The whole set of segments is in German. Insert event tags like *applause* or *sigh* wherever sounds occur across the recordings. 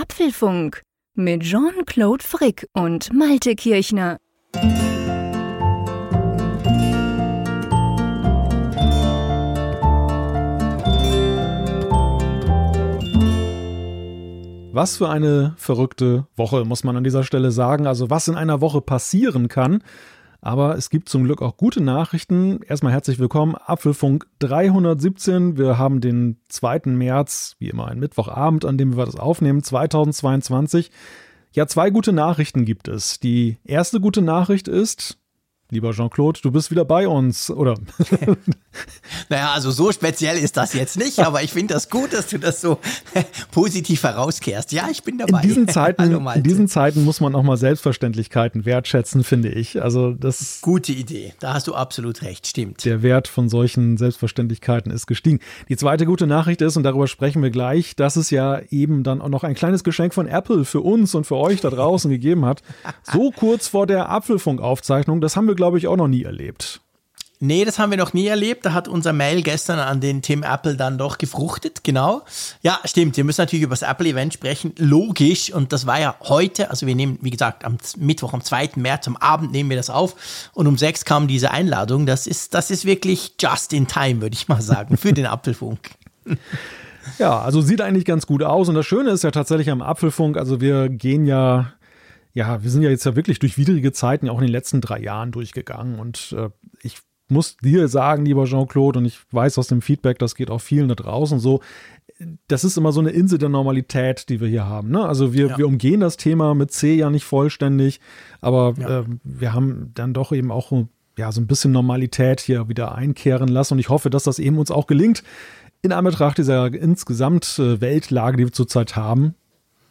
Apfelfunk mit Jean-Claude Frick und Malte Kirchner. Was für eine verrückte Woche, muss man an dieser Stelle sagen. Also was in einer Woche passieren kann. Aber es gibt zum Glück auch gute Nachrichten. Erstmal herzlich willkommen, Apfelfunk 317. Wir haben den 2. März, wie immer ein Mittwochabend, an dem wir das aufnehmen, 2022. Ja, zwei gute Nachrichten gibt es. Die erste gute Nachricht ist, Lieber Jean-Claude, du bist wieder bei uns, oder? *laughs* naja, also so speziell ist das jetzt nicht, *laughs* aber ich finde das gut, dass du das so *laughs* positiv herauskehrst. Ja, ich bin dabei. In diesen Zeiten, Hallo, in diesen Zeiten muss man auch mal Selbstverständlichkeiten wertschätzen, finde ich. Also das Gute Idee, da hast du absolut recht, stimmt. Der Wert von solchen Selbstverständlichkeiten ist gestiegen. Die zweite gute Nachricht ist, und darüber sprechen wir gleich, dass es ja eben dann auch noch ein kleines Geschenk von Apple für uns und für euch da draußen gegeben hat. So kurz vor der Apfelfunk-Aufzeichnung, das haben wir glaube ich, auch noch nie erlebt. Nee, das haben wir noch nie erlebt. Da hat unser Mail gestern an den Tim Apple dann doch gefruchtet, genau. Ja, stimmt. Wir müssen natürlich über das Apple-Event sprechen. Logisch. Und das war ja heute, also wir nehmen, wie gesagt, am Mittwoch, am 2. März, am Abend nehmen wir das auf. Und um sechs kam diese Einladung. Das ist, das ist wirklich just in time, würde ich mal sagen, für den Apfelfunk. *laughs* *laughs* Ja, also sieht eigentlich ganz gut aus. Und das Schöne ist ja tatsächlich am Apfelfunk, also wir gehen ja ja, wir sind ja jetzt ja wirklich durch widrige Zeiten auch in den letzten drei Jahren durchgegangen. Und äh, ich muss dir sagen, lieber Jean-Claude, und ich weiß aus dem Feedback, das geht auch vielen da draußen so, das ist immer so eine Insel der Normalität, die wir hier haben. Ne? Also wir, ja. wir umgehen das Thema mit C ja nicht vollständig, aber ja. äh, wir haben dann doch eben auch ja, so ein bisschen Normalität hier wieder einkehren lassen. Und ich hoffe, dass das eben uns auch gelingt, in Anbetracht dieser insgesamt äh, Weltlage, die wir zurzeit haben.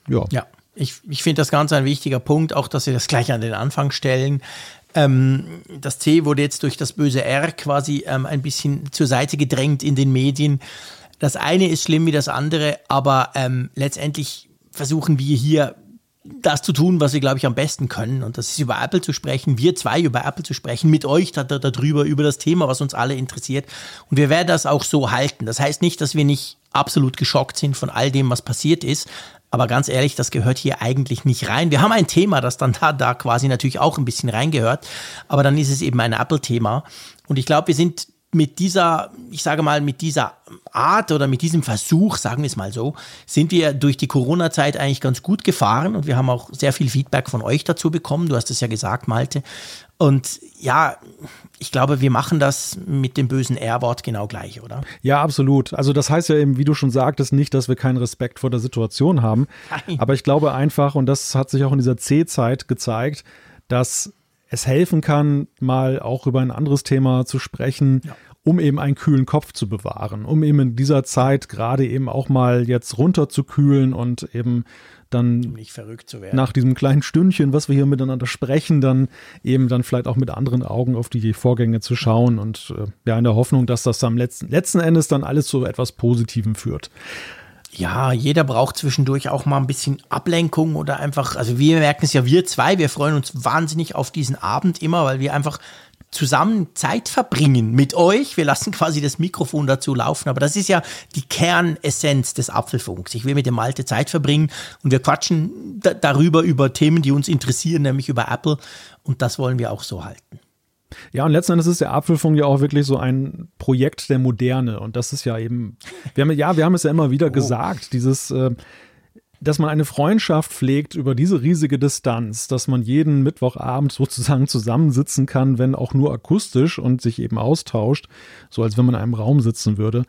Ja. ja. Ich, ich finde das ganz ein wichtiger Punkt, auch dass Sie das gleich an den Anfang stellen. Ähm, das C wurde jetzt durch das böse R quasi ähm, ein bisschen zur Seite gedrängt in den Medien. Das eine ist schlimm wie das andere, aber ähm, letztendlich versuchen wir hier das zu tun, was wir, glaube ich, am besten können. Und das ist über Apple zu sprechen, wir zwei über Apple zu sprechen, mit euch da, da, darüber, über das Thema, was uns alle interessiert. Und wir werden das auch so halten. Das heißt nicht, dass wir nicht absolut geschockt sind von all dem, was passiert ist. Aber ganz ehrlich, das gehört hier eigentlich nicht rein. Wir haben ein Thema, das dann da, da quasi natürlich auch ein bisschen reingehört. Aber dann ist es eben ein Apple-Thema. Und ich glaube, wir sind mit dieser, ich sage mal, mit dieser Art oder mit diesem Versuch, sagen wir es mal so, sind wir durch die Corona-Zeit eigentlich ganz gut gefahren und wir haben auch sehr viel Feedback von euch dazu bekommen. Du hast es ja gesagt, Malte. Und ja, ich glaube, wir machen das mit dem bösen R-Wort genau gleich, oder? Ja, absolut. Also das heißt ja eben, wie du schon sagtest, nicht, dass wir keinen Respekt vor der Situation haben. Nein. Aber ich glaube einfach, und das hat sich auch in dieser C-Zeit gezeigt, dass es helfen kann, mal auch über ein anderes Thema zu sprechen, ja. um eben einen kühlen Kopf zu bewahren, um eben in dieser Zeit gerade eben auch mal jetzt runterzukühlen und eben dann nach diesem kleinen Stündchen, was wir hier miteinander sprechen, dann eben dann vielleicht auch mit anderen Augen auf die Vorgänge zu schauen und äh, ja, in der Hoffnung, dass das am letzten, letzten Endes dann alles zu etwas Positivem führt. Ja, jeder braucht zwischendurch auch mal ein bisschen Ablenkung oder einfach, also wir merken es ja, wir zwei, wir freuen uns wahnsinnig auf diesen Abend immer, weil wir einfach zusammen Zeit verbringen mit euch. Wir lassen quasi das Mikrofon dazu laufen, aber das ist ja die Kernessenz des Apfelfunks. Ich will mit dem Malte Zeit verbringen und wir quatschen darüber über Themen, die uns interessieren, nämlich über Apple und das wollen wir auch so halten. Ja, und letzten Endes ist der Apfelfunk ja auch wirklich so ein Projekt der Moderne. Und das ist ja eben, wir haben, ja, wir haben es ja immer wieder oh. gesagt, dieses, äh, dass man eine Freundschaft pflegt über diese riesige Distanz, dass man jeden Mittwochabend sozusagen zusammensitzen kann, wenn auch nur akustisch und sich eben austauscht, so als wenn man in einem Raum sitzen würde.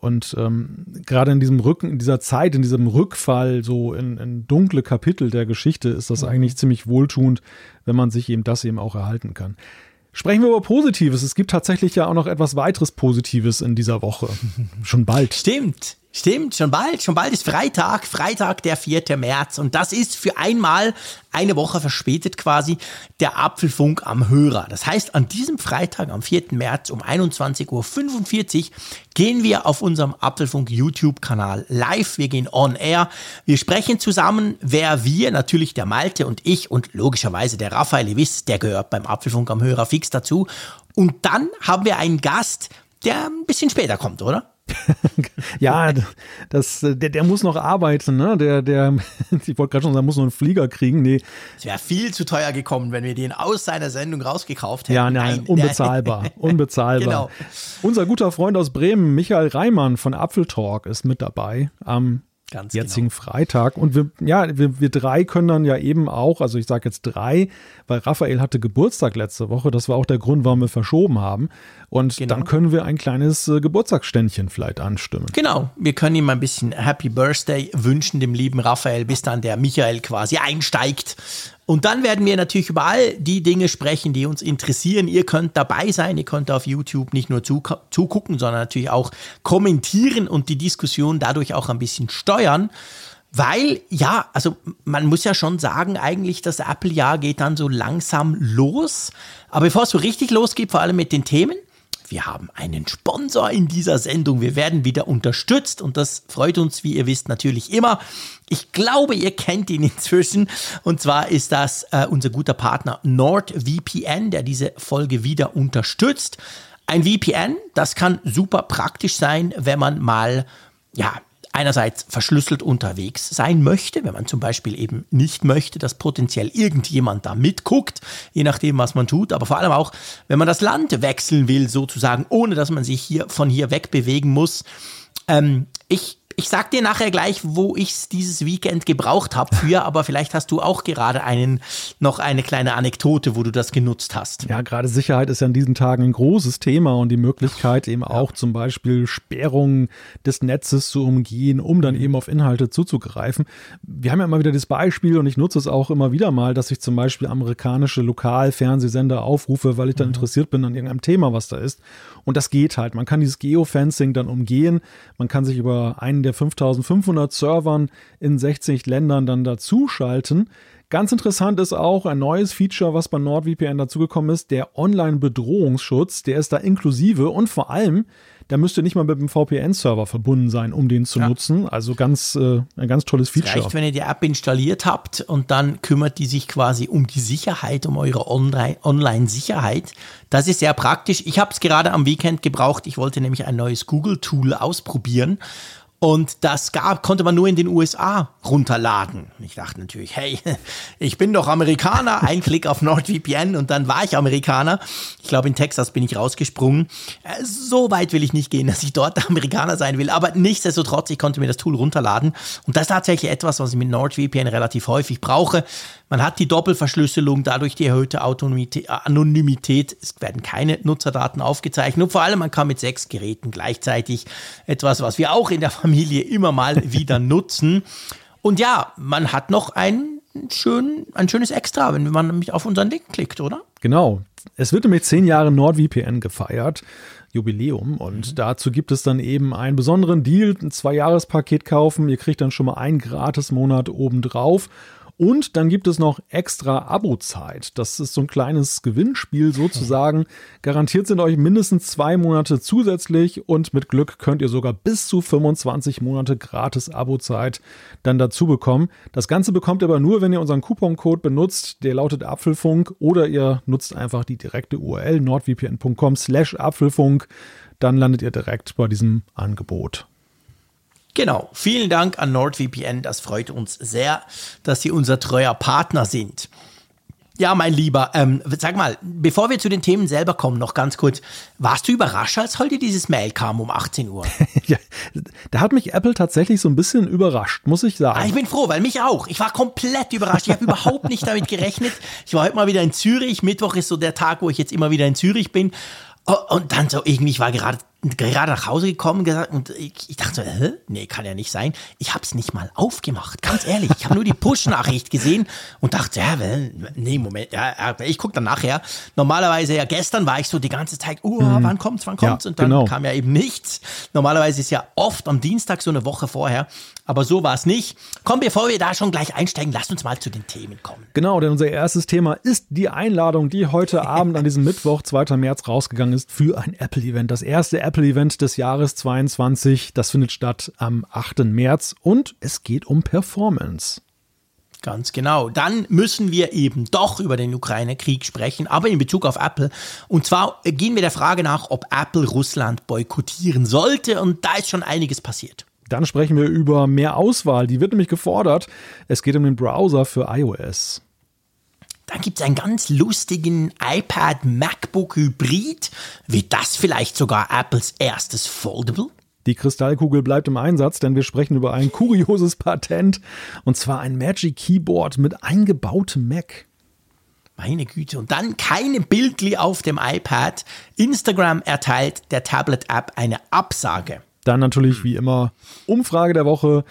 Und ähm, gerade in diesem Rücken, in dieser Zeit, in diesem Rückfall, so in, in dunkle Kapitel der Geschichte, ist das mhm. eigentlich ziemlich wohltuend, wenn man sich eben das eben auch erhalten kann. Sprechen wir über Positives. Es gibt tatsächlich ja auch noch etwas weiteres Positives in dieser Woche. *laughs* Schon bald. Stimmt. Stimmt, schon bald, schon bald ist Freitag, Freitag, der 4. März. Und das ist für einmal eine Woche verspätet quasi der Apfelfunk am Hörer. Das heißt, an diesem Freitag, am 4. März um 21.45 Uhr gehen wir auf unserem Apfelfunk YouTube-Kanal live. Wir gehen on air. Wir sprechen zusammen, wer wir, natürlich der Malte und ich und logischerweise der Raphael Wiss, der gehört beim Apfelfunk am Hörer fix dazu. Und dann haben wir einen Gast, der ein bisschen später kommt, oder? *laughs* ja, das, der, der muss noch arbeiten, ne? Der, der, *laughs* ich wollte gerade schon sagen, muss noch einen Flieger kriegen. Nee. Es wäre viel zu teuer gekommen, wenn wir den aus seiner Sendung rausgekauft hätten. Ja, nein, nein unbezahlbar. *laughs* unbezahlbar. genau. Unser guter Freund aus Bremen, Michael Reimann von Apfeltalk, ist mit dabei am Ganz jetzigen genau. Freitag. Und wir, ja, wir, wir drei können dann ja eben auch, also ich sage jetzt drei, weil Raphael hatte Geburtstag letzte Woche. Das war auch der Grund, warum wir verschoben haben. Und genau. dann können wir ein kleines äh, Geburtstagsständchen vielleicht anstimmen. Genau, wir können ihm ein bisschen Happy Birthday wünschen, dem lieben Raphael, bis dann der Michael quasi einsteigt und dann werden wir natürlich über all die Dinge sprechen, die uns interessieren. Ihr könnt dabei sein, ihr könnt auf YouTube nicht nur zugucken, sondern natürlich auch kommentieren und die Diskussion dadurch auch ein bisschen steuern. Weil, ja, also man muss ja schon sagen, eigentlich das Apple-Jahr geht dann so langsam los. Aber bevor es so richtig losgeht, vor allem mit den Themen, wir haben einen Sponsor in dieser Sendung. Wir werden wieder unterstützt und das freut uns, wie ihr wisst, natürlich immer. Ich glaube, ihr kennt ihn inzwischen. Und zwar ist das äh, unser guter Partner NordVPN, der diese Folge wieder unterstützt. Ein VPN, das kann super praktisch sein, wenn man mal ja, einerseits verschlüsselt unterwegs sein möchte, wenn man zum Beispiel eben nicht möchte, dass potenziell irgendjemand da mitguckt, je nachdem, was man tut, aber vor allem auch, wenn man das Land wechseln will, sozusagen, ohne dass man sich hier von hier wegbewegen muss. Ähm, ich ich sag dir nachher gleich, wo ich es dieses Weekend gebraucht habe für, *laughs* aber vielleicht hast du auch gerade einen, noch eine kleine Anekdote, wo du das genutzt hast. Ja, gerade Sicherheit ist ja in diesen Tagen ein großes Thema und die Möglichkeit eben auch zum Beispiel Sperrungen des Netzes zu umgehen, um dann eben auf Inhalte zuzugreifen. Wir haben ja immer wieder das Beispiel und ich nutze es auch immer wieder mal, dass ich zum Beispiel amerikanische Lokalfernsehsender aufrufe, weil ich dann mhm. interessiert bin an irgendeinem Thema, was da ist. Und das geht halt. Man kann dieses Geofencing dann umgehen. Man kann sich über einen der 5500 Servern in 60 Ländern dann dazuschalten. Ganz interessant ist auch ein neues Feature, was bei NordVPN dazugekommen ist, der Online-Bedrohungsschutz. Der ist da inklusive und vor allem, der müsste nicht mal mit dem VPN-Server verbunden sein, um den zu ja. nutzen. Also ganz, äh, ein ganz tolles Feature. Vielleicht, wenn ihr die App installiert habt und dann kümmert die sich quasi um die Sicherheit, um eure Online-Sicherheit. Das ist sehr praktisch. Ich habe es gerade am Weekend gebraucht. Ich wollte nämlich ein neues Google-Tool ausprobieren und das gab, konnte man nur in den USA runterladen. Ich dachte natürlich, hey, *laughs* ich bin doch Amerikaner. Ein Klick auf NordVPN und dann war ich Amerikaner. Ich glaube, in Texas bin ich rausgesprungen. Äh, so weit will ich nicht gehen, *laughs* dass ich dort Amerikaner sein will. Aber nichtsdestotrotz, ich konnte mir das Tool runterladen. Und das ist tatsächlich etwas, was ich mit NordVPN relativ häufig brauche. Man hat die Doppelverschlüsselung, dadurch die erhöhte Anonymität. Es werden keine Nutzerdaten aufgezeichnet. Und vor allem, man kann mit sechs Geräten gleichzeitig etwas, was wir auch in der *laughs* Familie immer mal wieder nutzen. Und ja, man hat noch ein, schön, ein schönes Extra, wenn man nämlich auf unseren Link klickt, oder? Genau. Es wird nämlich zehn Jahre NordVPN gefeiert. Jubiläum. Und mhm. dazu gibt es dann eben einen besonderen Deal, ein Zwei-Jahres-Paket kaufen. Ihr kriegt dann schon mal einen Gratis-Monat obendrauf. Und dann gibt es noch extra Abo-Zeit. Das ist so ein kleines Gewinnspiel sozusagen. *laughs* Garantiert sind euch mindestens zwei Monate zusätzlich und mit Glück könnt ihr sogar bis zu 25 Monate gratis Abo-Zeit dann dazu bekommen. Das Ganze bekommt ihr aber nur, wenn ihr unseren Couponcode benutzt. Der lautet Apfelfunk oder ihr nutzt einfach die direkte URL nordvpn.com slash Apfelfunk. Dann landet ihr direkt bei diesem Angebot. Genau. Vielen Dank an NordVPN. Das freut uns sehr, dass Sie unser treuer Partner sind. Ja, mein Lieber, ähm, sag mal, bevor wir zu den Themen selber kommen, noch ganz kurz. Warst du überrascht, als heute dieses Mail kam um 18 Uhr? *laughs* ja, da hat mich Apple tatsächlich so ein bisschen überrascht, muss ich sagen. Ah, ich bin froh, weil mich auch. Ich war komplett überrascht. Ich habe überhaupt nicht damit gerechnet. Ich war heute mal wieder in Zürich. Mittwoch ist so der Tag, wo ich jetzt immer wieder in Zürich bin. Oh, und dann so irgendwie, ich war gerade gerade nach Hause gekommen gesagt und ich, ich dachte so, hä? nee, kann ja nicht sein. Ich habe es nicht mal aufgemacht, ganz ehrlich. Ich habe nur die Push-Nachricht *laughs* gesehen und dachte, ja, nee, Moment, ja, ich gucke dann nachher. Normalerweise, ja, gestern war ich so die ganze Zeit, uh, mhm. wann kommt's, wann kommt's? Ja, und dann genau. kam ja eben nichts. Normalerweise ist ja oft am Dienstag so eine Woche vorher, aber so war es nicht. Komm, bevor wir da schon gleich einsteigen, lasst uns mal zu den Themen kommen. Genau, denn unser erstes Thema ist die Einladung, die heute *laughs* Abend an diesem Mittwoch, 2. März rausgegangen ist für ein Apple-Event. Das erste Apple-Event des Jahres 22. Das findet statt am 8. März und es geht um Performance. Ganz genau. Dann müssen wir eben doch über den Ukraine-Krieg sprechen, aber in Bezug auf Apple. Und zwar gehen wir der Frage nach, ob Apple Russland boykottieren sollte. Und da ist schon einiges passiert. Dann sprechen wir über mehr Auswahl. Die wird nämlich gefordert. Es geht um den Browser für iOS. Dann gibt es einen ganz lustigen iPad MacBook Hybrid. Wird das vielleicht sogar Apples erstes Foldable? Die Kristallkugel bleibt im Einsatz, denn wir sprechen über ein kurioses Patent und zwar ein Magic Keyboard mit eingebautem Mac. Meine Güte. Und dann keine Bildli auf dem iPad. Instagram erteilt der Tablet-App eine Absage. Dann natürlich wie immer Umfrage der Woche,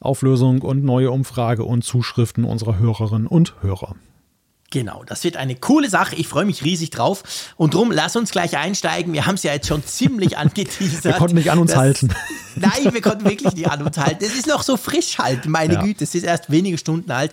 Auflösung und neue Umfrage und Zuschriften unserer Hörerinnen und Hörer. Genau, das wird eine coole Sache. Ich freue mich riesig drauf. Und drum, lass uns gleich einsteigen. Wir haben es ja jetzt schon ziemlich *laughs* angeteasert. wir konnten nicht an uns das, halten. *laughs* Nein, wir konnten wirklich nicht an uns halten. Es ist noch so frisch halt, meine ja. Güte. Es ist erst wenige Stunden alt.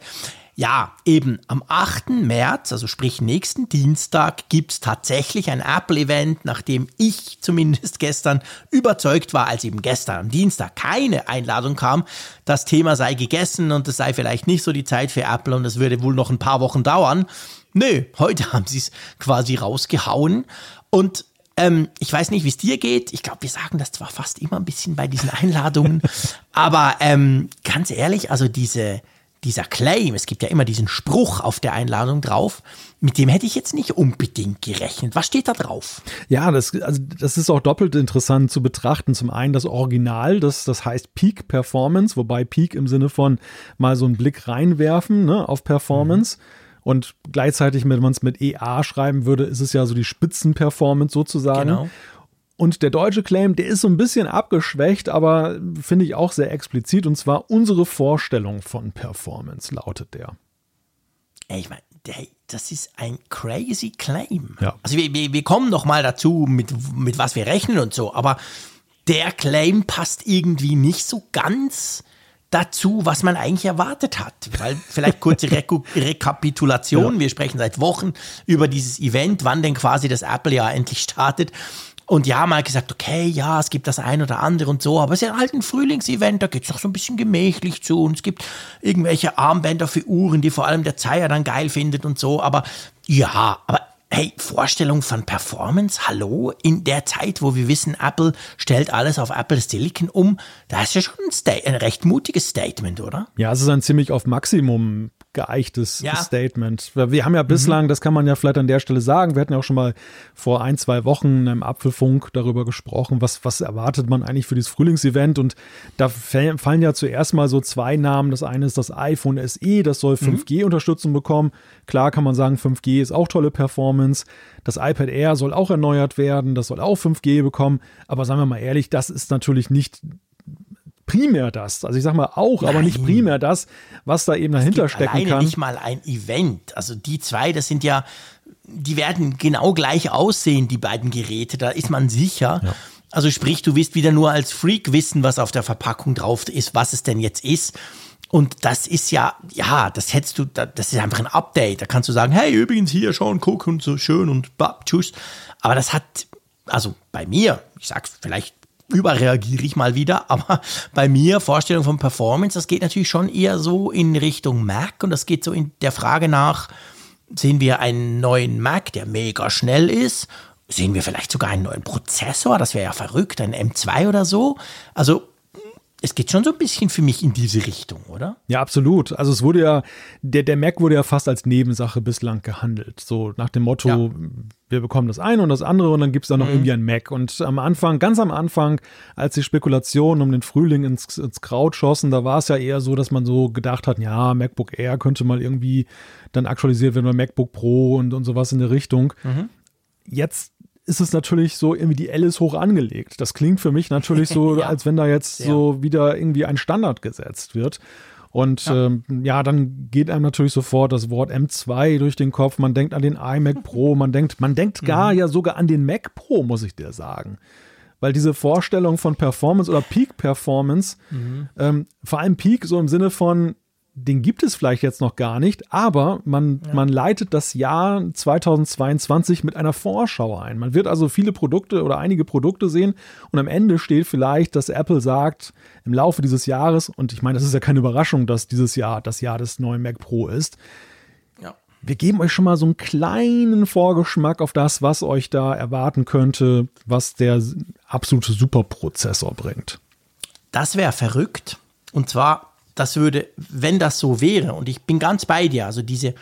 Ja, eben am 8. März, also sprich nächsten Dienstag, gibt es tatsächlich ein Apple-Event, nachdem ich zumindest *laughs* gestern überzeugt war, als eben gestern am Dienstag keine Einladung kam, das Thema sei gegessen und es sei vielleicht nicht so die Zeit für Apple und es würde wohl noch ein paar Wochen dauern. Nö, heute *laughs* haben sie es quasi rausgehauen und ähm, ich weiß nicht, wie es dir geht. Ich glaube, wir sagen das zwar fast immer ein bisschen bei diesen Einladungen, *laughs* aber ähm, ganz ehrlich, also diese dieser Claim, es gibt ja immer diesen Spruch auf der Einladung drauf, mit dem hätte ich jetzt nicht unbedingt gerechnet. Was steht da drauf? Ja, das, also das ist auch doppelt interessant zu betrachten. Zum einen das Original, das, das heißt Peak Performance, wobei Peak im Sinne von mal so einen Blick reinwerfen ne, auf Performance. Mhm. Und gleichzeitig, wenn man es mit EA schreiben würde, ist es ja so die Spitzenperformance sozusagen. Genau. Und der deutsche Claim, der ist so ein bisschen abgeschwächt, aber finde ich auch sehr explizit. Und zwar unsere Vorstellung von Performance lautet der. Ey, ich meine, das ist ein crazy Claim. Ja. Also wir, wir, wir kommen noch mal dazu, mit, mit was wir rechnen und so, aber der Claim passt irgendwie nicht so ganz dazu, was man eigentlich erwartet hat. Weil *laughs* vielleicht kurze Re Rekapitulation. Ja. Wir sprechen seit Wochen über dieses Event, wann denn quasi das Apple-Jahr endlich startet. Und ja, mal gesagt, okay, ja, es gibt das ein oder andere und so, aber es ist ja halt ein Frühlingsevent, da geht's noch so ein bisschen gemächlich zu und es gibt irgendwelche Armbänder für Uhren, die vor allem der Zeier dann geil findet und so, aber ja, aber hey, Vorstellung von Performance, hallo, in der Zeit, wo wir wissen, Apple stellt alles auf Apple Silicon um, da ist ja schon ein, ein recht mutiges Statement, oder? Ja, es ist ein ziemlich auf Maximum geeichtes ja. Statement. Wir haben ja bislang, mhm. das kann man ja vielleicht an der Stelle sagen, wir hatten ja auch schon mal vor ein, zwei Wochen im Apfelfunk darüber gesprochen, was, was erwartet man eigentlich für dieses Frühlingsevent und da fallen ja zuerst mal so zwei Namen. Das eine ist das iPhone SE, das soll 5G-Unterstützung mhm. bekommen. Klar kann man sagen, 5G ist auch tolle Performance. Das iPad Air soll auch erneuert werden, das soll auch 5G bekommen. Aber sagen wir mal ehrlich, das ist natürlich nicht primär das. Also ich sag mal auch, Nein. aber nicht primär das, was da eben dahinter stecken alleine kann. nicht mal ein Event. Also die zwei, das sind ja, die werden genau gleich aussehen, die beiden Geräte. Da ist man sicher. Ja. Also sprich, du wirst wieder nur als Freak wissen, was auf der Verpackung drauf ist, was es denn jetzt ist. Und das ist ja, ja, das hättest du, das ist einfach ein Update. Da kannst du sagen, hey, übrigens hier, schon, guck und so schön und bap, tschüss. Aber das hat, also bei mir, ich sag's vielleicht überreagiere ich mal wieder, *laughs* aber bei mir Vorstellung von Performance, das geht natürlich schon eher so in Richtung Mac und das geht so in der Frage nach, sehen wir einen neuen Mac, der mega schnell ist, sehen wir vielleicht sogar einen neuen Prozessor, das wäre ja verrückt, ein M2 oder so. Also es geht schon so ein bisschen für mich in diese Richtung, oder? Ja, absolut. Also es wurde ja, der, der Mac wurde ja fast als Nebensache bislang gehandelt. So nach dem Motto, ja. wir bekommen das eine und das andere und dann gibt es da noch mhm. irgendwie ein Mac. Und am Anfang, ganz am Anfang, als die Spekulationen um den Frühling ins, ins Kraut schossen, da war es ja eher so, dass man so gedacht hat, ja, MacBook Air könnte mal irgendwie dann aktualisiert werden oder MacBook Pro und, und sowas in der Richtung. Mhm. Jetzt ist es natürlich so irgendwie die L ist hoch angelegt. Das klingt für mich natürlich *laughs* so, ja. als wenn da jetzt ja. so wieder irgendwie ein Standard gesetzt wird. Und ja. Ähm, ja. dann geht einem natürlich sofort das Wort M2 durch den Kopf. Man denkt an den iMac Pro, *laughs* man denkt, man denkt gar mhm. ja sogar an den Mac Pro, muss ich dir sagen. Weil diese Vorstellung von Performance oder Peak Performance, mhm. ähm, vor allem Peak so im Sinne von, den gibt es vielleicht jetzt noch gar nicht, aber man, ja. man leitet das Jahr 2022 mit einer Vorschau ein. Man wird also viele Produkte oder einige Produkte sehen und am Ende steht vielleicht, dass Apple sagt, im Laufe dieses Jahres, und ich meine, das ist ja keine Überraschung, dass dieses Jahr das Jahr des neuen Mac Pro ist. Ja. Wir geben euch schon mal so einen kleinen Vorgeschmack auf das, was euch da erwarten könnte, was der absolute Superprozessor bringt. Das wäre verrückt. Und zwar das würde, wenn das so wäre, und ich bin ganz bei dir, also diese,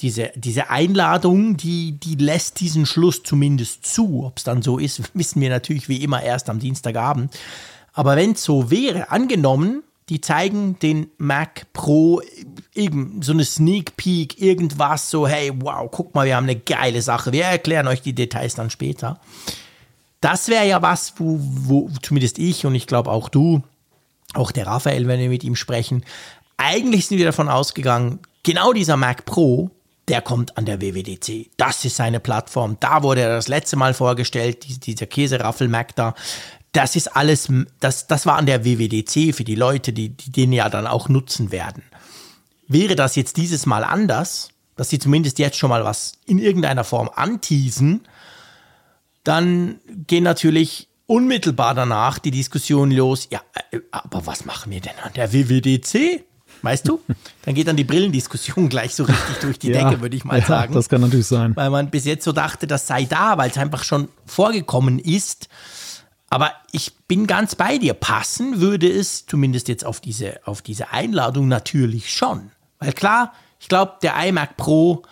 diese, diese Einladung, die, die lässt diesen Schluss zumindest zu. Ob es dann so ist, *laughs* wissen wir natürlich wie immer erst am Dienstagabend. Aber wenn es so wäre, angenommen, die zeigen den Mac Pro eben so eine Sneak Peek, irgendwas so, hey, wow, guck mal, wir haben eine geile Sache. Wir erklären euch die Details dann später. Das wäre ja was, wo, wo zumindest ich und ich glaube auch du auch der Raphael, wenn wir mit ihm sprechen. Eigentlich sind wir davon ausgegangen, genau dieser Mac Pro, der kommt an der WWDC. Das ist seine Plattform. Da wurde er das letzte Mal vorgestellt, dieser Käseraffel-Mac da. Das ist alles, das, das war an der WWDC für die Leute, die, die den ja dann auch nutzen werden. Wäre das jetzt dieses Mal anders, dass sie zumindest jetzt schon mal was in irgendeiner Form anteasen, dann gehen natürlich unmittelbar danach die Diskussion los, ja, äh, aber was machen wir denn an der WWDC? Weißt du? Dann geht dann die Brillendiskussion gleich so richtig durch die ja, Decke, würde ich mal ja, sagen. Das kann natürlich sein. Weil man bis jetzt so dachte, das sei da, weil es einfach schon vorgekommen ist. Aber ich bin ganz bei dir. Passen würde es, zumindest jetzt auf diese, auf diese Einladung, natürlich schon. Weil klar, ich glaube, der iMac Pro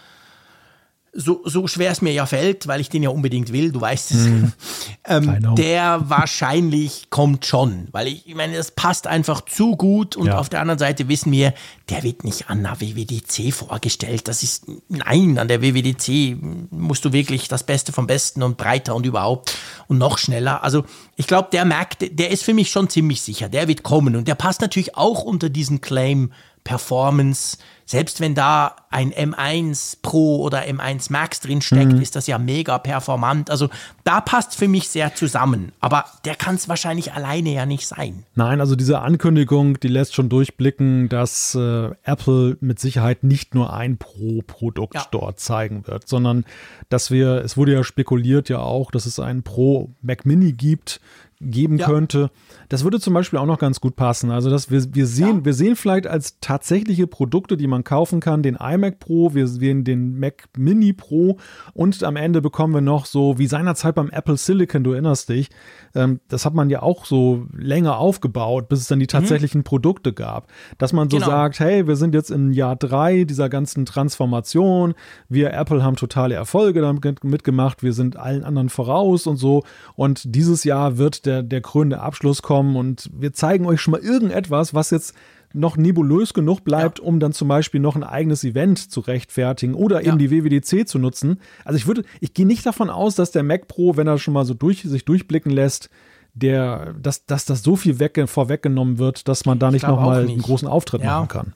so, so schwer es mir ja fällt, weil ich den ja unbedingt will, du weißt es, mm. *laughs* ähm, der wahrscheinlich kommt schon, weil ich, ich meine, das passt einfach zu gut und ja. auf der anderen Seite wissen wir, der wird nicht an der WWDC vorgestellt. Das ist, nein, an der WWDC musst du wirklich das Beste vom Besten und breiter und überhaupt und noch schneller. Also ich glaube, der merkt, der ist für mich schon ziemlich sicher, der wird kommen und der passt natürlich auch unter diesen Claim Performance, selbst wenn da ein M1 Pro oder M1 Max drin steckt, mhm. ist das ja mega performant. Also da passt für mich sehr zusammen. Aber der kann es wahrscheinlich alleine ja nicht sein. Nein, also diese Ankündigung, die lässt schon durchblicken, dass äh, Apple mit Sicherheit nicht nur ein Pro-Produkt ja. dort zeigen wird, sondern dass wir, es wurde ja spekuliert ja auch, dass es einen Pro Mac Mini gibt, geben ja. könnte. Das würde zum Beispiel auch noch ganz gut passen. Also, dass wir, wir sehen, ja. wir sehen vielleicht als tatsächliche Produkte, die man kaufen kann, den iMac Pro, wir sehen den Mac Mini Pro und am Ende bekommen wir noch so wie seinerzeit beim Apple Silicon, du erinnerst dich, ähm, das hat man ja auch so länger aufgebaut, bis es dann die mhm. tatsächlichen mhm. Produkte gab. Dass man so genau. sagt, hey, wir sind jetzt in Jahr drei dieser ganzen Transformation, wir Apple haben totale Erfolge damit mitgemacht, wir sind allen anderen voraus und so und dieses Jahr wird der, der krönende Abschluss kommen und wir zeigen euch schon mal irgendetwas, was jetzt noch nebulös genug bleibt, ja. um dann zum Beispiel noch ein eigenes Event zu rechtfertigen oder eben ja. die WWDC zu nutzen. Also ich würde, ich gehe nicht davon aus, dass der Mac Pro, wenn er schon mal so durch, sich durchblicken lässt, der, dass, dass das so viel weg, vorweggenommen wird, dass man da nicht nochmal einen großen Auftritt ja. machen kann.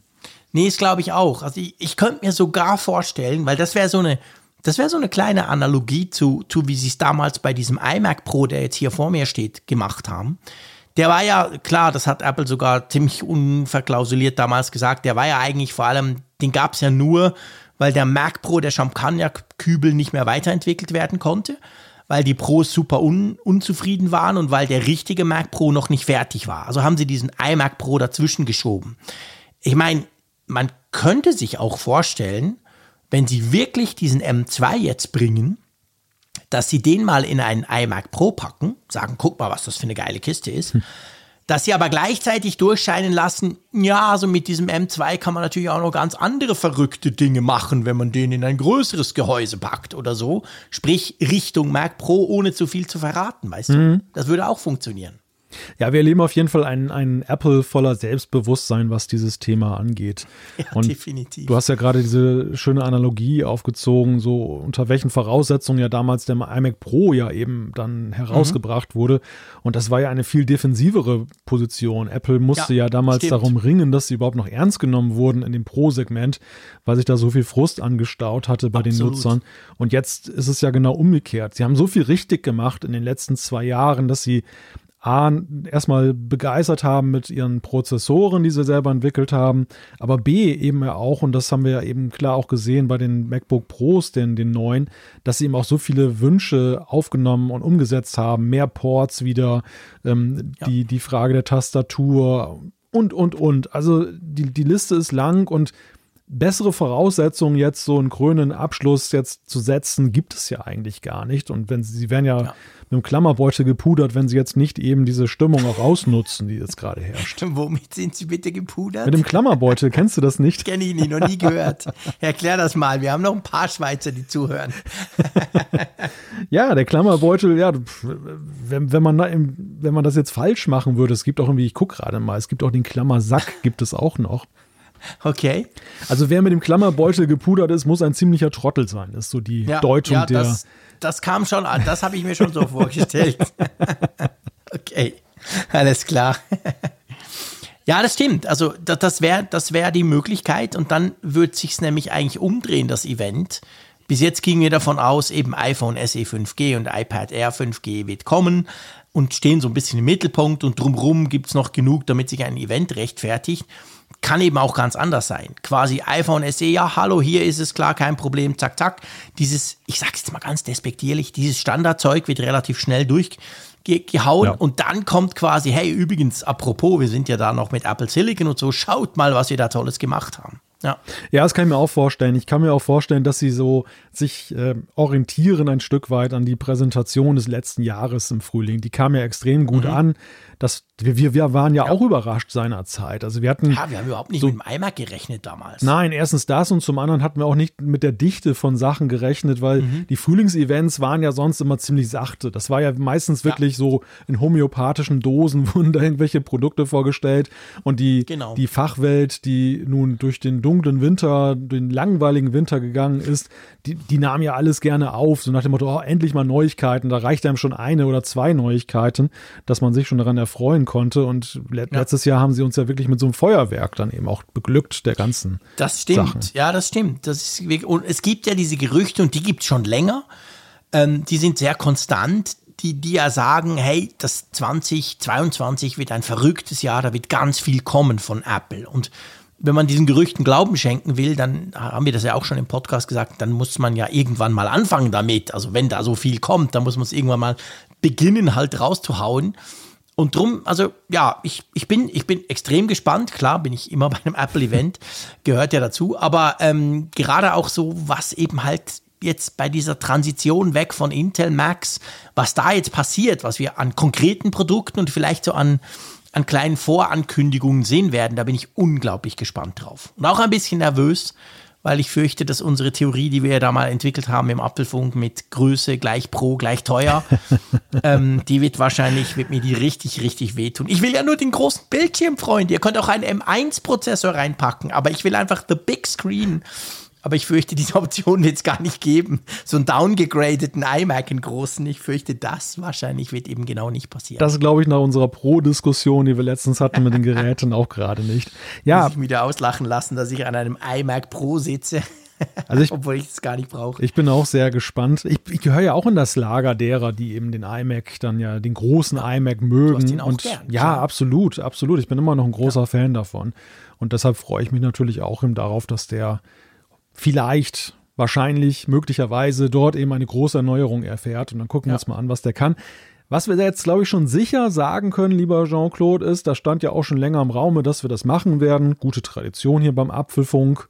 Nee, das glaube ich auch. Also ich, ich könnte mir sogar vorstellen, weil das wäre so eine, das wäre so eine kleine Analogie zu, zu wie sie es damals bei diesem iMac Pro, der jetzt hier vor mir steht, gemacht haben. Der war ja, klar, das hat Apple sogar ziemlich unverklausuliert damals gesagt, der war ja eigentlich vor allem, den gab es ja nur, weil der Mac Pro, der Champagner-Kübel nicht mehr weiterentwickelt werden konnte, weil die Pros super un unzufrieden waren und weil der richtige Mac Pro noch nicht fertig war. Also haben sie diesen iMac Pro dazwischen geschoben. Ich meine, man könnte sich auch vorstellen, wenn sie wirklich diesen M2 jetzt bringen, dass sie den mal in einen iMac Pro packen, sagen, guck mal, was das für eine geile Kiste ist, hm. dass sie aber gleichzeitig durchscheinen lassen, ja, also mit diesem M2 kann man natürlich auch noch ganz andere verrückte Dinge machen, wenn man den in ein größeres Gehäuse packt oder so. Sprich Richtung Mac Pro, ohne zu viel zu verraten, weißt mhm. du? Das würde auch funktionieren. Ja, wir erleben auf jeden Fall ein, ein Apple voller Selbstbewusstsein, was dieses Thema angeht. Ja, und definitiv. Du hast ja gerade diese schöne Analogie aufgezogen, so unter welchen Voraussetzungen ja damals der iMac Pro ja eben dann herausgebracht mhm. wurde. Und das war ja eine viel defensivere Position. Apple musste ja, ja damals stimmt. darum ringen, dass sie überhaupt noch ernst genommen wurden in dem Pro-Segment, weil sich da so viel Frust angestaut hatte bei Absolut. den Nutzern. Und jetzt ist es ja genau umgekehrt. Sie haben so viel richtig gemacht in den letzten zwei Jahren, dass sie A, erstmal begeistert haben mit ihren Prozessoren, die sie selber entwickelt haben, aber B, eben ja auch, und das haben wir ja eben klar auch gesehen bei den MacBook Pros, den, den neuen, dass sie eben auch so viele Wünsche aufgenommen und umgesetzt haben, mehr Ports wieder, ähm, ja. die, die Frage der Tastatur und, und, und. Also die, die Liste ist lang und bessere Voraussetzungen, jetzt so einen krönenden Abschluss jetzt zu setzen, gibt es ja eigentlich gar nicht. Und wenn sie, sie werden ja, ja. mit dem Klammerbeutel gepudert, wenn sie jetzt nicht eben diese Stimmung auch ausnutzen, die jetzt gerade herrscht. Womit sind sie bitte gepudert? Mit dem Klammerbeutel, kennst du das nicht? *laughs* Kenne ich nicht, noch nie gehört. Erklär das mal, wir haben noch ein paar Schweizer, die zuhören. *laughs* ja, der Klammerbeutel, ja, wenn, wenn, man, wenn man das jetzt falsch machen würde, es gibt auch irgendwie, ich gucke gerade mal, es gibt auch den Klammersack, gibt es auch noch. *laughs* Okay. Also wer mit dem Klammerbeutel gepudert ist, muss ein ziemlicher Trottel sein. Das ist so die ja, Deutung ja, der. Das, das kam schon an, das habe ich mir schon so *laughs* vorgestellt. *laughs* okay, alles klar. Ja, das stimmt. Also das, das wäre das wär die Möglichkeit und dann würde sich nämlich eigentlich umdrehen, das Event. Bis jetzt gingen wir davon aus, eben iPhone SE 5G und iPad Air 5G wird kommen und stehen so ein bisschen im Mittelpunkt und drumherum gibt es noch genug, damit sich ein Event rechtfertigt kann eben auch ganz anders sein. Quasi iPhone SE, ja, hallo, hier ist es klar, kein Problem, zack, zack. Dieses, ich sag's jetzt mal ganz despektierlich, dieses Standardzeug wird relativ schnell durchgehauen ja. und dann kommt quasi, hey, übrigens, apropos, wir sind ja da noch mit Apple Silicon und so, schaut mal, was wir da Tolles gemacht haben. Ja. ja, das kann ich mir auch vorstellen. Ich kann mir auch vorstellen, dass sie so sich äh, orientieren ein Stück weit an die Präsentation des letzten Jahres im Frühling. Die kam ja extrem gut mhm. an das, wir, wir waren ja, ja, auch überrascht seinerzeit. Also wir hatten. Ja, wir haben überhaupt nicht so, mit dem iMac gerechnet damals. Nein, erstens das und zum anderen hatten wir auch nicht mit der Dichte von Sachen gerechnet, weil mhm. die Frühlingsevents waren ja sonst immer ziemlich sachte. Das war ja meistens wirklich ja. so in homöopathischen Dosen *laughs* wurden da irgendwelche Produkte vorgestellt und die, genau. die Fachwelt, die nun durch den dunklen Winter, den langweiligen Winter gegangen ist, die, die nahm ja alles gerne auf, so nach dem Motto, oh, endlich mal Neuigkeiten. Da reicht einem schon eine oder zwei Neuigkeiten, dass man sich schon daran erfreuen konnte. Und le ja. letztes Jahr haben sie uns ja wirklich mit so einem Feuerwerk dann eben auch beglückt, der ganzen. Das stimmt, Sachen. ja, das stimmt. Das ist, und es gibt ja diese Gerüchte und die gibt es schon länger. Ähm, die sind sehr konstant die, die ja sagen, hey, das 2022 wird ein verrücktes Jahr, da wird ganz viel kommen von Apple. Und wenn man diesen Gerüchten Glauben schenken will, dann haben wir das ja auch schon im Podcast gesagt, dann muss man ja irgendwann mal anfangen damit. Also wenn da so viel kommt, dann muss man es irgendwann mal beginnen halt rauszuhauen. Und drum, also ja, ich, ich, bin, ich bin extrem gespannt. Klar, bin ich immer *laughs* bei einem Apple-Event, gehört ja dazu. Aber ähm, gerade auch so, was eben halt jetzt bei dieser Transition weg von Intel Max, was da jetzt passiert, was wir an konkreten Produkten und vielleicht so an, an kleinen Vorankündigungen sehen werden, da bin ich unglaublich gespannt drauf. Und auch ein bisschen nervös, weil ich fürchte, dass unsere Theorie, die wir ja da mal entwickelt haben im Apfelfunk mit Größe gleich pro gleich teuer, *laughs* ähm, die wird wahrscheinlich, wird mir die richtig, richtig wehtun. Ich will ja nur den großen Bildschirm, Freunde. Ihr könnt auch einen M1-Prozessor reinpacken, aber ich will einfach the big screen aber ich fürchte, diese *laughs* Option wird es gar nicht geben. So einen downgegradeten iMac in großen, ich fürchte, das wahrscheinlich wird eben genau nicht passieren. Das glaube ich nach unserer Pro-Diskussion, die wir letztens hatten mit den Geräten, *laughs* auch gerade nicht. Ja. Muss ich mich wieder auslachen lassen, dass ich an einem iMac Pro sitze. *laughs* Also ich, Obwohl ich es gar nicht brauche. Ich bin auch sehr gespannt. Ich, ich gehöre ja auch in das Lager derer, die eben den iMac dann ja, den großen iMac mögen. Du und gern, ja, klar. absolut, absolut. Ich bin immer noch ein großer ja. Fan davon. Und deshalb freue ich mich natürlich auch darauf, dass der vielleicht, wahrscheinlich, möglicherweise dort eben eine große Erneuerung erfährt. Und dann gucken wir uns mal an, was der kann. Was wir jetzt, glaube ich, schon sicher sagen können, lieber Jean-Claude, ist, da stand ja auch schon länger im Raume, dass wir das machen werden. Gute Tradition hier beim Apfelfunk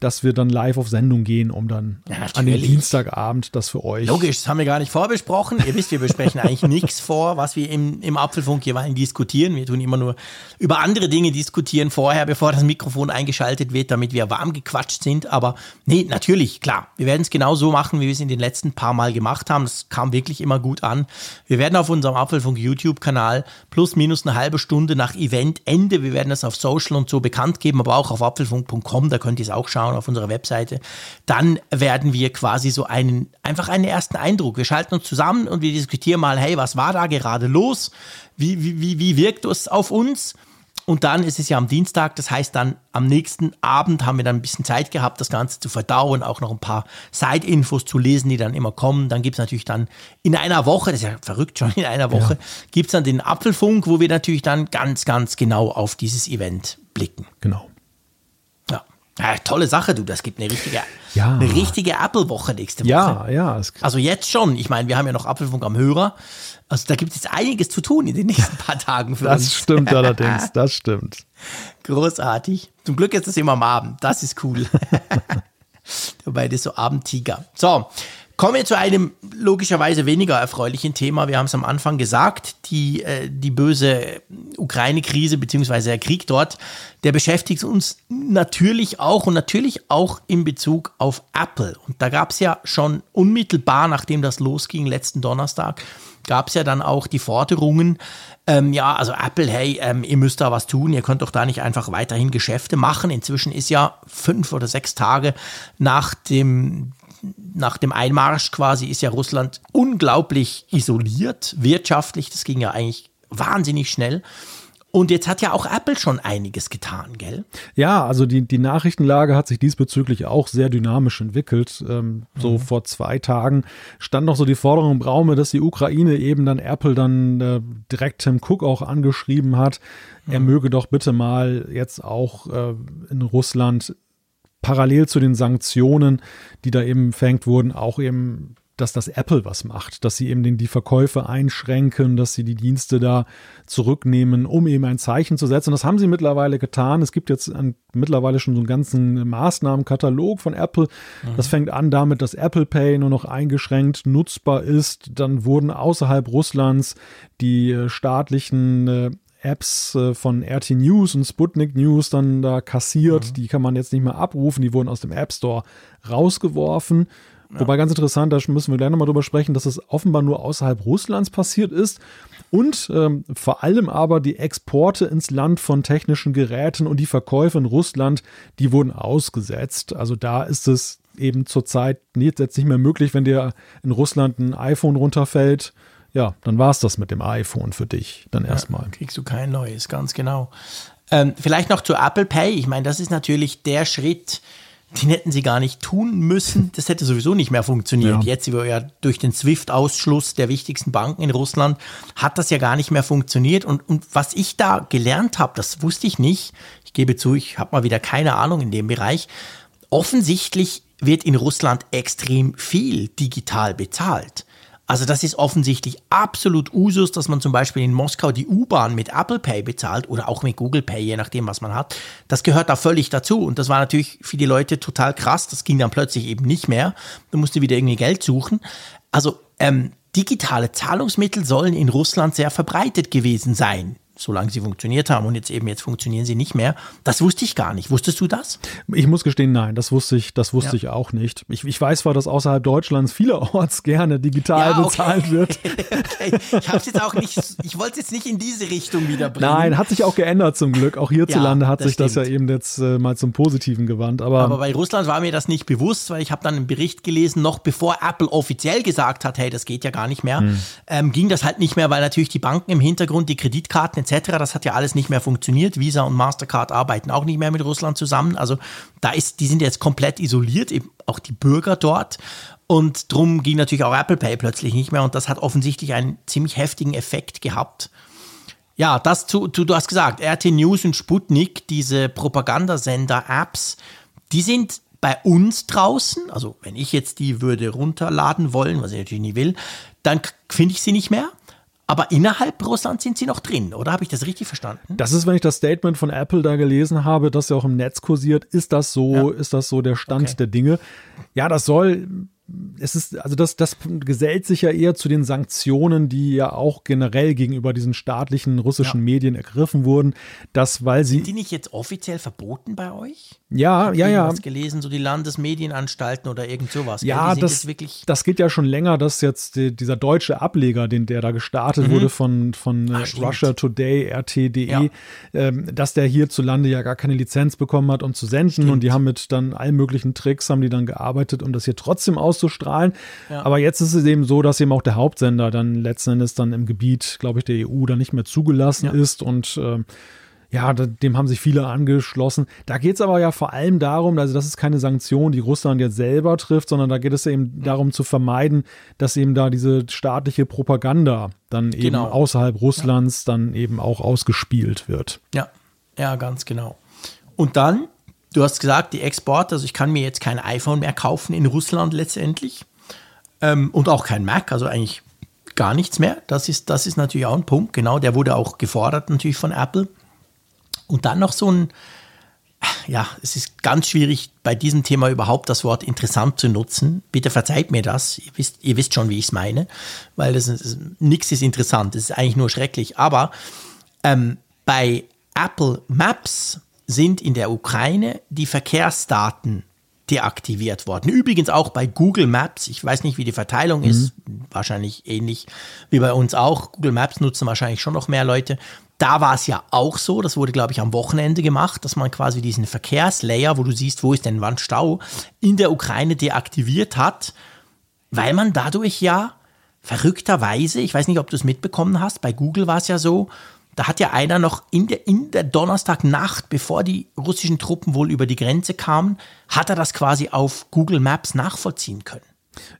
dass wir dann live auf Sendung gehen, um dann ja, an den Dienstagabend das für euch. Logisch, das haben wir gar nicht vorbesprochen. Ihr wisst, wir besprechen eigentlich *laughs* nichts vor, was wir im, im Apfelfunk jeweils diskutieren. Wir tun immer nur über andere Dinge diskutieren vorher, bevor das Mikrofon eingeschaltet wird, damit wir warm gequatscht sind. Aber nee, natürlich, klar. Wir werden es genau so machen, wie wir es in den letzten paar Mal gemacht haben. Das kam wirklich immer gut an. Wir werden auf unserem Apfelfunk YouTube-Kanal plus minus eine halbe Stunde nach Eventende, wir werden es auf Social und so bekannt geben, aber auch auf apfelfunk.com, da könnt ihr es auch schauen anschauen auf unserer Webseite, dann werden wir quasi so einen, einfach einen ersten Eindruck. Wir schalten uns zusammen und wir diskutieren mal, hey, was war da gerade los? Wie, wie, wie, wie wirkt es auf uns? Und dann ist es ja am Dienstag, das heißt dann am nächsten Abend haben wir dann ein bisschen Zeit gehabt, das Ganze zu verdauen, auch noch ein paar Side-Infos zu lesen, die dann immer kommen. Dann gibt es natürlich dann in einer Woche, das ist ja verrückt schon, in einer Woche, ja. gibt es dann den Apfelfunk, wo wir natürlich dann ganz, ganz genau auf dieses Event blicken. Genau. Ja, tolle Sache, du. Das gibt eine richtige, ja. eine richtige Apple-Woche nächste Woche. Ja, ja. Also jetzt schon. Ich meine, wir haben ja noch Apfelfunk am Hörer. Also da gibt es jetzt einiges zu tun in den nächsten paar Tagen für das uns. Das stimmt *laughs* allerdings. Das stimmt. Großartig. Zum Glück ist es immer am Abend. Das ist cool. *laughs* *laughs* Dabei das so Abendtiger. So, Kommen wir zu einem logischerweise weniger erfreulichen Thema. Wir haben es am Anfang gesagt, die, äh, die böse Ukraine-Krise bzw. der Krieg dort, der beschäftigt uns natürlich auch und natürlich auch in Bezug auf Apple. Und da gab es ja schon unmittelbar, nachdem das losging, letzten Donnerstag, gab es ja dann auch die Forderungen, ähm, ja, also Apple, hey, ähm, ihr müsst da was tun, ihr könnt doch da nicht einfach weiterhin Geschäfte machen. Inzwischen ist ja fünf oder sechs Tage nach dem nach dem Einmarsch quasi ist ja Russland unglaublich isoliert, wirtschaftlich. Das ging ja eigentlich wahnsinnig schnell. Und jetzt hat ja auch Apple schon einiges getan, gell? Ja, also die, die Nachrichtenlage hat sich diesbezüglich auch sehr dynamisch entwickelt. Ähm, so mhm. vor zwei Tagen stand noch so die Forderung im Raume, dass die Ukraine eben dann Apple dann äh, direkt Tim Cook auch angeschrieben hat. Mhm. Er möge doch bitte mal jetzt auch äh, in Russland parallel zu den Sanktionen, die da eben verhängt wurden, auch eben, dass das Apple was macht, dass sie eben den, die Verkäufe einschränken, dass sie die Dienste da zurücknehmen, um eben ein Zeichen zu setzen. Das haben sie mittlerweile getan. Es gibt jetzt ein, mittlerweile schon so einen ganzen Maßnahmenkatalog von Apple. Mhm. Das fängt an damit, dass Apple Pay nur noch eingeschränkt nutzbar ist. Dann wurden außerhalb Russlands die äh, staatlichen äh, Apps äh, von RT News und Sputnik News dann da kassiert. Mhm. Die kann man jetzt nicht mehr abrufen. Die wurden aus dem App Store rausgeworfen. Ja. Wobei ganz interessant, da müssen wir gleich nochmal drüber sprechen, dass es offenbar nur außerhalb Russlands passiert ist. Und ähm, vor allem aber die Exporte ins Land von technischen Geräten und die Verkäufe in Russland, die wurden ausgesetzt. Also da ist es eben zurzeit jetzt nicht mehr möglich, wenn dir in Russland ein iPhone runterfällt ja, dann war es das mit dem iPhone für dich dann erstmal. Ja, kriegst du kein neues, ganz genau. Ähm, vielleicht noch zu Apple Pay. Ich meine, das ist natürlich der Schritt, den hätten sie gar nicht tun müssen. Das hätte sowieso nicht mehr funktioniert. Ja. Jetzt, ja durch den SWIFT-Ausschluss der wichtigsten Banken in Russland, hat das ja gar nicht mehr funktioniert. Und, und was ich da gelernt habe, das wusste ich nicht. Ich gebe zu, ich habe mal wieder keine Ahnung in dem Bereich. Offensichtlich wird in Russland extrem viel digital bezahlt. Also das ist offensichtlich absolut Usus, dass man zum Beispiel in Moskau die U-Bahn mit Apple Pay bezahlt oder auch mit Google Pay, je nachdem, was man hat. Das gehört da völlig dazu. Und das war natürlich für die Leute total krass. Das ging dann plötzlich eben nicht mehr. Du musste wieder irgendwie Geld suchen. Also ähm, digitale Zahlungsmittel sollen in Russland sehr verbreitet gewesen sein solange sie funktioniert haben und jetzt eben jetzt funktionieren sie nicht mehr. Das wusste ich gar nicht. Wusstest du das? Ich muss gestehen, nein, das wusste ich, das wusste ja. ich auch nicht. Ich, ich weiß zwar, dass außerhalb Deutschlands vielerorts *laughs* gerne digital ja, okay. bezahlt wird. *laughs* okay. Ich habe jetzt auch nicht, ich wollte es jetzt nicht in diese Richtung wiederbringen. Nein, hat sich auch geändert zum Glück. Auch hierzulande ja, hat sich stimmt. das ja eben jetzt äh, mal zum Positiven gewandt. Aber, aber bei Russland war mir das nicht bewusst, weil ich habe dann einen Bericht gelesen, noch bevor Apple offiziell gesagt hat, hey, das geht ja gar nicht mehr, hm. ähm, ging das halt nicht mehr, weil natürlich die Banken im Hintergrund die Kreditkarten etc. Das hat ja alles nicht mehr funktioniert. Visa und Mastercard arbeiten auch nicht mehr mit Russland zusammen. Also da ist, die sind jetzt komplett isoliert, eben auch die Bürger dort. Und drum ging natürlich auch Apple Pay plötzlich nicht mehr. Und das hat offensichtlich einen ziemlich heftigen Effekt gehabt. Ja, das zu, du, du hast gesagt, RT News und Sputnik, diese Propagandasender-Apps, die sind bei uns draußen, also wenn ich jetzt die würde runterladen wollen, was ich natürlich nie will, dann finde ich sie nicht mehr. Aber innerhalb Russlands sind sie noch drin, oder habe ich das richtig verstanden? Das ist, wenn ich das Statement von Apple da gelesen habe, das ja auch im Netz kursiert, ist das so, ja. ist das so der Stand okay. der Dinge? Ja, das soll es ist, also das, das gesellt sich ja eher zu den Sanktionen, die ja auch generell gegenüber diesen staatlichen russischen ja. Medien ergriffen wurden, dass weil sie. Sind die nicht jetzt offiziell verboten bei euch? Ja, ja, ja. Was gelesen, so die Landesmedienanstalten oder irgend sowas. Ja, das, das geht ja schon länger, dass jetzt die, dieser deutsche Ableger, den der da gestartet mhm. wurde von, von Ach, äh, Russia Today, RT.de, ja. ähm, dass der hierzulande ja gar keine Lizenz bekommen hat, um zu senden. Stimmt. Und die haben mit dann allen möglichen Tricks, haben die dann gearbeitet, um das hier trotzdem aus auszustrahlen. Ja. Aber jetzt ist es eben so, dass eben auch der Hauptsender dann letzten Endes dann im Gebiet, glaube ich, der EU dann nicht mehr zugelassen ja. ist und äh, ja, dem haben sich viele angeschlossen. Da geht es aber ja vor allem darum, also das ist keine Sanktion, die Russland jetzt selber trifft, sondern da geht es eben darum zu vermeiden, dass eben da diese staatliche Propaganda dann eben genau. außerhalb Russlands ja. dann eben auch ausgespielt wird. Ja, ja, ganz genau. Und dann, du hast gesagt, die Export, also ich kann mir jetzt kein iPhone mehr kaufen in Russland letztendlich ähm, und auch kein Mac, also eigentlich gar nichts mehr. Das ist, das ist natürlich auch ein Punkt, genau, der wurde auch gefordert natürlich von Apple. Und dann noch so ein, ja, es ist ganz schwierig bei diesem Thema überhaupt das Wort interessant zu nutzen. Bitte verzeiht mir das. Ihr wisst, ihr wisst schon, wie ich es meine, weil das, das, nichts ist interessant. Das ist eigentlich nur schrecklich. Aber ähm, bei Apple Maps sind in der Ukraine die Verkehrsdaten deaktiviert worden. Übrigens auch bei Google Maps. Ich weiß nicht, wie die Verteilung mhm. ist. Wahrscheinlich ähnlich wie bei uns auch. Google Maps nutzen wahrscheinlich schon noch mehr Leute. Da war es ja auch so, das wurde, glaube ich, am Wochenende gemacht, dass man quasi diesen Verkehrslayer, wo du siehst, wo ist denn wann Stau, in der Ukraine deaktiviert hat, weil man dadurch ja verrückterweise, ich weiß nicht, ob du es mitbekommen hast, bei Google war es ja so, da hat ja einer noch in der, in der Donnerstagnacht, bevor die russischen Truppen wohl über die Grenze kamen, hat er das quasi auf Google Maps nachvollziehen können.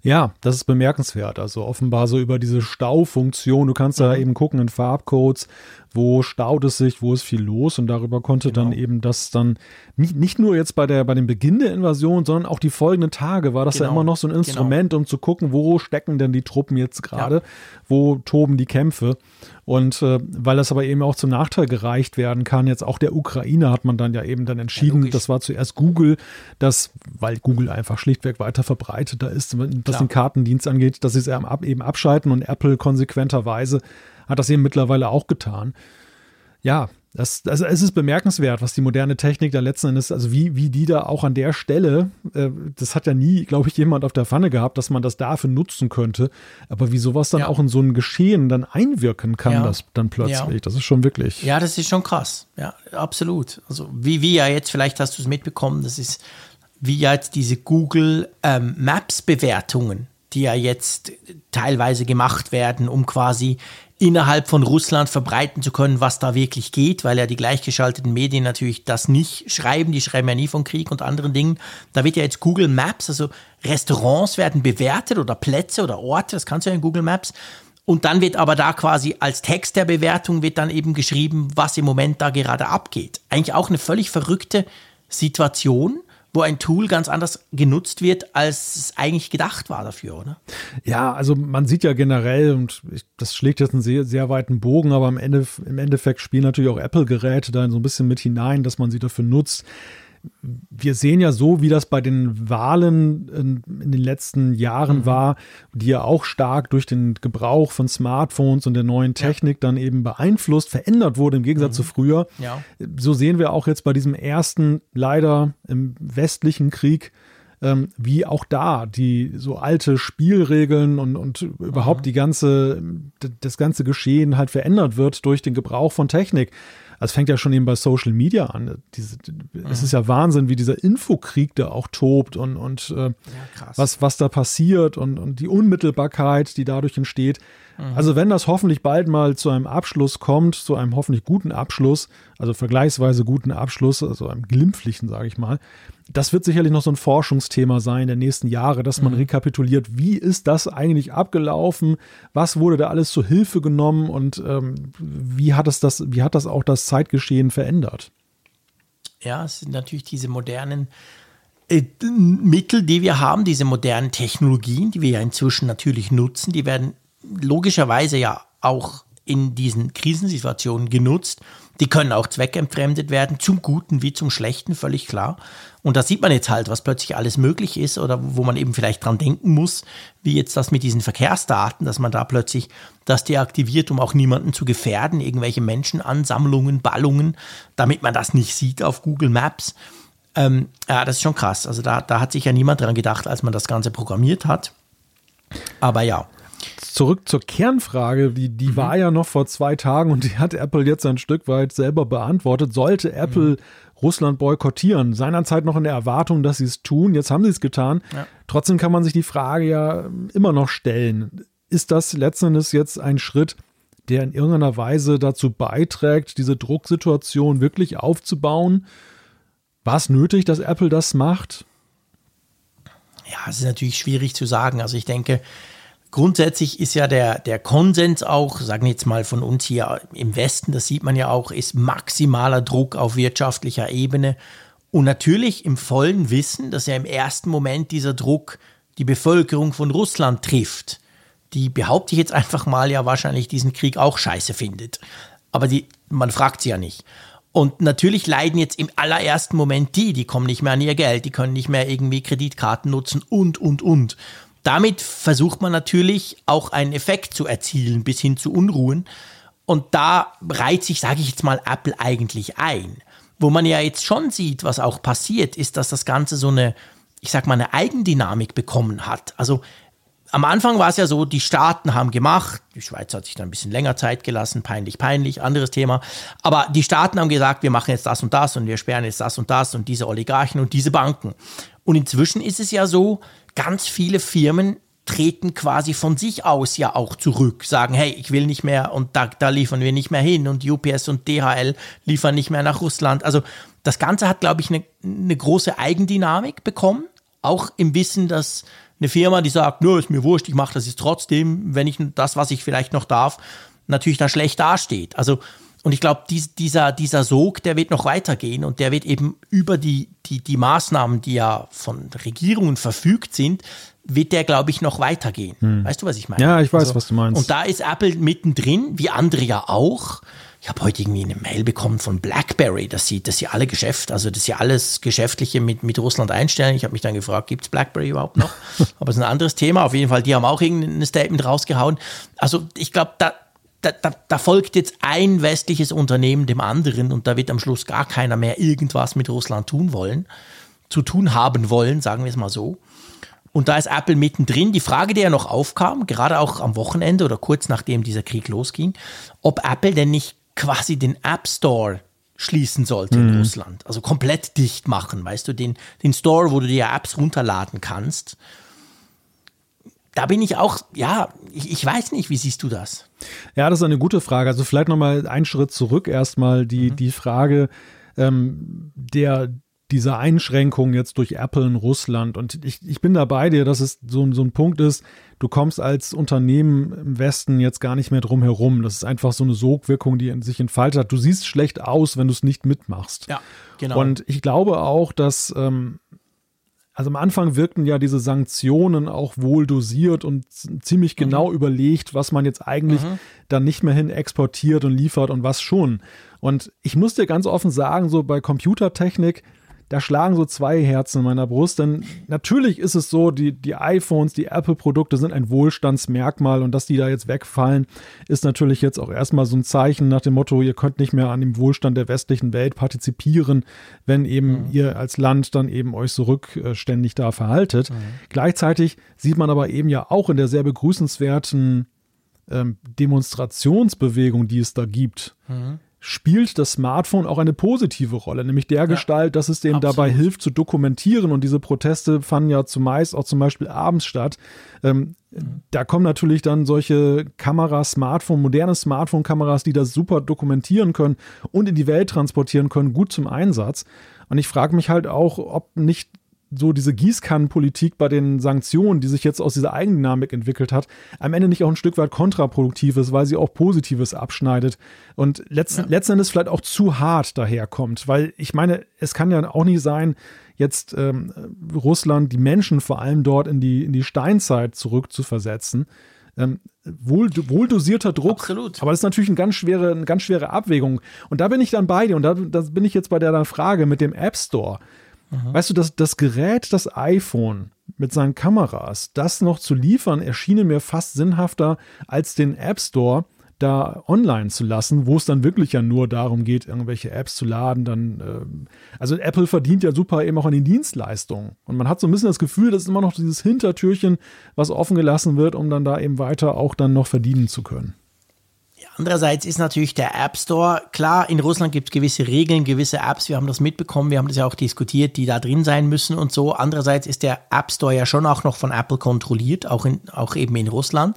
Ja, das ist bemerkenswert. Also offenbar so über diese Staufunktion. Du kannst da mhm. eben gucken in Farbcodes, wo staut es sich, wo ist viel los und darüber konnte genau. dann eben das dann nicht, nicht nur jetzt bei der bei dem Beginn der Invasion, sondern auch die folgenden Tage war das genau. ja immer noch so ein Instrument, genau. um zu gucken, wo stecken denn die Truppen jetzt gerade, ja. wo toben die Kämpfe und äh, weil das aber eben auch zum Nachteil gereicht werden kann, jetzt auch der Ukraine hat man dann ja eben dann entschieden, ja, das war zuerst Google, das weil Google einfach schlichtweg weiter verbreiteter ist, was Klar. den Kartendienst angeht, dass sie es eben abschalten und Apple konsequenterweise hat das eben mittlerweile auch getan. Ja, das, also es ist bemerkenswert, was die moderne Technik da letzten Endes, also wie, wie die da auch an der Stelle, äh, das hat ja nie, glaube ich, jemand auf der Pfanne gehabt, dass man das dafür nutzen könnte. Aber wie sowas dann ja. auch in so ein Geschehen dann einwirken kann, ja. das dann plötzlich, ja. das ist schon wirklich. Ja, das ist schon krass. Ja, absolut. Also wie, wie ja jetzt, vielleicht hast du es mitbekommen, das ist wie jetzt diese Google ähm, Maps Bewertungen, die ja jetzt teilweise gemacht werden, um quasi innerhalb von Russland verbreiten zu können, was da wirklich geht, weil ja die gleichgeschalteten Medien natürlich das nicht schreiben. Die schreiben ja nie von Krieg und anderen Dingen. Da wird ja jetzt Google Maps, also Restaurants werden bewertet oder Plätze oder Orte, das kannst du ja in Google Maps. Und dann wird aber da quasi als Text der Bewertung wird dann eben geschrieben, was im Moment da gerade abgeht. Eigentlich auch eine völlig verrückte Situation wo ein Tool ganz anders genutzt wird, als es eigentlich gedacht war dafür, oder? Ja, also man sieht ja generell, und das schlägt jetzt einen sehr, sehr weiten Bogen, aber im, Ende, im Endeffekt spielen natürlich auch Apple-Geräte da so ein bisschen mit hinein, dass man sie dafür nutzt wir sehen ja so, wie das bei den Wahlen in, in den letzten Jahren mhm. war, die ja auch stark durch den Gebrauch von Smartphones und der neuen Technik ja. dann eben beeinflusst, verändert wurde im Gegensatz mhm. zu früher. Ja. So sehen wir auch jetzt bei diesem ersten, leider im westlichen Krieg, ähm, wie auch da die so alte Spielregeln und, und überhaupt mhm. die ganze, das ganze Geschehen halt verändert wird durch den Gebrauch von Technik. Es fängt ja schon eben bei Social Media an. Diese, mhm. Es ist ja Wahnsinn, wie dieser Infokrieg da auch tobt und, und äh, ja, was, was da passiert und, und die Unmittelbarkeit, die dadurch entsteht. Mhm. Also wenn das hoffentlich bald mal zu einem Abschluss kommt, zu einem hoffentlich guten Abschluss, also vergleichsweise guten Abschluss, also einem glimpflichen, sage ich mal, das wird sicherlich noch so ein Forschungsthema sein der nächsten Jahre, dass man mhm. rekapituliert, wie ist das eigentlich abgelaufen, was wurde da alles zur Hilfe genommen und ähm, wie hat es das, wie hat das auch das Zeitgeschehen verändert? Ja, es sind natürlich diese modernen äh, Mittel, die wir haben, diese modernen Technologien, die wir ja inzwischen natürlich nutzen, die werden logischerweise ja auch in diesen Krisensituationen genutzt. Die können auch zweckentfremdet werden, zum Guten wie zum Schlechten, völlig klar. Und da sieht man jetzt halt, was plötzlich alles möglich ist oder wo man eben vielleicht dran denken muss, wie jetzt das mit diesen Verkehrsdaten, dass man da plötzlich das deaktiviert, um auch niemanden zu gefährden, irgendwelche Menschenansammlungen, Ballungen, damit man das nicht sieht auf Google Maps. Ähm, ja, das ist schon krass. Also da, da hat sich ja niemand dran gedacht, als man das Ganze programmiert hat. Aber ja, zurück zur Kernfrage, die, die mhm. war ja noch vor zwei Tagen und die hat Apple jetzt ein Stück weit selber beantwortet. Sollte Apple mhm. Russland boykottieren? Seinerzeit noch in der Erwartung, dass sie es tun. Jetzt haben sie es getan. Ja. Trotzdem kann man sich die Frage ja immer noch stellen. Ist das letzten Endes jetzt ein Schritt, der in irgendeiner Weise dazu beiträgt, diese Drucksituation wirklich aufzubauen? War es nötig, dass Apple das macht? Ja, es ist natürlich schwierig zu sagen. Also ich denke, grundsätzlich ist ja der, der Konsens auch, sagen wir jetzt mal von uns hier im Westen, das sieht man ja auch, ist maximaler Druck auf wirtschaftlicher Ebene. Und natürlich im vollen Wissen, dass ja im ersten Moment dieser Druck die Bevölkerung von Russland trifft, die behaupte ich jetzt einfach mal ja wahrscheinlich diesen Krieg auch scheiße findet. Aber die, man fragt sie ja nicht. Und natürlich leiden jetzt im allerersten Moment die, die kommen nicht mehr an ihr Geld, die können nicht mehr irgendwie Kreditkarten nutzen und, und, und. Damit versucht man natürlich auch einen Effekt zu erzielen, bis hin zu Unruhen. Und da reiht sich, sage ich jetzt mal, Apple eigentlich ein. Wo man ja jetzt schon sieht, was auch passiert, ist, dass das Ganze so eine, ich sag mal, eine Eigendynamik bekommen hat. Also am Anfang war es ja so, die Staaten haben gemacht, die Schweiz hat sich da ein bisschen länger Zeit gelassen, peinlich, peinlich, anderes Thema. Aber die Staaten haben gesagt, wir machen jetzt das und das und wir sperren jetzt das und das und diese Oligarchen und diese Banken. Und inzwischen ist es ja so, ganz viele Firmen treten quasi von sich aus ja auch zurück, sagen, hey, ich will nicht mehr und da, da liefern wir nicht mehr hin und UPS und DHL liefern nicht mehr nach Russland. Also das Ganze hat, glaube ich, eine, eine große Eigendynamik bekommen, auch im Wissen, dass eine Firma, die sagt, nö, ist mir wurscht, ich mache das jetzt trotzdem, wenn ich das, was ich vielleicht noch darf, natürlich dann schlecht dasteht. Also, und ich glaube, dies, dieser, dieser Sog, der wird noch weitergehen und der wird eben über die, die, die Maßnahmen, die ja von Regierungen verfügt sind, wird der, glaube ich, noch weitergehen. Hm. Weißt du, was ich meine? Ja, ich weiß, also, was du meinst. Und da ist Apple mittendrin, wie andere ja auch. Ich habe heute irgendwie eine Mail bekommen von BlackBerry, dass sie, dass sie alle Geschäft, also dass sie alles Geschäftliche mit, mit Russland einstellen. Ich habe mich dann gefragt, gibt es BlackBerry überhaupt noch? *laughs* Aber es ist ein anderes Thema. Auf jeden Fall, die haben auch irgendein Statement rausgehauen. Also ich glaube, da, da, da, da, folgt jetzt ein westliches Unternehmen dem anderen und da wird am Schluss gar keiner mehr irgendwas mit Russland tun wollen, zu tun haben wollen, sagen wir es mal so. Und da ist Apple mittendrin. Die Frage, die ja noch aufkam, gerade auch am Wochenende oder kurz nachdem dieser Krieg losging, ob Apple denn nicht quasi den App Store schließen sollte mhm. in Russland. Also komplett dicht machen, weißt du, den, den Store, wo du dir Apps runterladen kannst. Da bin ich auch, ja, ich, ich weiß nicht, wie siehst du das? Ja, das ist eine gute Frage. Also vielleicht nochmal einen Schritt zurück erstmal die, mhm. die Frage ähm, der, dieser Einschränkung jetzt durch Apple in Russland. Und ich, ich bin da bei dir, dass es so, so ein Punkt ist, du kommst als Unternehmen im Westen jetzt gar nicht mehr drum herum. Das ist einfach so eine Sogwirkung, die sich entfaltet hat. Du siehst schlecht aus, wenn du es nicht mitmachst. Ja, genau. Und ich glaube auch, dass ähm, also am Anfang wirkten ja diese Sanktionen auch wohl dosiert und ziemlich mhm. genau mhm. überlegt, was man jetzt eigentlich mhm. dann nicht mehr hin exportiert und liefert und was schon. Und ich muss dir ganz offen sagen, so bei Computertechnik, da schlagen so zwei Herzen in meiner Brust, denn natürlich ist es so, die, die iPhones, die Apple-Produkte sind ein Wohlstandsmerkmal und dass die da jetzt wegfallen, ist natürlich jetzt auch erstmal so ein Zeichen nach dem Motto, ihr könnt nicht mehr an dem Wohlstand der westlichen Welt partizipieren, wenn eben mhm. ihr als Land dann eben euch so rückständig da verhaltet. Mhm. Gleichzeitig sieht man aber eben ja auch in der sehr begrüßenswerten ähm, Demonstrationsbewegung, die es da gibt, mhm spielt das Smartphone auch eine positive Rolle, nämlich der ja, Gestalt, dass es denen absolut. dabei hilft zu dokumentieren. Und diese Proteste fanden ja zumeist auch zum Beispiel abends statt. Ähm, mhm. Da kommen natürlich dann solche Kameras, Smartphone, moderne Smartphone-Kameras, die das super dokumentieren können und in die Welt transportieren können, gut zum Einsatz. Und ich frage mich halt auch, ob nicht so diese Gießkannenpolitik bei den Sanktionen, die sich jetzt aus dieser Eigendynamik entwickelt hat, am Ende nicht auch ein Stück weit kontraproduktiv ist, weil sie auch Positives abschneidet und letzten, ja. letzten Endes vielleicht auch zu hart daherkommt. Weil ich meine, es kann ja auch nicht sein, jetzt ähm, Russland, die Menschen vor allem dort in die, in die Steinzeit zurückzuversetzen. Ähm, wohl, wohl dosierter Druck. Absolut. Aber das ist natürlich eine ganz schwere, eine ganz schwere Abwägung. Und da bin ich dann bei dir und da, da bin ich jetzt bei der Frage mit dem App Store. Mhm. Weißt du, das, das Gerät, das iPhone mit seinen Kameras, das noch zu liefern, erschien mir fast sinnhafter als den App Store da online zu lassen, wo es dann wirklich ja nur darum geht, irgendwelche Apps zu laden. Dann, äh, also Apple verdient ja super eben auch an den Dienstleistungen. Und man hat so ein bisschen das Gefühl, das ist immer noch dieses Hintertürchen, was offen gelassen wird, um dann da eben weiter auch dann noch verdienen zu können. Andererseits ist natürlich der App Store, klar, in Russland gibt es gewisse Regeln, gewisse Apps, wir haben das mitbekommen, wir haben das ja auch diskutiert, die da drin sein müssen und so. Andererseits ist der App Store ja schon auch noch von Apple kontrolliert, auch, in, auch eben in Russland.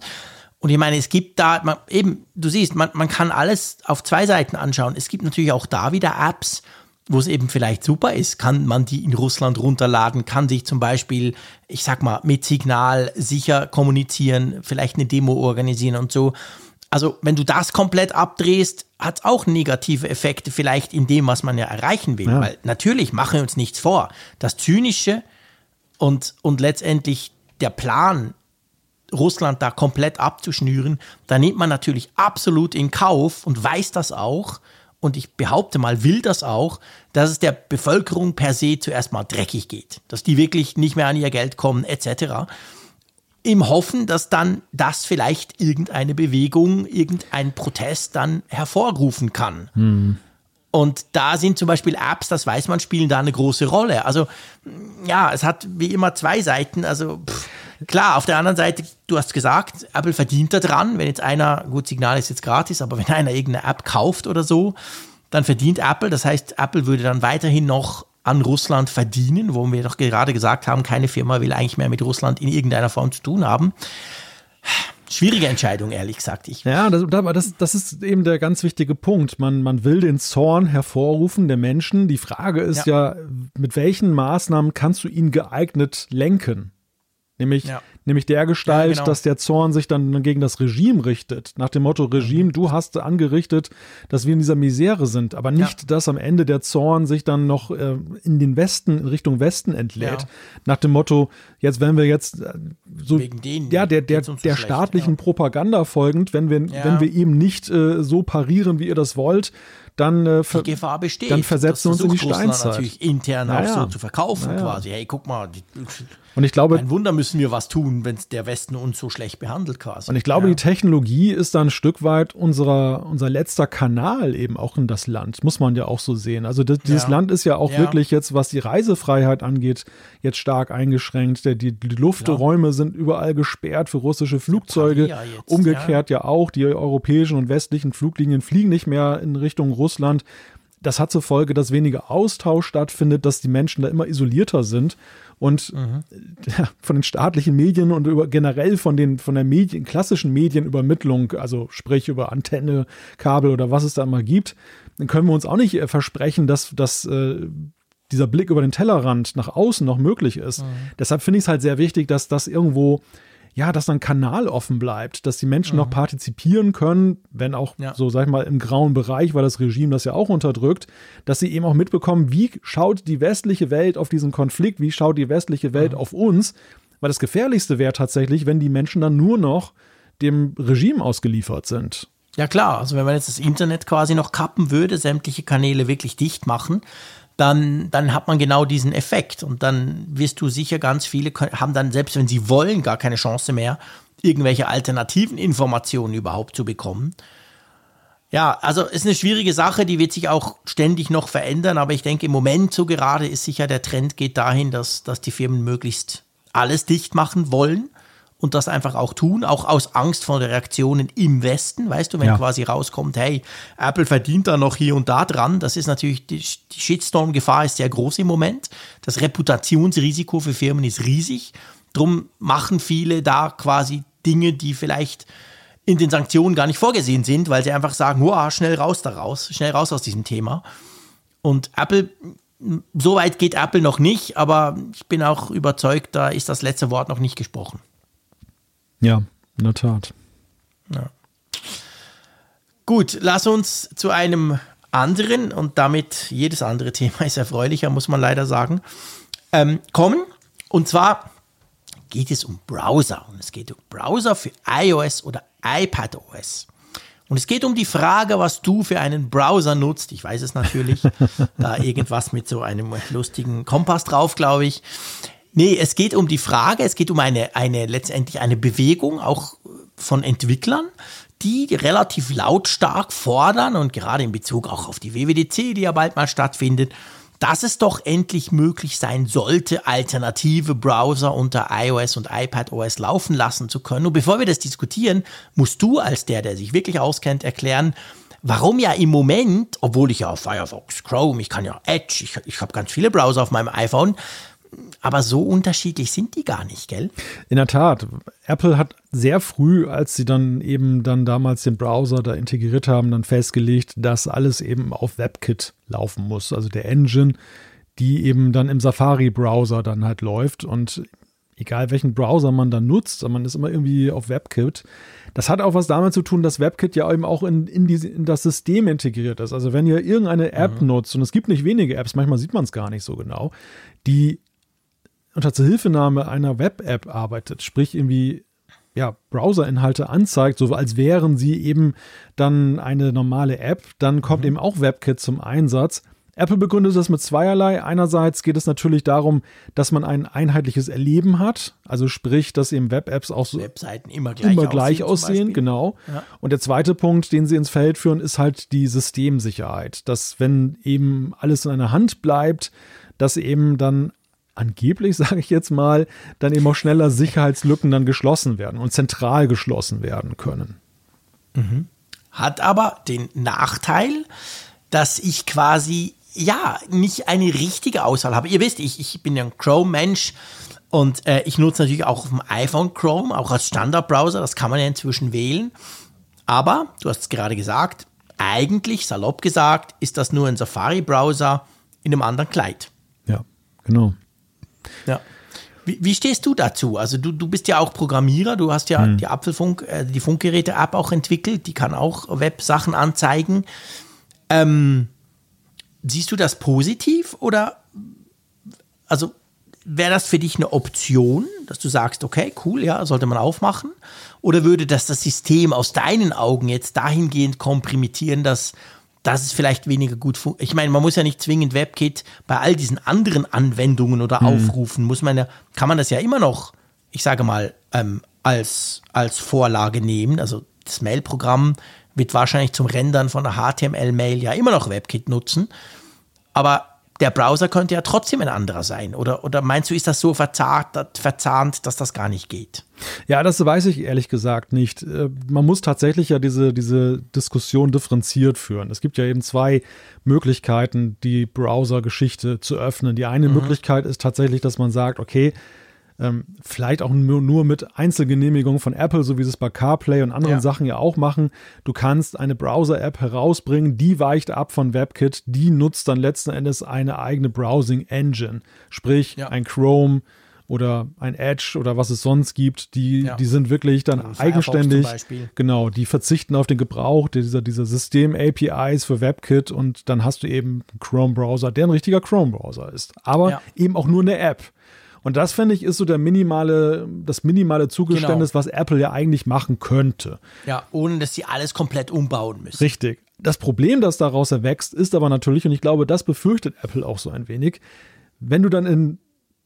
Und ich meine, es gibt da, man, eben, du siehst, man, man kann alles auf zwei Seiten anschauen. Es gibt natürlich auch da wieder Apps, wo es eben vielleicht super ist, kann man die in Russland runterladen, kann sich zum Beispiel, ich sag mal, mit Signal sicher kommunizieren, vielleicht eine Demo organisieren und so. Also, wenn du das komplett abdrehst, hat es auch negative Effekte vielleicht in dem, was man ja erreichen will. Ja. Weil natürlich machen wir uns nichts vor. Das Zynische und, und letztendlich der Plan, Russland da komplett abzuschnüren, da nimmt man natürlich absolut in Kauf und weiß das auch. Und ich behaupte mal, will das auch, dass es der Bevölkerung per se zuerst mal dreckig geht. Dass die wirklich nicht mehr an ihr Geld kommen, etc. Im Hoffen, dass dann das vielleicht irgendeine Bewegung, irgendein Protest dann hervorrufen kann. Hm. Und da sind zum Beispiel Apps, das weiß man, spielen da eine große Rolle. Also ja, es hat wie immer zwei Seiten. Also pff, klar, auf der anderen Seite, du hast gesagt, Apple verdient da dran. Wenn jetzt einer, gut, Signal ist jetzt gratis, aber wenn einer irgendeine App kauft oder so, dann verdient Apple. Das heißt, Apple würde dann weiterhin noch an Russland verdienen, wo wir doch gerade gesagt haben, keine Firma will eigentlich mehr mit Russland in irgendeiner Form zu tun haben. Schwierige Entscheidung, ehrlich gesagt. Ich. Ja, das, das, das ist eben der ganz wichtige Punkt. Man, man will den Zorn hervorrufen der Menschen. Die Frage ist ja. ja, mit welchen Maßnahmen kannst du ihn geeignet lenken? Nämlich, ja. Nämlich der Gestalt, ja, genau. dass der Zorn sich dann gegen das Regime richtet. Nach dem Motto, Regime, du hast angerichtet, dass wir in dieser Misere sind. Aber nicht, ja. dass am Ende der Zorn sich dann noch äh, in den Westen, in Richtung Westen entlädt. Nach dem Motto, jetzt wenn wir jetzt äh, so, denen, ja, der, der, der staatlichen Propaganda folgend, wenn wir, wenn wir ihm nicht äh, so parieren, wie ihr das wollt, dann, äh, die Gefahr besteht. dann versetzen wir uns in die Steinzeit. natürlich intern naja. auch so zu verkaufen naja. quasi. Hey, guck mal, die, und ich glaube, kein Wunder müssen wir was tun, wenn der Westen uns so schlecht behandelt quasi. Und ich glaube, ja. die Technologie ist da ein Stück weit unserer, unser letzter Kanal eben auch in das Land, muss man ja auch so sehen. Also das, dieses ja. Land ist ja auch ja. wirklich jetzt, was die Reisefreiheit angeht, jetzt stark eingeschränkt. Die, die, die Lufträume sind überall gesperrt für russische Flugzeuge. Jetzt, Umgekehrt ja. auch, die europäischen und westlichen Fluglinien fliegen nicht mehr in Richtung Russland. Das hat zur Folge, dass weniger Austausch stattfindet, dass die Menschen da immer isolierter sind und mhm. ja, *laughs* von den staatlichen Medien und über, generell von den von der Medien, klassischen Medienübermittlung, also sprich über Antenne, Kabel oder was es da immer gibt, dann können wir uns auch nicht äh, versprechen, dass, dass äh, dieser Blick über den Tellerrand nach außen noch möglich ist. Mhm. Deshalb finde ich es halt sehr wichtig, dass das irgendwo ja, dass ein Kanal offen bleibt, dass die Menschen mhm. noch partizipieren können, wenn auch ja. so, sag ich mal, im grauen Bereich, weil das Regime das ja auch unterdrückt, dass sie eben auch mitbekommen, wie schaut die westliche Welt auf diesen Konflikt, wie schaut die westliche Welt mhm. auf uns, weil das Gefährlichste wäre tatsächlich, wenn die Menschen dann nur noch dem Regime ausgeliefert sind. Ja klar, also wenn man jetzt das Internet quasi noch kappen würde, sämtliche Kanäle wirklich dicht machen, dann, dann hat man genau diesen Effekt. Und dann wirst du sicher ganz viele haben dann, selbst wenn sie wollen, gar keine Chance mehr, irgendwelche alternativen Informationen überhaupt zu bekommen. Ja, also ist eine schwierige Sache, die wird sich auch ständig noch verändern, aber ich denke, im Moment so gerade ist sicher der Trend geht dahin, dass, dass die Firmen möglichst alles dicht machen wollen und das einfach auch tun, auch aus Angst vor Reaktionen im Westen, weißt du, wenn ja. quasi rauskommt, hey, Apple verdient da noch hier und da dran, das ist natürlich, die, die Shitstorm-Gefahr ist sehr groß im Moment, das Reputationsrisiko für Firmen ist riesig, drum machen viele da quasi Dinge, die vielleicht in den Sanktionen gar nicht vorgesehen sind, weil sie einfach sagen, wow, schnell raus daraus, schnell raus aus diesem Thema. Und Apple, so weit geht Apple noch nicht, aber ich bin auch überzeugt, da ist das letzte Wort noch nicht gesprochen. Ja, in der Tat. Ja. Gut, lass uns zu einem anderen und damit jedes andere *laughs* Thema ist erfreulicher, muss man leider sagen, ähm, kommen. Und zwar geht es um Browser und es geht um Browser für iOS oder iPadOS. Und es geht um die Frage, was du für einen Browser nutzt. Ich weiß es natürlich. *laughs* da irgendwas mit so einem lustigen Kompass drauf, glaube ich. Nee, es geht um die Frage, es geht um eine, eine letztendlich eine Bewegung auch von Entwicklern, die relativ lautstark fordern und gerade in Bezug auch auf die WWDC, die ja bald mal stattfindet, dass es doch endlich möglich sein sollte, alternative Browser unter iOS und iPadOS laufen lassen zu können. Und bevor wir das diskutieren, musst du als der, der sich wirklich auskennt, erklären, warum ja im Moment, obwohl ich ja Firefox, Chrome, ich kann ja Edge, ich, ich habe ganz viele Browser auf meinem iPhone, aber so unterschiedlich sind die gar nicht, gell? In der Tat. Apple hat sehr früh, als sie dann eben dann damals den Browser da integriert haben, dann festgelegt, dass alles eben auf WebKit laufen muss. Also der Engine, die eben dann im Safari-Browser dann halt läuft. Und egal welchen Browser man dann nutzt, man ist immer irgendwie auf WebKit. Das hat auch was damit zu tun, dass WebKit ja eben auch in, in, die, in das System integriert ist. Also wenn ihr irgendeine App mhm. nutzt, und es gibt nicht wenige Apps, manchmal sieht man es gar nicht so genau, die unter Zuhilfenahme einer Web-App arbeitet, sprich irgendwie ja, Browserinhalte anzeigt, so als wären sie eben dann eine normale App, dann kommt mhm. eben auch WebKit zum Einsatz. Apple begründet das mit zweierlei. Einerseits geht es natürlich darum, dass man ein einheitliches Erleben hat, also sprich, dass eben Web-Apps auch so Webseiten immer gleich, immer gleich aussehen, aussehen genau. Ja. Und der zweite Punkt, den sie ins Feld führen, ist halt die Systemsicherheit, dass wenn eben alles in einer Hand bleibt, dass eben dann angeblich, *laughs* sage ich jetzt mal, dann eben auch schneller Sicherheitslücken dann geschlossen werden und zentral geschlossen werden können. Mhm. Hat aber den Nachteil, dass ich quasi ja, nicht eine richtige Auswahl habe. Ihr wisst, ich, ich bin ja ein Chrome-Mensch und äh, ich nutze natürlich auch auf dem iPhone Chrome, auch als Standardbrowser, das kann man ja inzwischen wählen. Aber, du hast es gerade gesagt, eigentlich, salopp gesagt, ist das nur ein Safari-Browser in einem anderen Kleid. Ja, genau. Ja. Wie, wie, stehst du dazu? Also du, du bist ja auch Programmierer, du hast ja hm. die Apfelfunk, äh, die Funkgeräte-App auch entwickelt, die kann auch Websachen anzeigen. Ähm, siehst du das positiv oder also wäre das für dich eine Option, dass du sagst, okay, cool, ja, sollte man aufmachen? Oder würde das das System aus deinen Augen jetzt dahingehend komprimieren, dass, dass es vielleicht weniger gut funktioniert? Ich meine, man muss ja nicht zwingend WebKit bei all diesen anderen Anwendungen oder mhm. Aufrufen, muss man ja, kann man das ja immer noch, ich sage mal, ähm, als, als Vorlage nehmen. Also das Mail-Programm wird wahrscheinlich zum Rendern von einer HTML-Mail ja immer noch WebKit nutzen. Aber der Browser könnte ja trotzdem ein anderer sein. Oder, oder meinst du, ist das so verzahnt, verzahnt, dass das gar nicht geht? Ja, das weiß ich ehrlich gesagt nicht. Äh, man muss tatsächlich ja diese, diese Diskussion differenziert führen. Es gibt ja eben zwei Möglichkeiten, die Browser-Geschichte zu öffnen. Die eine mhm. Möglichkeit ist tatsächlich, dass man sagt, okay, ähm, vielleicht auch nur, nur mit Einzelgenehmigung von Apple, so wie sie es bei CarPlay und anderen ja. Sachen ja auch machen. Du kannst eine Browser-App herausbringen, die weicht ab von WebKit, die nutzt dann letzten Endes eine eigene Browsing-Engine, sprich ja. ein Chrome oder ein Edge oder was es sonst gibt, die, ja. die sind wirklich dann also eigenständig. Genau, die verzichten auf den Gebrauch dieser, dieser System-APIs für WebKit und dann hast du eben einen Chrome-Browser, der ein richtiger Chrome-Browser ist. Aber ja. eben auch nur eine App. Und das, finde ich, ist so der minimale, das minimale Zugeständnis, genau. was Apple ja eigentlich machen könnte. Ja, ohne dass sie alles komplett umbauen müssen. Richtig. Das Problem, das daraus erwächst, ist aber natürlich, und ich glaube, das befürchtet Apple auch so ein wenig, wenn du dann in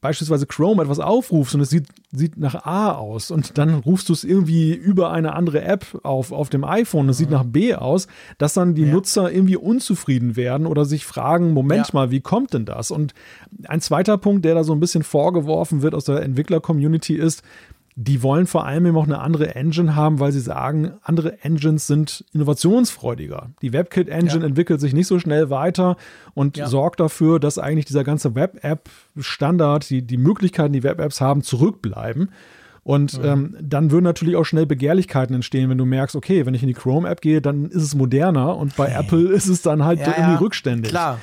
beispielsweise Chrome etwas aufrufst und es sieht, sieht nach A aus und dann rufst du es irgendwie über eine andere App auf, auf dem iPhone und es mhm. sieht nach B aus, dass dann die ja. Nutzer irgendwie unzufrieden werden oder sich fragen, Moment ja. mal, wie kommt denn das? Und ein zweiter Punkt, der da so ein bisschen vorgeworfen wird aus der Entwickler-Community ist, die wollen vor allem eben auch eine andere Engine haben, weil sie sagen, andere Engines sind innovationsfreudiger. Die WebKit-Engine ja. entwickelt sich nicht so schnell weiter und ja. sorgt dafür, dass eigentlich dieser ganze Web-App-Standard, die, die Möglichkeiten, die Web-Apps haben, zurückbleiben. Und mhm. ähm, dann würden natürlich auch schnell Begehrlichkeiten entstehen, wenn du merkst, okay, wenn ich in die Chrome-App gehe, dann ist es moderner und bei Apple ist es dann halt ja, irgendwie rückständig. Klar.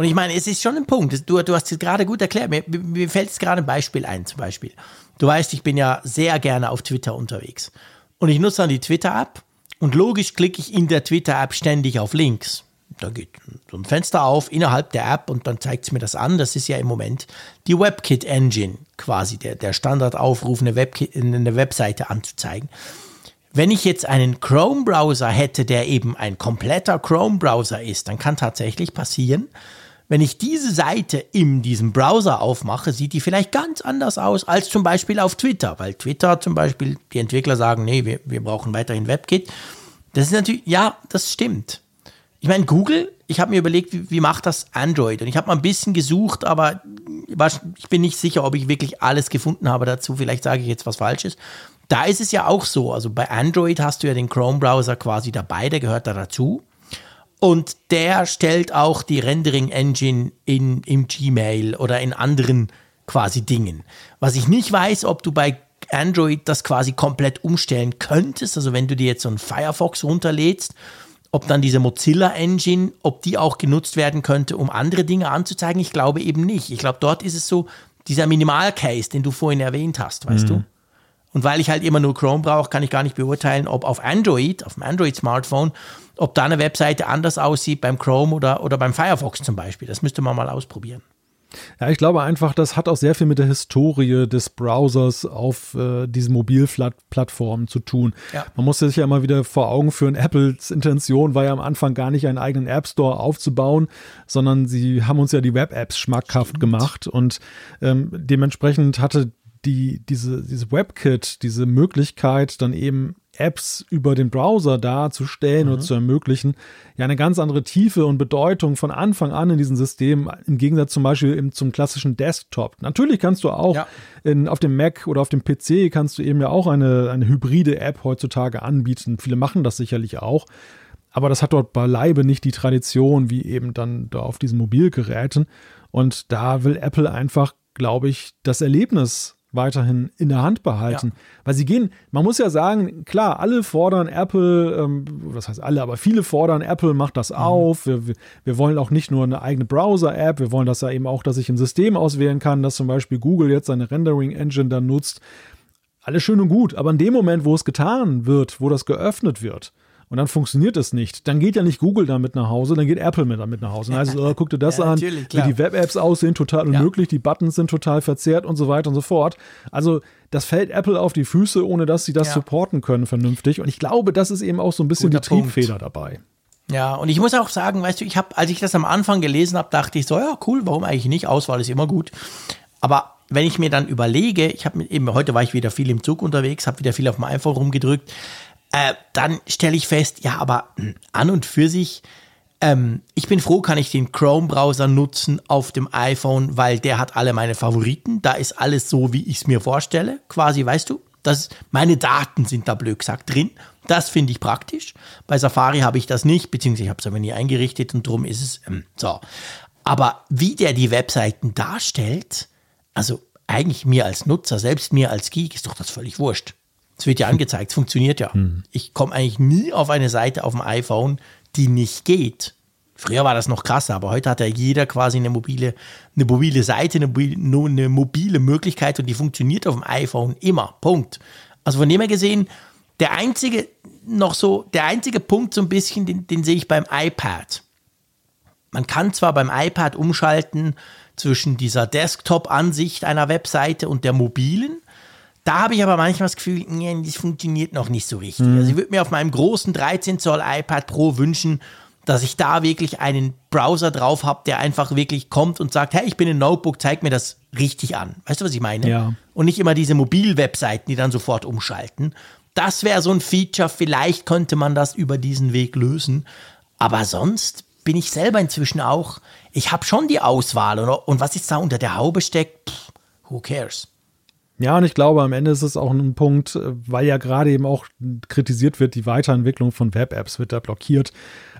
Und ich meine, es ist schon ein Punkt. Du, du hast es gerade gut erklärt. Mir, mir fällt jetzt gerade ein Beispiel ein, zum Beispiel. Du weißt, ich bin ja sehr gerne auf Twitter unterwegs. Und ich nutze dann die Twitter-App und logisch klicke ich in der Twitter-App ständig auf Links. Da geht so ein Fenster auf innerhalb der App und dann zeigt es mir das an. Das ist ja im Moment die WebKit-Engine quasi, der, der Standardaufruf, eine, Webkit, eine Webseite anzuzeigen. Wenn ich jetzt einen Chrome-Browser hätte, der eben ein kompletter Chrome-Browser ist, dann kann tatsächlich passieren, wenn ich diese Seite in diesem Browser aufmache, sieht die vielleicht ganz anders aus als zum Beispiel auf Twitter, weil Twitter zum Beispiel die Entwickler sagen, nee, wir, wir brauchen weiterhin WebKit. Das ist natürlich, ja, das stimmt. Ich meine, Google, ich habe mir überlegt, wie, wie, macht das Android? Und ich habe mal ein bisschen gesucht, aber ich bin nicht sicher, ob ich wirklich alles gefunden habe dazu. Vielleicht sage ich jetzt was Falsches. Da ist es ja auch so. Also bei Android hast du ja den Chrome-Browser quasi dabei, der gehört da dazu. Und der stellt auch die Rendering-Engine in, im Gmail oder in anderen quasi Dingen. Was ich nicht weiß, ob du bei Android das quasi komplett umstellen könntest. Also wenn du dir jetzt so einen Firefox runterlädst, ob dann diese Mozilla Engine, ob die auch genutzt werden könnte, um andere Dinge anzuzeigen. Ich glaube eben nicht. Ich glaube, dort ist es so, dieser Minimalcase, den du vorhin erwähnt hast, weißt mhm. du? Und weil ich halt immer nur Chrome brauche, kann ich gar nicht beurteilen, ob auf Android, auf dem Android-Smartphone, ob da eine Webseite anders aussieht beim Chrome oder, oder beim Firefox zum Beispiel. Das müsste man mal ausprobieren. Ja, ich glaube einfach, das hat auch sehr viel mit der Historie des Browsers auf äh, diesen Mobilplattformen zu tun. Ja. Man muss sich ja immer wieder vor Augen führen, Apples Intention war ja am Anfang gar nicht einen eigenen App Store aufzubauen, sondern sie haben uns ja die Web-Apps schmackhaft Stimmt. gemacht und ähm, dementsprechend hatte die, diese, diese WebKit, diese Möglichkeit, dann eben Apps über den Browser darzustellen mhm. oder zu ermöglichen, ja eine ganz andere Tiefe und Bedeutung von Anfang an in diesem System, im Gegensatz zum Beispiel eben zum klassischen Desktop. Natürlich kannst du auch ja. in, auf dem Mac oder auf dem PC kannst du eben ja auch eine, eine hybride App heutzutage anbieten. Viele machen das sicherlich auch. Aber das hat dort beileibe nicht die Tradition wie eben dann da auf diesen Mobilgeräten. Und da will Apple einfach, glaube ich, das Erlebnis weiterhin in der Hand behalten. Ja. Weil sie gehen, man muss ja sagen, klar, alle fordern Apple, ähm, was heißt alle, aber viele fordern Apple, macht das mhm. auf. Wir, wir wollen auch nicht nur eine eigene Browser-App, wir wollen das ja eben auch, dass ich ein System auswählen kann, dass zum Beispiel Google jetzt seine Rendering-Engine dann nutzt. Alles schön und gut, aber in dem Moment, wo es getan wird, wo das geöffnet wird, und dann funktioniert es nicht. Dann geht ja nicht Google damit nach Hause, dann geht Apple mit damit nach Hause. Dann heißt es, *laughs* oh, guck dir das ja, an, wie die Web-Apps aussehen, total unmöglich, ja. die Buttons sind total verzerrt und so weiter und so fort. Also das fällt Apple auf die Füße, ohne dass sie das ja. supporten können vernünftig. Und ich glaube, das ist eben auch so ein bisschen Guter die Triebfeder Punkt. dabei. Ja, und ich muss auch sagen, weißt du, ich habe, als ich das am Anfang gelesen habe, dachte ich so, ja, cool, warum eigentlich nicht? Auswahl ist immer gut. Aber wenn ich mir dann überlege, ich habe eben heute war ich wieder viel im Zug unterwegs, habe wieder viel auf dem iPhone rumgedrückt äh, dann stelle ich fest, ja, aber an und für sich, ähm, ich bin froh, kann ich den Chrome-Browser nutzen auf dem iPhone, weil der hat alle meine Favoriten. Da ist alles so, wie ich es mir vorstelle, quasi, weißt du? Das, meine Daten sind da blöd gesagt drin. Das finde ich praktisch. Bei Safari habe ich das nicht, beziehungsweise ich habe es aber nie eingerichtet und darum ist es ähm, so. Aber wie der die Webseiten darstellt, also eigentlich mir als Nutzer, selbst mir als Geek, ist doch das völlig wurscht. Es wird ja angezeigt, es funktioniert ja. Hm. Ich komme eigentlich nie auf eine Seite auf dem iPhone, die nicht geht. Früher war das noch krasser, aber heute hat ja jeder quasi eine mobile, eine mobile Seite, eine mobile, eine mobile Möglichkeit und die funktioniert auf dem iPhone immer. Punkt. Also von dem her gesehen, der einzige, noch so, der einzige Punkt so ein bisschen, den, den sehe ich beim iPad. Man kann zwar beim iPad umschalten zwischen dieser Desktop-Ansicht einer Webseite und der mobilen, da habe ich aber manchmal das Gefühl, nee, das funktioniert noch nicht so richtig. Mhm. Also ich würde mir auf meinem großen 13 Zoll iPad Pro wünschen, dass ich da wirklich einen Browser drauf habe, der einfach wirklich kommt und sagt, hey, ich bin ein Notebook, zeig mir das richtig an. Weißt du, was ich meine? Ja. Und nicht immer diese Mobil-Webseiten, die dann sofort umschalten. Das wäre so ein Feature, vielleicht könnte man das über diesen Weg lösen. Aber sonst bin ich selber inzwischen auch, ich habe schon die Auswahl. Und, und was jetzt da unter der Haube steckt, pff, who cares? Ja, und ich glaube, am Ende ist es auch ein Punkt, äh, weil ja gerade eben auch kritisiert wird, die Weiterentwicklung von Web-Apps wird da blockiert.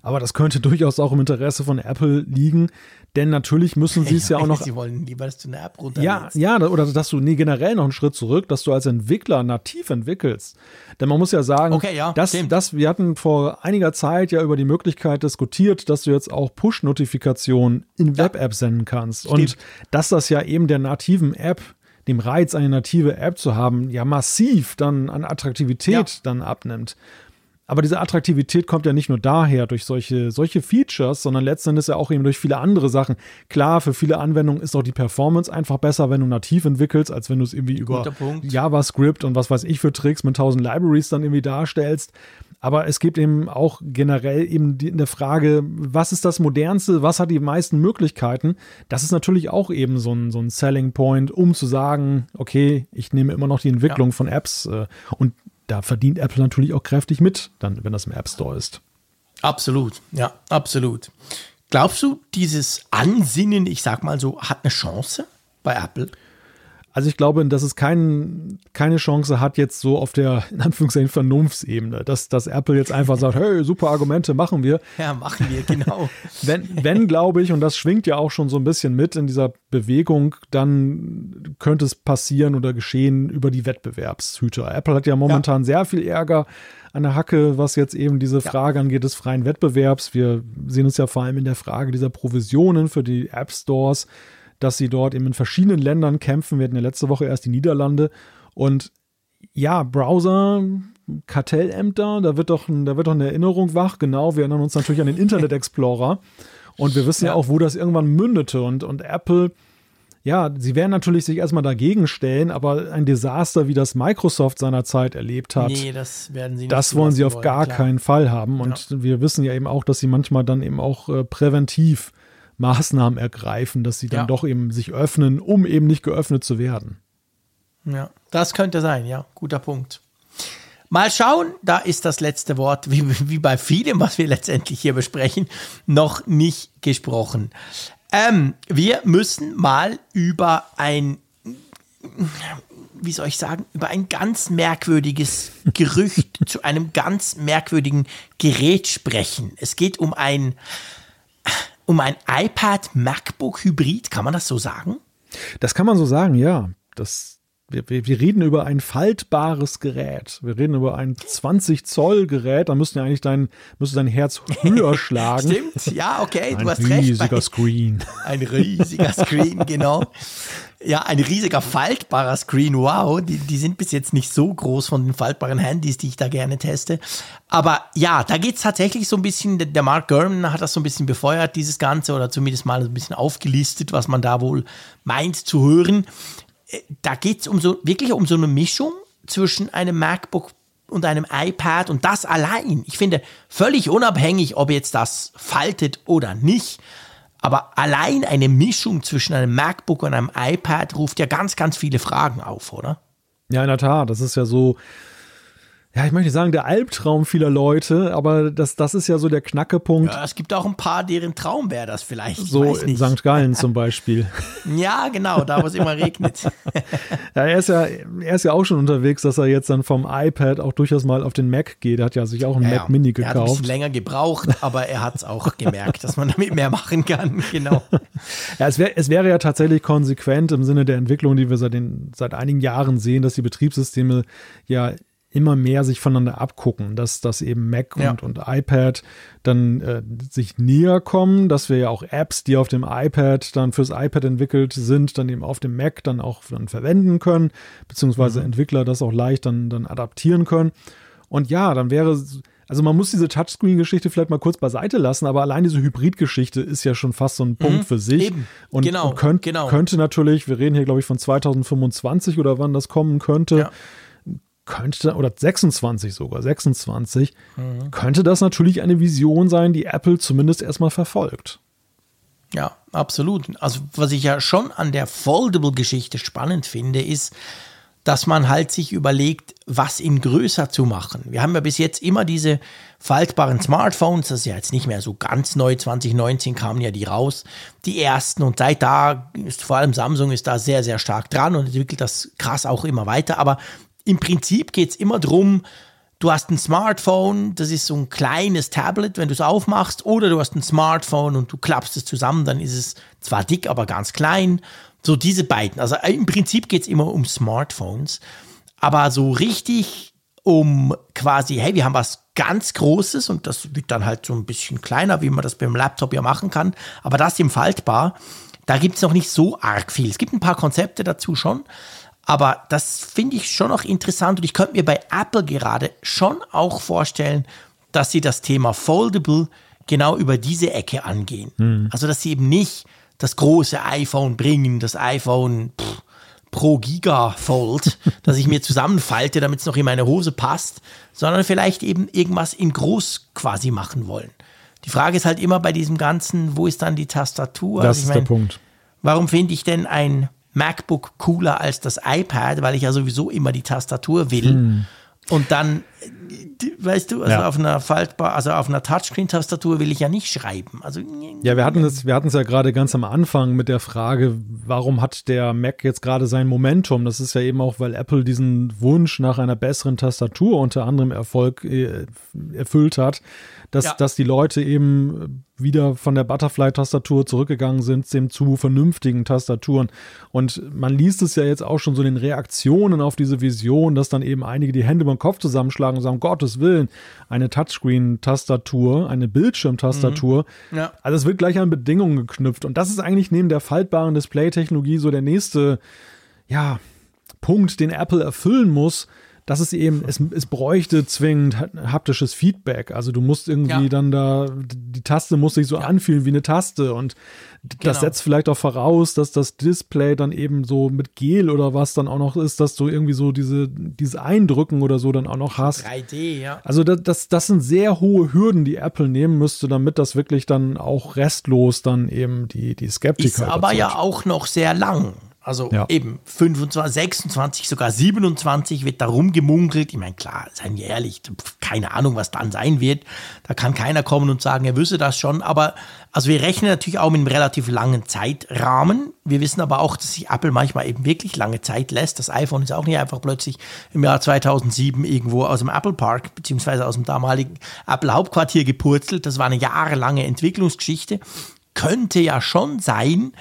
Aber das könnte durchaus auch im Interesse von Apple liegen, denn natürlich müssen sie es ja, ja *laughs* auch noch. Sie wollen lieber, dass du eine App runterlädst. Ja, ja, oder dass du nee, generell noch einen Schritt zurück, dass du als Entwickler nativ entwickelst. Denn man muss ja sagen, okay, ja, dass, dass wir hatten vor einiger Zeit ja über die Möglichkeit diskutiert, dass du jetzt auch Push-Notifikationen in ja. Web-Apps senden kannst. Stimmt. Und dass das ja eben der nativen App dem Reiz, eine native App zu haben, ja massiv dann an Attraktivität ja. dann abnimmt. Aber diese Attraktivität kommt ja nicht nur daher durch solche, solche Features, sondern letztendlich ja auch eben durch viele andere Sachen. Klar, für viele Anwendungen ist auch die Performance einfach besser, wenn du nativ entwickelst, als wenn du es irgendwie über JavaScript und was weiß ich für Tricks mit tausend Libraries dann irgendwie darstellst. Aber es gibt eben auch generell eben die, eine Frage, was ist das Modernste, was hat die meisten Möglichkeiten? Das ist natürlich auch eben so ein, so ein Selling Point, um zu sagen, okay, ich nehme immer noch die Entwicklung ja. von Apps äh, und da verdient Apple natürlich auch kräftig mit, dann, wenn das im App Store ist. Absolut, ja, absolut. Glaubst du, dieses Ansinnen, ich sag mal so, hat eine Chance bei Apple? Also ich glaube, dass es kein, keine Chance hat jetzt so auf der, in Anführungszeichen, Vernunftsebene, dass, dass Apple jetzt einfach sagt, hey, super Argumente, machen wir. Ja, machen wir, genau. *laughs* wenn, wenn glaube ich, und das schwingt ja auch schon so ein bisschen mit in dieser Bewegung, dann könnte es passieren oder geschehen über die Wettbewerbshüter. Apple hat ja momentan ja. sehr viel Ärger an der Hacke, was jetzt eben diese Frage ja. angeht des freien Wettbewerbs. Wir sehen uns ja vor allem in der Frage dieser Provisionen für die App Stores dass sie dort eben in verschiedenen Ländern kämpfen. Wir hatten ja letzte Woche erst die Niederlande. Und ja, Browser, Kartellämter, da wird doch, da wird doch eine Erinnerung wach. Genau, wir erinnern uns natürlich an den Internet Explorer. Und wir wissen ja, ja auch, wo das irgendwann mündete. Und, und Apple, ja, sie werden natürlich sich erstmal dagegen stellen, aber ein Desaster, wie das Microsoft seinerzeit erlebt hat, nee, das, werden sie nicht das wollen sie auf wollen, gar klar. keinen Fall haben. Und ja. wir wissen ja eben auch, dass sie manchmal dann eben auch äh, präventiv Maßnahmen ergreifen, dass sie dann ja. doch eben sich öffnen, um eben nicht geöffnet zu werden. Ja, das könnte sein, ja, guter Punkt. Mal schauen, da ist das letzte Wort, wie, wie bei vielem, was wir letztendlich hier besprechen, noch nicht gesprochen. Ähm, wir müssen mal über ein, wie soll ich sagen, über ein ganz merkwürdiges Gerücht *laughs* zu einem ganz merkwürdigen Gerät sprechen. Es geht um ein um ein iPad MacBook Hybrid, kann man das so sagen? Das kann man so sagen, ja. Das wir, wir, wir, reden über ein faltbares Gerät. Wir reden über ein 20 Zoll Gerät. Da müsste ja eigentlich dein, müsste dein Herz *laughs* höher schlagen. Stimmt, ja, okay, du ein hast recht. Ein riesiger Screen. *laughs* Ein riesiger Screen, genau. Ja, ein riesiger faltbarer Screen. Wow, die, die sind bis jetzt nicht so groß von den faltbaren Handys, die ich da gerne teste. Aber ja, da geht es tatsächlich so ein bisschen, der Mark Gurman hat das so ein bisschen befeuert, dieses Ganze, oder zumindest mal ein bisschen aufgelistet, was man da wohl meint zu hören da geht es um so, wirklich um so eine Mischung zwischen einem MacBook und einem iPad und das allein. Ich finde, völlig unabhängig, ob jetzt das faltet oder nicht, aber allein eine Mischung zwischen einem MacBook und einem iPad ruft ja ganz, ganz viele Fragen auf, oder? Ja, in der Tat. Das ist ja so, ja, ich möchte sagen, der Albtraum vieler Leute, aber das, das ist ja so der Knackepunkt. Ja, es gibt auch ein paar, deren Traum wäre das vielleicht. So in St. Gallen zum Beispiel. *laughs* ja, genau, da wo es immer regnet. *laughs* ja, er ist ja, er ist ja auch schon unterwegs, dass er jetzt dann vom iPad auch durchaus mal auf den Mac geht. Er hat ja sich auch einen ja, Mac Mini gekauft. Er hat ein bisschen länger gebraucht, aber er hat es auch gemerkt, dass man damit mehr machen kann. *laughs* Genau. ja, es, wär, es wäre ja tatsächlich konsequent im Sinne der Entwicklung, die wir seit, den, seit einigen Jahren sehen, dass die Betriebssysteme ja immer mehr sich voneinander abgucken, dass, dass eben Mac ja. und, und iPad dann äh, sich näher kommen, dass wir ja auch Apps, die auf dem iPad dann fürs iPad entwickelt sind, dann eben auf dem Mac dann auch dann verwenden können, beziehungsweise mhm. Entwickler das auch leicht dann, dann adaptieren können. Und ja, dann wäre, also man muss diese Touchscreen-Geschichte vielleicht mal kurz beiseite lassen, aber allein diese Hybrid-Geschichte ist ja schon fast so ein Punkt mhm, für sich. Eben. Und, genau, und könnt, genau. könnte natürlich, wir reden hier glaube ich von 2025 oder wann das kommen könnte, ja könnte, oder 26 sogar, 26, mhm. könnte das natürlich eine Vision sein, die Apple zumindest erstmal verfolgt. Ja, absolut. Also was ich ja schon an der Foldable-Geschichte spannend finde, ist, dass man halt sich überlegt, was in größer zu machen. Wir haben ja bis jetzt immer diese faltbaren Smartphones, das ist ja jetzt nicht mehr so ganz neu, 2019 kamen ja die raus, die ersten und seit da ist vor allem Samsung ist da sehr, sehr stark dran und entwickelt das krass auch immer weiter, aber im Prinzip geht es immer darum, du hast ein Smartphone, das ist so ein kleines Tablet, wenn du es aufmachst, oder du hast ein Smartphone und du klappst es zusammen, dann ist es zwar dick, aber ganz klein. So diese beiden. Also im Prinzip geht es immer um Smartphones, aber so richtig um quasi, hey, wir haben was ganz Großes und das wird dann halt so ein bisschen kleiner, wie man das beim Laptop ja machen kann, aber das im Faltbar, da gibt es noch nicht so arg viel. Es gibt ein paar Konzepte dazu schon, aber das finde ich schon noch interessant und ich könnte mir bei Apple gerade schon auch vorstellen, dass sie das Thema Foldable genau über diese Ecke angehen. Mhm. Also, dass sie eben nicht das große iPhone bringen, das iPhone pff, Pro Giga Fold, *laughs* das ich mir zusammenfalte, damit es noch in meine Hose passt, sondern vielleicht eben irgendwas in groß quasi machen wollen. Die Frage ist halt immer bei diesem Ganzen, wo ist dann die Tastatur? Das also ist mein, der Punkt. Warum finde ich denn ein MacBook cooler als das iPad, weil ich ja sowieso immer die Tastatur will. Hm. Und dann weißt du, also ja. auf einer faltbar, also auf einer Touchscreen-Tastatur will ich ja nicht schreiben. Also ja, wir hatten es, wir hatten es ja gerade ganz am Anfang mit der Frage, warum hat der Mac jetzt gerade sein Momentum? Das ist ja eben auch, weil Apple diesen Wunsch nach einer besseren Tastatur unter anderem Erfolg äh, erfüllt hat dass, ja. dass die Leute eben wieder von der Butterfly-Tastatur zurückgegangen sind zu vernünftigen Tastaturen. Und man liest es ja jetzt auch schon so in den Reaktionen auf diese Vision, dass dann eben einige die Hände beim Kopf zusammenschlagen und sagen, Gottes Willen, eine Touchscreen-Tastatur, eine Bildschirmtastatur. Mhm. Ja. Also es wird gleich an Bedingungen geknüpft. Und das ist eigentlich neben der faltbaren Display-Technologie so der nächste, ja, Punkt, den Apple erfüllen muss, dass es eben, es, es bräuchte zwingend haptisches Feedback. Also du musst irgendwie ja. dann da, die Taste muss sich so ja. anfühlen wie eine Taste und das genau. setzt vielleicht auch voraus, dass das Display dann eben so mit Gel oder was dann auch noch ist, dass du irgendwie so diese, dieses Eindrücken oder so dann auch noch hast. 3D, ja. Also das, das, das sind sehr hohe Hürden, die Apple nehmen müsste, damit das wirklich dann auch restlos dann eben die, die Skeptiker. Ist aber ja auch noch sehr lang. Also ja. eben 25, 26, sogar 27 wird da rumgemunkelt. Ich meine, klar, seien wir ehrlich, keine Ahnung, was dann sein wird. Da kann keiner kommen und sagen, er wüsste das schon. Aber also wir rechnen natürlich auch mit einem relativ langen Zeitrahmen. Wir wissen aber auch, dass sich Apple manchmal eben wirklich lange Zeit lässt. Das iPhone ist auch nicht einfach plötzlich im Jahr 2007 irgendwo aus dem Apple Park beziehungsweise aus dem damaligen Apple Hauptquartier gepurzelt. Das war eine jahrelange Entwicklungsgeschichte. Könnte ja schon sein,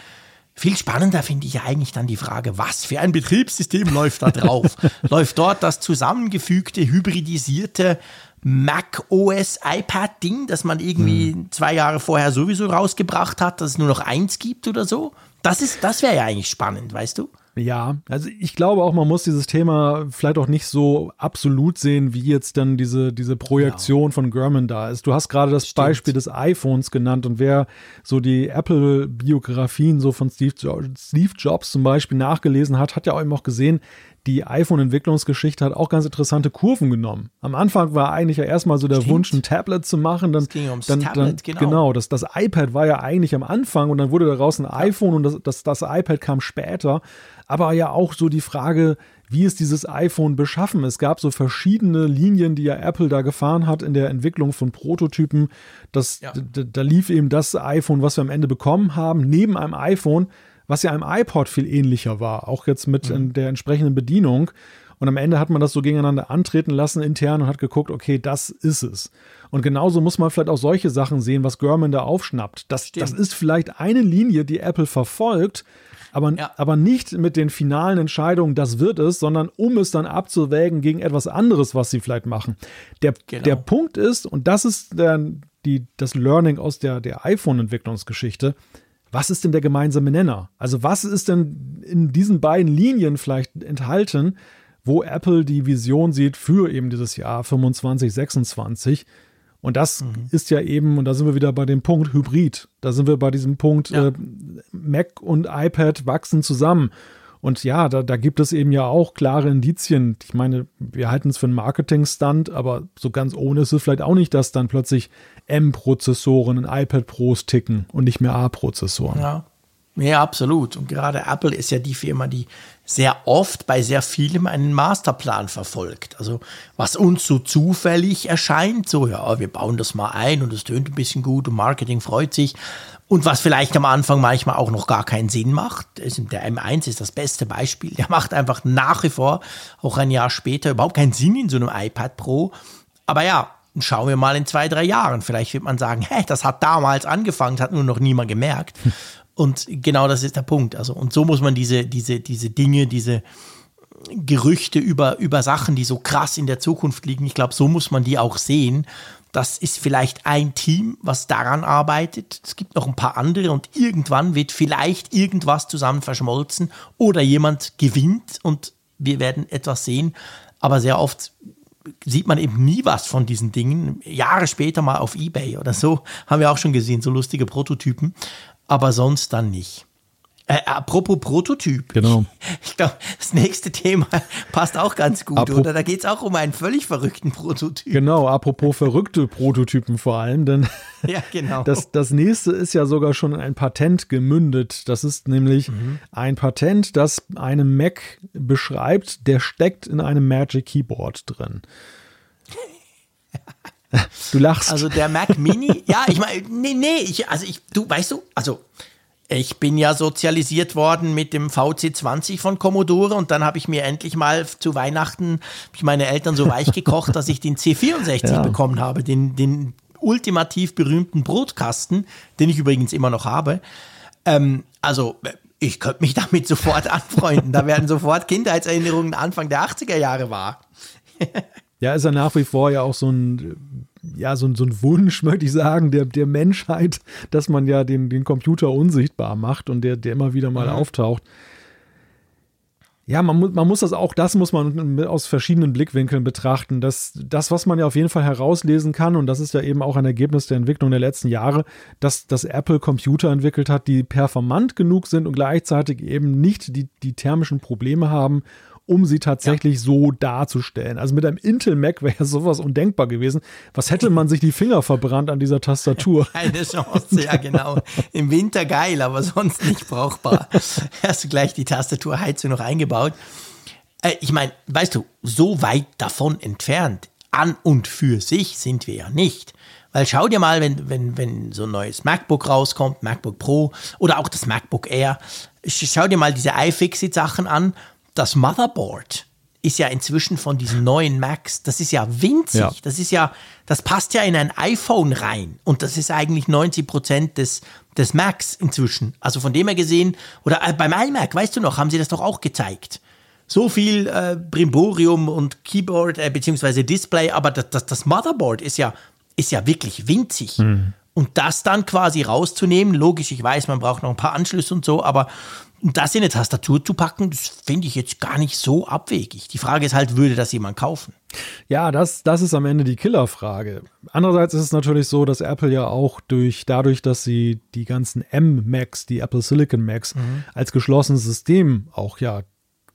viel spannender finde ich ja eigentlich dann die Frage, was für ein Betriebssystem *laughs* läuft da drauf? läuft dort das zusammengefügte, hybridisierte Mac OS iPad Ding, das man irgendwie hm. zwei Jahre vorher sowieso rausgebracht hat, dass es nur noch eins gibt oder so? Das ist, das wäre ja eigentlich spannend, weißt du? Ja, also ich glaube auch, man muss dieses Thema vielleicht auch nicht so absolut sehen, wie jetzt dann diese, diese Projektion ja. von German da ist. Du hast gerade das Stimmt. Beispiel des iPhones genannt und wer so die Apple-Biografien so von Steve, jo Steve Jobs zum Beispiel nachgelesen hat, hat ja auch eben auch gesehen, die iPhone-Entwicklungsgeschichte hat auch ganz interessante Kurven genommen. Am Anfang war eigentlich ja erstmal so der Stimmt. Wunsch, ein Tablet zu machen. Dann, es ging ums dann, Tablet, dann, genau. Genau, das, das iPad war ja eigentlich am Anfang und dann wurde daraus ein ja. iPhone und das, das, das iPad kam später. Aber ja auch so die Frage, wie ist dieses iPhone beschaffen? Es gab so verschiedene Linien, die ja Apple da gefahren hat in der Entwicklung von Prototypen. Das, ja. da lief eben das iPhone, was wir am Ende bekommen haben, neben einem iPhone was ja einem iPod viel ähnlicher war, auch jetzt mit mhm. der entsprechenden Bedienung. Und am Ende hat man das so gegeneinander antreten lassen intern und hat geguckt, okay, das ist es. Und genauso muss man vielleicht auch solche Sachen sehen, was Gurman da aufschnappt. Das, das ist vielleicht eine Linie, die Apple verfolgt, aber, ja. aber nicht mit den finalen Entscheidungen, das wird es, sondern um es dann abzuwägen gegen etwas anderes, was sie vielleicht machen. Der, genau. der Punkt ist, und das ist der, die, das Learning aus der, der iPhone-Entwicklungsgeschichte, was ist denn der gemeinsame Nenner? Also was ist denn in diesen beiden Linien vielleicht enthalten, wo Apple die Vision sieht für eben dieses Jahr 25, 26? Und das mhm. ist ja eben, und da sind wir wieder bei dem Punkt Hybrid. Da sind wir bei diesem Punkt, ja. äh, Mac und iPad wachsen zusammen. Und ja, da, da gibt es eben ja auch klare Indizien. Ich meine, wir halten es für einen Marketing-Stunt, aber so ganz ohne ist es vielleicht auch nicht, dass dann plötzlich M-Prozessoren in iPad Pros ticken und nicht mehr A-Prozessoren. Ja. Ja, absolut. Und gerade Apple ist ja die Firma, die sehr oft bei sehr vielem einen Masterplan verfolgt. Also was uns so zufällig erscheint, so ja, wir bauen das mal ein und es tönt ein bisschen gut und Marketing freut sich. Und was vielleicht am Anfang manchmal auch noch gar keinen Sinn macht, der M1 ist das beste Beispiel. Der macht einfach nach wie vor, auch ein Jahr später, überhaupt keinen Sinn in so einem iPad Pro. Aber ja, schauen wir mal in zwei, drei Jahren. Vielleicht wird man sagen, hey, das hat damals angefangen, hat nur noch niemand gemerkt. Und genau das ist der Punkt. Also, und so muss man diese, diese, diese Dinge, diese Gerüchte über, über Sachen, die so krass in der Zukunft liegen, ich glaube, so muss man die auch sehen das ist vielleicht ein Team, was daran arbeitet. Es gibt noch ein paar andere und irgendwann wird vielleicht irgendwas zusammen verschmolzen oder jemand gewinnt und wir werden etwas sehen. Aber sehr oft sieht man eben nie was von diesen Dingen. Jahre später mal auf eBay oder so haben wir auch schon gesehen, so lustige Prototypen. Aber sonst dann nicht. Äh, apropos Prototyp. Genau. Ich glaube, das nächste Thema *laughs* passt auch ganz gut, Apro oder? Da geht es auch um einen völlig verrückten Prototyp. Genau, apropos verrückte Prototypen vor allem, denn *laughs* ja, genau. das, das nächste ist ja sogar schon ein Patent gemündet. Das ist nämlich mhm. ein Patent, das einen Mac beschreibt, der steckt in einem Magic Keyboard drin. Du lachst. Also der Mac Mini, *laughs* ja, ich meine, nee, nee, ich, also ich, du, weißt du, also ich bin ja sozialisiert worden mit dem VC20 von Commodore und dann habe ich mir endlich mal zu Weihnachten ich meine Eltern so weich gekocht, dass ich den C64 *laughs* ja. bekommen habe, den, den ultimativ berühmten Brotkasten, den ich übrigens immer noch habe. Ähm, also ich könnte mich damit sofort *laughs* anfreunden. Da werden sofort Kindheitserinnerungen Anfang der 80er Jahre wahr. Ja, ist ja nach wie vor ja auch so ein ja, so, so ein Wunsch, *laughs* möchte ich sagen, der, der Menschheit, dass man ja den, den Computer unsichtbar macht und der, der immer wieder mal mhm. auftaucht. Ja, man, muss man muss das auch, das muss man aus verschiedenen Blickwinkeln betrachten. Das, das, was man ja auf jeden Fall herauslesen kann, und das ist ja eben auch ein Ergebnis der Entwicklung der letzten Jahre, dass, dass Apple Computer entwickelt hat, die performant genug sind und gleichzeitig eben nicht die, die thermischen Probleme haben um sie tatsächlich ja. so darzustellen. Also mit einem Intel Mac wäre sowas undenkbar gewesen. Was hätte man sich die Finger verbrannt an dieser Tastatur? *laughs* Keine Chance, ja genau. Im Winter geil, aber sonst nicht brauchbar. *laughs* Hast du gleich die Tastaturheizung noch eingebaut. Äh, ich meine, weißt du, so weit davon entfernt, an und für sich sind wir ja nicht. Weil schau dir mal, wenn, wenn, wenn so ein neues MacBook rauskommt, MacBook Pro oder auch das MacBook Air, schau dir mal diese iFixit-Sachen an das Motherboard ist ja inzwischen von diesen neuen Macs, das ist ja winzig. Ja. Das ist ja, das passt ja in ein iPhone rein. Und das ist eigentlich 90 Prozent des, des Macs inzwischen. Also von dem her gesehen, oder äh, beim iMac, weißt du noch, haben sie das doch auch gezeigt. So viel äh, Brimborium und Keyboard, äh, beziehungsweise Display, aber das, das, das Motherboard ist ja, ist ja wirklich winzig. Mhm. Und das dann quasi rauszunehmen, logisch, ich weiß, man braucht noch ein paar Anschlüsse und so, aber das in eine Tastatur zu packen, das finde ich jetzt gar nicht so abwegig. Die Frage ist halt, würde das jemand kaufen? Ja, das, das ist am Ende die Killerfrage. Andererseits ist es natürlich so, dass Apple ja auch durch, dadurch, dass sie die ganzen M-Macs, die Apple Silicon Macs, mhm. als geschlossenes System auch ja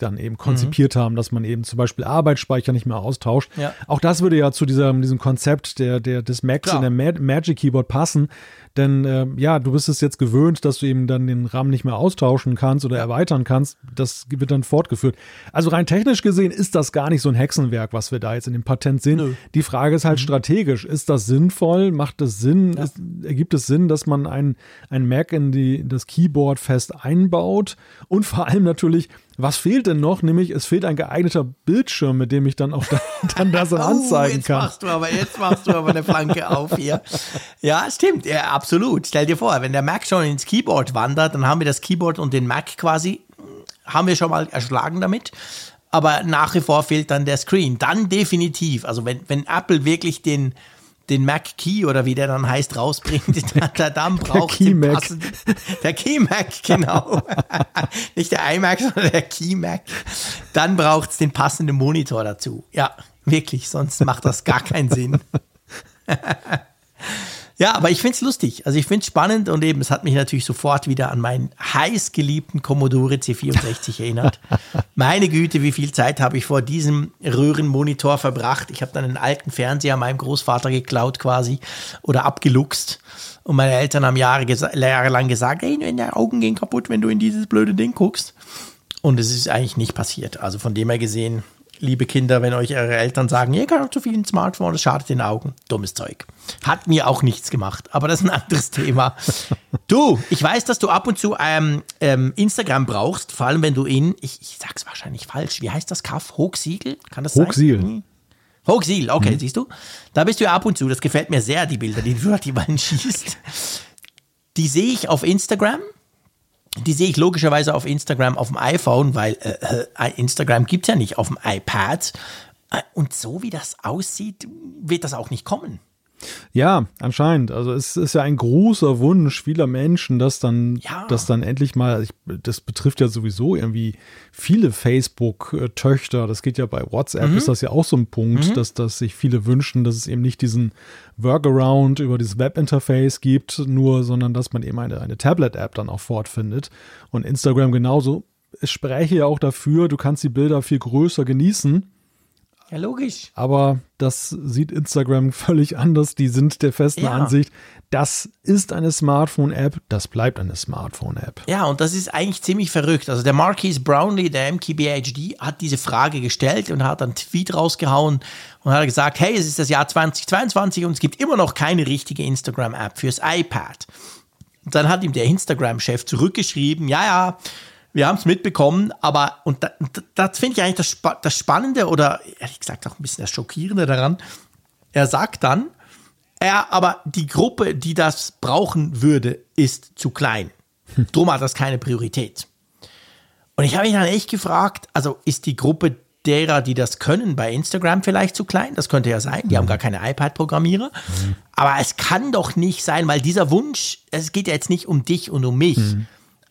dann eben konzipiert mhm. haben, dass man eben zum Beispiel Arbeitsspeicher nicht mehr austauscht. Ja. Auch das würde ja zu dieser, diesem Konzept der, der, des Macs Klar. in der Magic Keyboard passen, denn äh, ja, du bist es jetzt gewöhnt, dass du eben dann den RAM nicht mehr austauschen kannst oder erweitern kannst. Das wird dann fortgeführt. Also rein technisch gesehen ist das gar nicht so ein Hexenwerk, was wir da jetzt in dem Patent sehen. Nö. Die Frage ist halt mhm. strategisch. Ist das sinnvoll? Macht es Sinn? Ja. Ist, ergibt es Sinn, dass man ein, ein Mac in, die, in das Keyboard fest einbaut? Und vor allem natürlich, was fehlt denn noch? Nämlich, es fehlt ein geeigneter Bildschirm, mit dem ich dann auch *laughs* da, dann das oh, anzeigen jetzt kann. Machst du aber, jetzt machst du aber eine Flanke auf hier. Ja, stimmt, ja, absolut. Stell dir vor, wenn der Mac schon ins Keyboard wandert, dann haben wir das Keyboard und den Mac quasi, haben wir schon mal erschlagen damit. Aber nach wie vor fehlt dann der Screen. Dann definitiv. Also wenn, wenn Apple wirklich den, den Mac Key oder wie der dann heißt rausbringt, *laughs* dann, dann braucht der Key Mac. der Key Mac, genau. *laughs* Nicht der iMac, sondern der Key Mac. Dann braucht es den passenden Monitor dazu. Ja, wirklich, sonst macht das gar keinen Sinn. *laughs* Ja, aber ich finde es lustig. Also ich finde es spannend und eben, es hat mich natürlich sofort wieder an meinen heiß geliebten Commodore C64 erinnert. *laughs* Meine Güte, wie viel Zeit habe ich vor diesem Röhrenmonitor verbracht. Ich habe dann einen alten Fernseher meinem Großvater geklaut quasi oder abgeluchst. Und meine Eltern haben Jahre jahrelang gesagt, hey, deine Augen gehen kaputt, wenn du in dieses blöde Ding guckst. Und es ist eigentlich nicht passiert. Also von dem her gesehen, liebe Kinder, wenn euch eure Eltern sagen, ihr könnt zu viel ein Smartphone, das schadet den Augen. Dummes Zeug. Hat mir auch nichts gemacht, aber das ist ein anderes Thema. *laughs* Du, ich weiß, dass du ab und zu ähm, ähm, Instagram brauchst, vor allem wenn du in, ich, ich sag's wahrscheinlich falsch, wie heißt das Kaff? Hochsiegel? Kann das Hochsiegel. sein? Hm. Hochsiegel, okay, mhm. siehst du? Da bist du ja ab und zu, das gefällt mir sehr, die Bilder, die du da *laughs* die Beine schießt. Die sehe ich auf Instagram die sehe ich logischerweise auf Instagram auf dem iPhone, weil äh, äh Instagram gibt es ja nicht auf dem iPad. Äh, und so wie das aussieht, wird das auch nicht kommen. Ja, anscheinend. Also es ist ja ein großer Wunsch vieler Menschen, dass dann, ja. dass dann endlich mal, ich, das betrifft ja sowieso irgendwie viele Facebook-Töchter. Das geht ja bei WhatsApp, mhm. ist das ja auch so ein Punkt, mhm. dass, dass sich viele wünschen, dass es eben nicht diesen Workaround über dieses Webinterface gibt, nur, sondern dass man eben eine, eine Tablet-App dann auch fortfindet. Und Instagram genauso. Es spräche ja auch dafür, du kannst die Bilder viel größer genießen Ja, logisch. Aber das sieht Instagram völlig anders. Die sind der festen Ja. Ansicht, das ist eine Smartphone-App, das bleibt eine Smartphone-App. Ja, und das ist eigentlich ziemlich verrückt. Also der Marquise Brownlee, der MKBHD, hat diese Frage gestellt und hat einen Tweet rausgehauen und hat gesagt, hey, es ist das Jahr 2022 und es gibt immer noch keine richtige Instagram-App fürs iPad. Und dann hat ihm der Instagram-Chef zurückgeschrieben, ja, ja, wir haben es mitbekommen, aber, und da, und das finde ich eigentlich das, Spa das Spannende oder ehrlich gesagt auch ein bisschen das Schockierende daran. Er sagt dann, ja, aber die Gruppe, die das brauchen würde, ist zu klein. Drum hat das keine Priorität. Und ich habe mich dann echt gefragt, also ist die Gruppe derer, die das können, bei Instagram vielleicht zu klein? Das könnte ja sein. Die haben gar keine iPad-Programmierer. Aber es kann doch nicht sein, weil dieser Wunsch, es geht ja jetzt nicht um dich und um mich,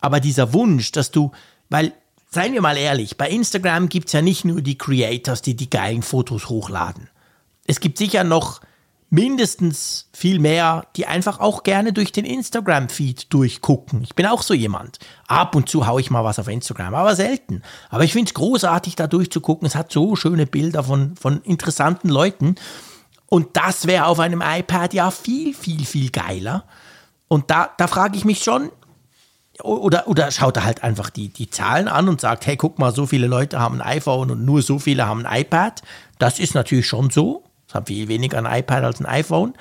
aber dieser Wunsch, dass du, weil, seien wir mal ehrlich, bei Instagram gibt es ja nicht nur die Creators, die die geilen Fotos hochladen. Es gibt sicher noch mindestens viel mehr, die einfach auch gerne durch den Instagram-Feed durchgucken. Ich bin auch so jemand. Ab und zu haue ich mal was auf Instagram, aber selten. Aber ich finde es großartig, da durchzugucken. Es hat so schöne Bilder von, von interessanten Leuten. Und das wäre auf einem iPad ja viel, viel, viel geiler. Und da, da frage ich mich schon, oder, oder schaut er halt einfach die, die Zahlen an und sagt, hey, guck mal, so viele Leute haben ein iPhone und nur so viele haben ein iPad. Das ist natürlich schon so. Es haben viel weniger ein iPad als ein iPhone.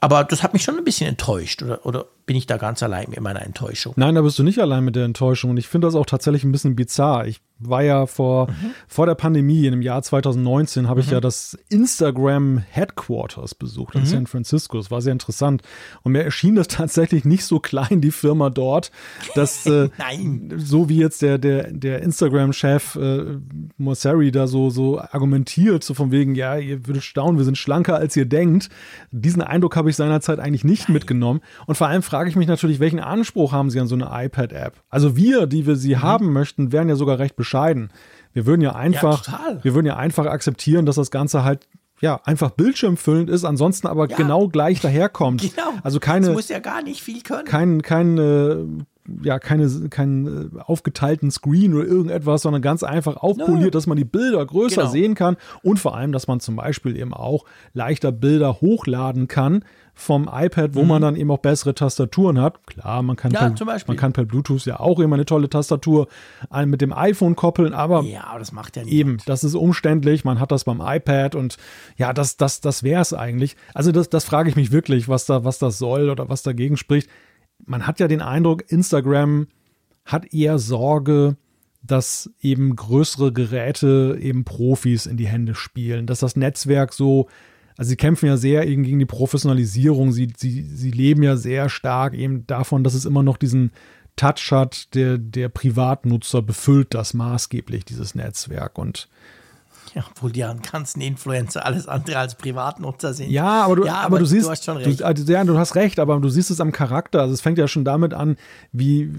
Aber das hat mich schon ein bisschen enttäuscht. Oder, oder bin ich da ganz allein mit meiner Enttäuschung? Nein, da bist du nicht allein mit der Enttäuschung. Und ich finde das auch tatsächlich ein bisschen bizarr. Ich war ja vor, vor der Pandemie, in dem Jahr 2019, habe ich ja das Instagram Headquarters besucht in San Francisco. Das war sehr interessant. Und mir erschien das *laughs* tatsächlich nicht so klein, die Firma dort, dass *laughs* äh, Nein. so wie jetzt der, der, der Instagram-Chef äh, Mosseri da so, so argumentiert, so von wegen, ja, ihr würdet staunen, wir sind schlanker, als ihr denkt. Diesen Eindruck habe ich seinerzeit eigentlich nicht mitgenommen. Und vor allem frage ich mich natürlich, welchen Anspruch haben sie an so eine iPad-App? Also wir, die wir sie haben möchten, wären ja sogar recht bescheiden. Wir würden ja einfach, total. wir würden ja einfach akzeptieren, dass das Ganze halt ja, einfach bildschirmfüllend ist, ansonsten aber Ja. genau gleich daherkommt. *laughs* Genau. Also keine, Es muss ja gar nicht viel können. kein, kein, äh, ja, keine, keinen äh, aufgeteilten Screen oder irgendetwas, sondern ganz einfach aufpoliert, dass man die Bilder größer Genau. sehen kann und vor allem, dass man zum Beispiel eben auch leichter Bilder hochladen kann vom iPad, wo man dann eben auch bessere Tastaturen hat. Klar, man kann, Mhm. Ja, per, zum Beispiel. man kann per Bluetooth ja auch immer eine tolle Tastatur äh, mit dem iPhone koppeln, aber ja, das macht ja nicht. Eben, das ist umständlich, man hat das beim iPad und ja, das, das, das wäre es eigentlich. Also das, das frage ich mich wirklich, was da, was das soll oder was dagegen spricht. Man hat ja den Eindruck, Instagram hat eher Sorge, dass eben größere Geräte eben Profis in die Hände spielen, dass das Netzwerk so, also sie kämpfen ja sehr eben gegen die Professionalisierung, sie, sie, sie leben ja sehr stark eben davon, dass es immer noch diesen Touch hat, der, der Privatnutzer befüllt das maßgeblich, dieses Netzwerk. Und Ja, obwohl die ganzen Influencer alles andere als Privatnutzer sind. ja, aber du, Ja, aber, du siehst, hast schon recht. Du, also, ja, du hast recht, aber du siehst es am Charakter. Also es fängt ja schon damit an, wie,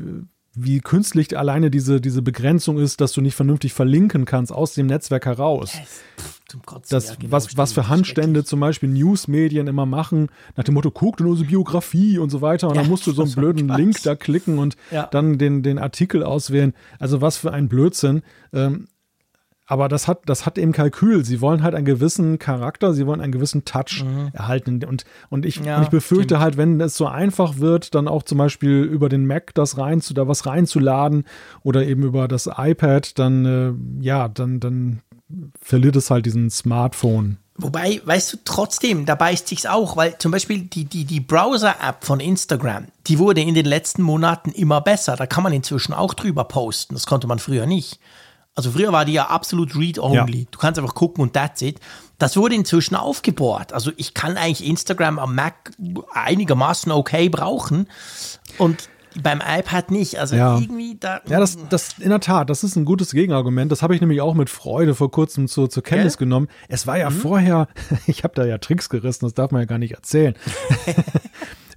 wie künstlich alleine diese, diese Begrenzung ist, dass du nicht vernünftig verlinken kannst aus dem Netzwerk heraus. Pff, zum Kotzen, Das, ja, genau, was, was stimmt, für Handstände zum Beispiel Newsmedien immer machen, nach dem Motto, guck in unsere Biografie und so weiter. Und Ja, dann musst du so einen blöden Quatsch. Link da klicken und Ja. dann den, den Artikel auswählen. Also was für ein Blödsinn. Ähm, aber das hat, das hat eben Kalkül. Sie wollen halt einen gewissen Charakter, sie wollen einen gewissen Touch erhalten. Und, und, ich, Mhm. Und ich befürchte stimmt. halt, wenn es so einfach wird, dann auch zum Beispiel über den Mac das rein zu, da was reinzuladen oder eben über das iPad, dann, äh, ja, dann, dann verliert es halt diesen Smartphone. Wobei, weißt du, trotzdem, da beißt sich's auch, weil zum Beispiel die, die, die Browser-App von Instagram, die wurde in den letzten Monaten immer besser. Da kann man inzwischen auch drüber posten. Das konnte man früher nicht. Also früher war die ja absolut read-only. Ja. Du kannst einfach gucken und that's it. Das wurde inzwischen aufgebohrt. Also ich kann eigentlich Instagram am Mac einigermaßen okay brauchen und beim iPad nicht. Also Ja. irgendwie da. Ja, das, das in der Tat, das ist ein gutes Gegenargument. Das habe ich nämlich auch mit Freude vor kurzem zur, zur Kenntnis Gell? genommen. Es war ja vorher, *laughs* ich habe da ja Tricks gerissen, das darf man ja gar nicht erzählen. *laughs*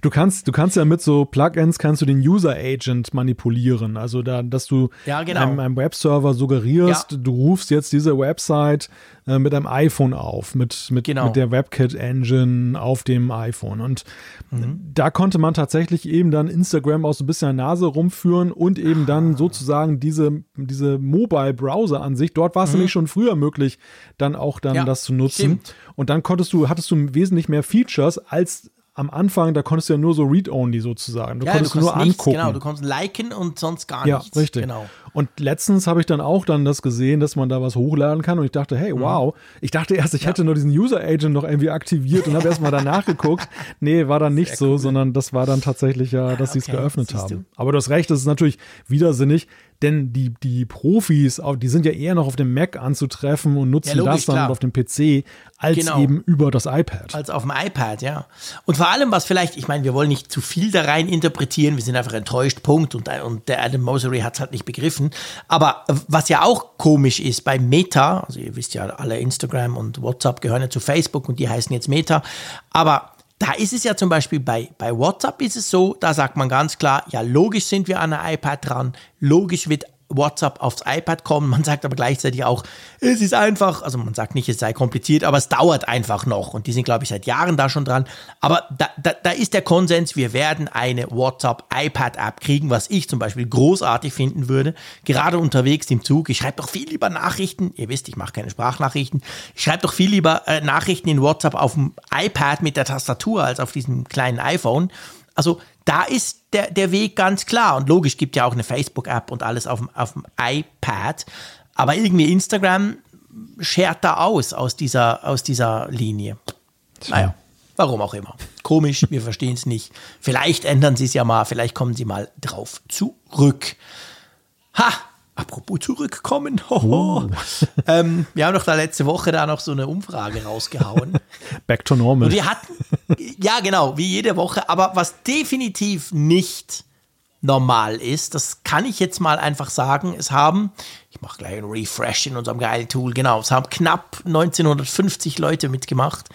Du kannst, du kannst ja mit so Plugins kannst du den User Agent manipulieren. Also da, dass du ja, genau. einem, einem Webserver suggerierst, ja. du rufst jetzt diese Website äh, mit einem iPhone auf, mit, mit, genau. mit der WebKit Engine auf dem iPhone. Und mhm. da konnte man tatsächlich eben dann Instagram auch so ein bisschen an der Nase rumführen und eben dann ah. sozusagen diese, diese Mobile-Browser-Ansicht. Dort war es mhm. nämlich schon früher möglich, dann auch dann ja, das zu nutzen. Stimmt. Und dann konntest du, hattest du wesentlich mehr Features als am Anfang, da konntest du ja nur so Read-Only sozusagen. Du ja, konntest du nur nichts, angucken. Genau, du konntest liken und sonst gar ja, nichts. Ja, richtig. Genau. Und letztens habe ich dann auch dann das gesehen, dass man da was hochladen kann und ich dachte, hey, mhm. wow. Ich dachte erst, ich ja. hätte nur diesen User Agent noch irgendwie aktiviert und habe erst mal danach geguckt. *laughs* Nee, war dann nicht Sehr so, cool. sondern das war dann tatsächlich ja, dass okay, sie es geöffnet haben. Du. Aber du hast recht, das ist natürlich widersinnig. Denn die, die Profis, die sind ja eher noch auf dem Mac anzutreffen und nutzen ja, logisch, das dann klar. auf dem PC, als genau. eben über das iPad. Als auf dem iPad, ja. Und vor allem, was vielleicht, ich meine, wir wollen nicht zu viel da rein interpretieren, wir sind einfach enttäuscht, Punkt. Und, und der Adam Mosery hat es halt nicht begriffen. Aber was ja auch komisch ist bei Meta, also ihr wisst ja, alle Instagram und WhatsApp gehören ja zu Facebook und die heißen jetzt Meta. Aber da ist es ja zum Beispiel bei, bei WhatsApp ist es so, da sagt man ganz klar, ja, logisch sind wir an der iPad dran, logisch wird WhatsApp aufs iPad kommen. Man sagt aber gleichzeitig auch, es ist einfach, also man sagt nicht, es sei kompliziert, aber es dauert einfach noch. Und die sind, glaube ich, seit Jahren da schon dran. Aber da, da, da ist der Konsens, wir werden eine WhatsApp-iPad-App kriegen, was ich zum Beispiel großartig finden würde. Gerade unterwegs im Zug. Ich schreibe doch viel lieber Nachrichten. Ihr wisst, ich mache keine Sprachnachrichten. Ich schreibe doch viel lieber äh, Nachrichten in WhatsApp auf dem iPad mit der Tastatur als auf diesem kleinen iPhone. Also da ist der, der Weg ganz klar. Und logisch gibt ja auch eine Facebook-App und alles auf dem, auf dem iPad. Aber irgendwie Instagram schert da aus, aus dieser, aus dieser Linie. Naja, warum auch immer. Komisch, wir verstehen es nicht. Vielleicht ändern sie es ja mal, vielleicht kommen sie mal drauf zurück. Ha! Apropos zurückkommen, hoho. *laughs* Uh. Ähm, wir haben doch da letzte Woche da noch so eine Umfrage rausgehauen. *laughs* Back to normal. Und wir hatten, ja genau, wie jede Woche, aber was definitiv nicht normal ist, das kann ich jetzt mal einfach sagen, es haben, ich mache gleich einen Refresh in unserem geilen Tool, genau, es haben knapp 1950 Leute mitgemacht.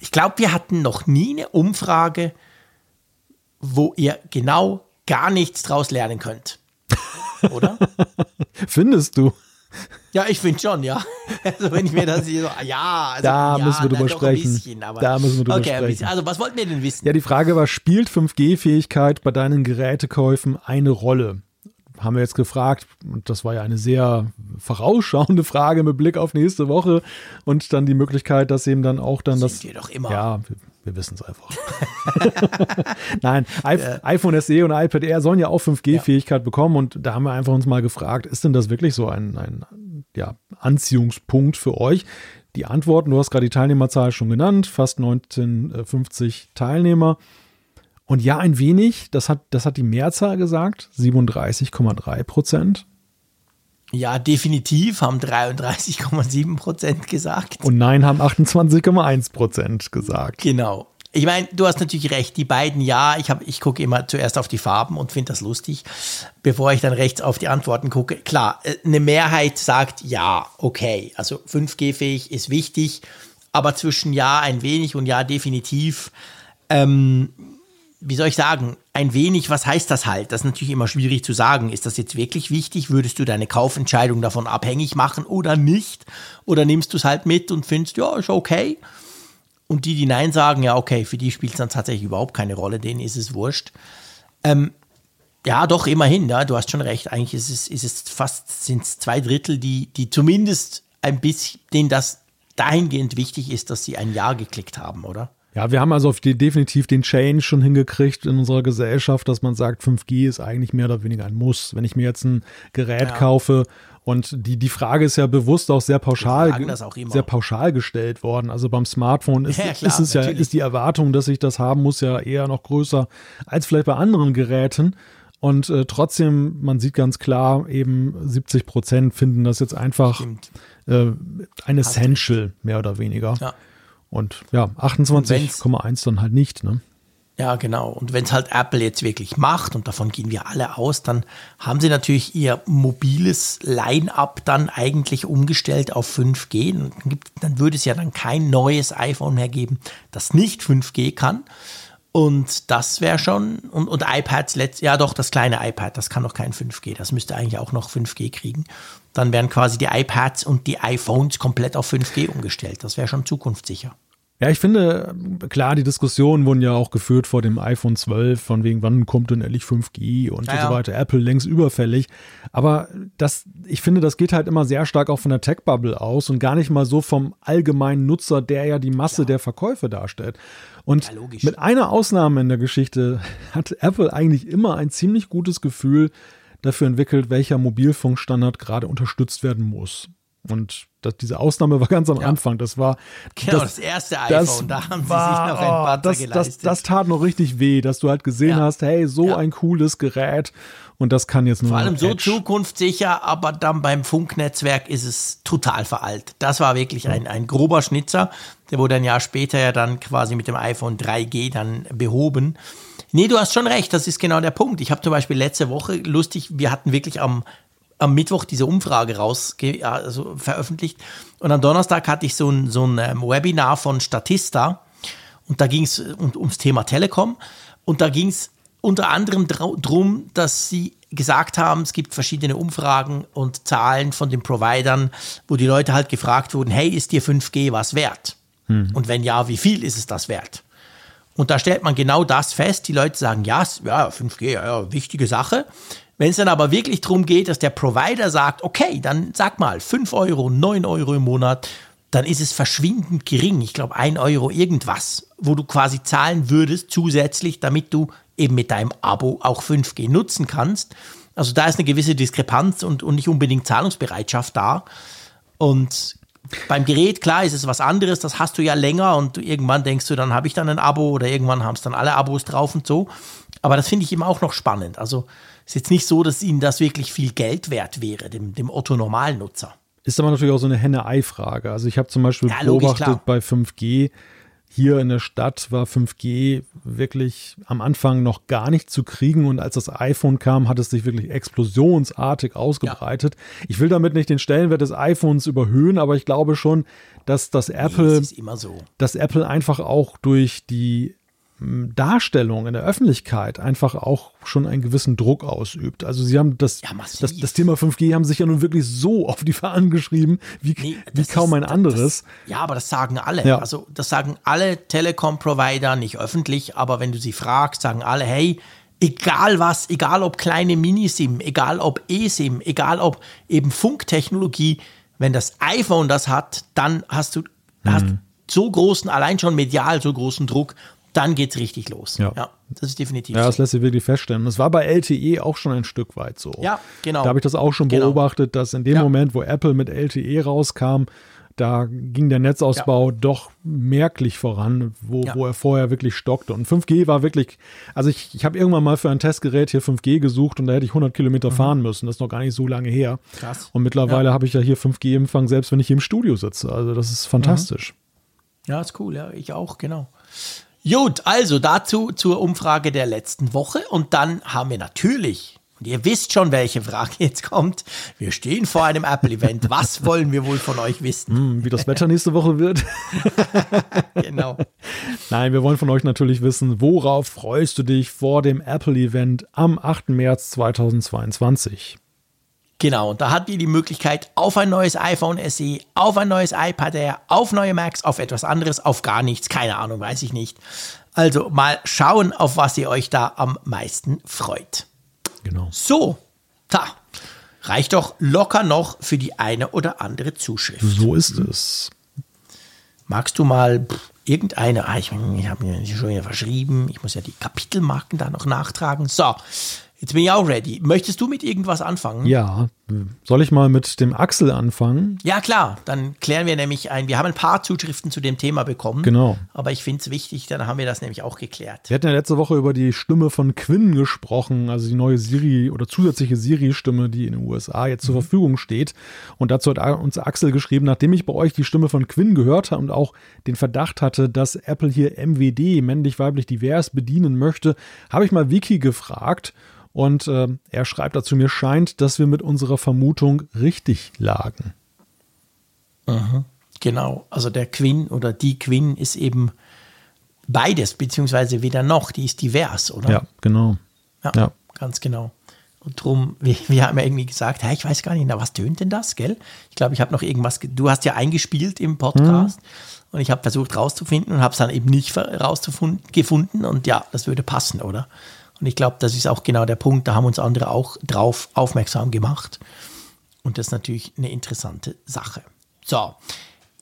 Ich glaube, wir hatten noch nie eine Umfrage, wo ihr genau gar nichts draus lernen könnt oder? *laughs* Findest du? Ja, ich finde schon, ja. *laughs* Also wenn ich mir das hier so, ja, also, da ja, müssen wir drüber sprechen. Bisschen, da müssen wir drüber okay, sprechen. Also was wollten wir denn wissen? Ja, die Frage war, spielt 5G-Fähigkeit bei deinen Gerätekäufen eine Rolle? Haben wir jetzt gefragt, und das war ja eine sehr vorausschauende Frage mit Blick auf nächste Woche und dann die Möglichkeit, dass eben dann auch dann Sind das. Wir doch immer. Ja, wir wissen es einfach. *laughs* Nein, I iPhone SE und iPad Air sollen ja auch 5G-Fähigkeit ja. bekommen und da haben wir einfach uns mal gefragt, ist denn das wirklich so ein, ein ja, Anziehungspunkt für euch? Die Antworten, du hast gerade die Teilnehmerzahl schon genannt, fast 1950 Teilnehmer. Und ja, ein wenig, das hat, das hat die Mehrzahl gesagt, 37,3 Prozent. Ja, definitiv haben 33,7 Prozent gesagt. Und Nein haben 28,1 Prozent gesagt. Genau. Ich meine, du hast natürlich recht, die beiden ja, ich, ich gucke immer zuerst auf die Farben und finde das lustig, bevor ich dann rechts auf die Antworten gucke. Klar, äh, eine Mehrheit sagt ja, okay, also 5G-fähig ist wichtig, aber zwischen ja ein wenig und ja definitiv ähm, wie soll ich sagen, ein wenig, was heißt das halt? Das ist natürlich immer schwierig zu sagen. Ist das jetzt wirklich wichtig? Würdest du deine Kaufentscheidung davon abhängig machen oder nicht? Oder nimmst du es halt mit und findest, ja, ist okay? Und die, die Nein sagen, ja, okay, für die spielt es dann tatsächlich überhaupt keine Rolle, denen ist es wurscht. Ähm, ja, doch, immerhin, ja, du hast schon recht. Eigentlich ist es, ist es fast, sind es zwei Drittel, die, die zumindest ein bisschen, denen das dahingehend wichtig ist, dass sie ein Ja geklickt haben, oder? Ja, wir haben also die, definitiv den Change schon hingekriegt in unserer Gesellschaft, dass man sagt, 5G ist eigentlich mehr oder weniger ein Muss. Wenn ich mir jetzt ein Gerät ja. kaufe und die, die Frage ist ja bewusst auch sehr pauschal, auch sehr pauschal gestellt worden. Also beim Smartphone ist, *laughs* ja, klar, ist es natürlich. ja, ist die Erwartung, dass ich das haben muss, ja eher noch größer als vielleicht bei anderen Geräten. Und äh, trotzdem, man sieht ganz klar, eben 70 Prozent finden das jetzt einfach äh, ein Essential, mehr oder weniger. Ja. Und ja, 28,1 dann halt nicht, ne? Ja, genau. Und wenn es halt Apple jetzt wirklich macht, und davon gehen wir alle aus, dann haben sie natürlich ihr mobiles Line-up dann eigentlich umgestellt auf 5G. Dann, gibt, dann würde es ja dann kein neues iPhone mehr geben, das nicht 5G kann. Und das wäre schon, und, und iPads, ja doch, das kleine iPad, das kann noch kein 5G, das müsste eigentlich auch noch 5G kriegen. Dann wären quasi die iPads und die iPhones komplett auf 5G umgestellt. Das wäre schon zukunftssicher. Ja, ich finde, klar, die Diskussionen wurden ja auch geführt vor dem iPhone 12, von wegen, wann kommt denn endlich 5G und, ja, und so weiter. Apple längst überfällig. Aber das, ich finde, das geht halt immer sehr stark auch von der Tech-Bubble aus und gar nicht mal so vom allgemeinen Nutzer, der ja die Masse ja. der Verkäufe darstellt. Und ja, mit einer Ausnahme in der Geschichte *laughs* hat Apple eigentlich immer ein ziemlich gutes Gefühl dafür entwickelt, welcher Mobilfunkstandard gerade unterstützt werden muss. Und das, diese Ausnahme war ganz am ja. Anfang. Das war genau das, das erste iPhone. Da haben war, sie sich noch ein oh, das, das, das, tat noch richtig weh, dass du halt gesehen ja. hast, hey, so ja. ein cooles Gerät und das kann jetzt nur. Vor allem so Edge. zukunftssicher, aber dann beim Funknetzwerk ist es total veraltet. Das war wirklich ein, ein grober Schnitzer. Der wurde ein Jahr später ja dann quasi mit dem iPhone 3G dann behoben. Nee, du hast schon recht, das ist genau der Punkt. Ich habe zum Beispiel letzte Woche, lustig, wir hatten wirklich am am Mittwoch diese Umfrage raus also veröffentlicht. Und am Donnerstag hatte ich so ein, so ein ähm, Webinar von Statista. Und da ging es um, ums Thema Telekom. Und da ging es unter anderem darum, dass sie gesagt haben, es gibt verschiedene Umfragen und Zahlen von den Providern, wo die Leute halt gefragt wurden, hey, ist dir 5G was wert? Hm. Und wenn ja, wie viel ist es das wert? Und da stellt man genau das fest. Die Leute sagen, ja, ja 5G, ja, ja wichtige Sache. Wenn es dann aber wirklich darum geht, dass der Provider sagt, okay, dann sag mal 5 Euro, 9 Euro im Monat, dann ist es verschwindend gering. Ich glaube, 1 Euro irgendwas, wo du quasi zahlen würdest zusätzlich, damit du eben mit deinem Abo auch 5G nutzen kannst. Also da ist eine gewisse Diskrepanz und, und nicht unbedingt Zahlungsbereitschaft da. Und beim Gerät, klar, ist es was anderes, das hast du ja länger und irgendwann denkst du, dann habe ich dann ein Abo oder irgendwann haben es dann alle Abos drauf und so. Aber das finde ich eben auch noch spannend. Also ist jetzt nicht so, dass ihnen das wirklich viel Geld wert wäre, dem, dem Otto-Normalnutzer. Ist aber natürlich auch so eine Henne-Ei-Frage. Also ich habe zum Beispiel ja, logisch, beobachtet klar. bei 5G, hier in der Stadt war 5G wirklich am Anfang noch gar nicht zu kriegen und als das iPhone kam, hat es sich wirklich explosionsartig ausgebreitet. Ja. Ich will damit nicht den Stellenwert des iPhones überhöhen, aber ich glaube schon, dass das Apple, nee, so. dass Apple einfach auch durch die Darstellung in der Öffentlichkeit einfach auch schon einen gewissen Druck ausübt. Also sie haben das, ja, das, das, Thema 5G haben sich ja nun wirklich so *laughs* auf die Fahnen geschrieben, wie, nee, wie kaum ein anderes. Das, ja, aber das sagen alle. Ja. Also das sagen alle Telekom-Provider, nicht öffentlich, aber wenn du sie fragst, sagen alle, hey, egal was, egal ob kleine Minisim, egal ob eSIM, egal ob eben Funktechnologie, wenn das iPhone das hat, dann hast du mhm. hast so großen, allein schon medial so großen Druck, dann geht es richtig los. Ja. ja. das ist definitiv. Ja, das lässt sich wirklich feststellen. Das war bei LTE auch schon ein Stück weit so. Ja, genau. Da habe ich das auch schon genau. beobachtet, dass in dem ja. Moment, wo Apple mit LTE rauskam, da ging der Netzausbau ja. doch merklich voran, wo, ja. wo er vorher wirklich stockte. Und 5G war wirklich, also ich, ich habe irgendwann mal für ein Testgerät hier 5G gesucht und da hätte ich 100 Kilometer mhm. fahren müssen. Das ist noch gar nicht so lange her. Krass. Und mittlerweile ja. habe ich ja hier 5G-Empfang, selbst wenn ich hier im Studio sitze. Also das ist fantastisch. Mhm. Ja, ist cool. Ja, ich auch, genau. Gut, also dazu zur Umfrage der letzten Woche. Und dann haben wir natürlich, und ihr wisst schon, welche Frage jetzt kommt. Wir stehen vor einem Apple-Event. *laughs* Was wollen wir wohl von euch wissen? Hm, wie das Wetter nächste Woche wird. *laughs* genau. Nein, wir wollen von euch natürlich wissen, worauf freust du dich vor dem Apple-Event am 8. März 2022? Genau, und da habt ihr die Möglichkeit auf ein neues iPhone SE, auf ein neues iPad Air, auf neue Macs, auf etwas anderes, auf gar nichts, keine Ahnung, weiß ich nicht. Also mal schauen, auf was ihr euch da am meisten freut. Genau. So, da reicht doch locker noch für die eine oder andere Zuschrift. So ist es. Magst du mal irgendeine, ah, ich, ich habe mir schon wieder verschrieben, ich muss ja die Kapitelmarken da noch nachtragen. So, Jetzt bin ich auch ready. Möchtest du mit irgendwas anfangen? Ja. Soll ich mal mit dem Axel anfangen? Ja, klar. Dann klären wir nämlich ein. Wir haben ein paar Zuschriften zu dem Thema bekommen. Genau. Aber ich finde es wichtig, dann haben wir das nämlich auch geklärt. Wir hatten ja letzte Woche über die Stimme von Quinn gesprochen, also die neue Siri oder zusätzliche Siri-Stimme, die in den USA jetzt zur mhm. Verfügung steht. Und dazu hat uns Axel geschrieben, nachdem ich bei euch die Stimme von Quinn gehört habe und auch den Verdacht hatte, dass Apple hier MWD, männlich-weiblich divers, bedienen möchte, habe ich mal Wiki gefragt. Und äh, er schreibt dazu, mir scheint, dass wir mit unserer Vermutung richtig lagen. Mhm. Genau, also der Quinn oder die Quinn ist eben beides, beziehungsweise weder noch, die ist divers, oder? Ja, genau. Ja, ja. ganz genau. Und drum, *laughs* wir, wir haben ja irgendwie gesagt, hey, ich weiß gar nicht, na, was tönt denn das, gell? Ich glaube, ich habe noch irgendwas, du hast ja eingespielt im Podcast mhm. und ich habe versucht rauszufinden und habe es dann eben nicht rausgefunden und ja, das würde passen, oder? Und ich glaube, das ist auch genau der Punkt, da haben uns andere auch drauf aufmerksam gemacht. Und das ist natürlich eine interessante Sache. So,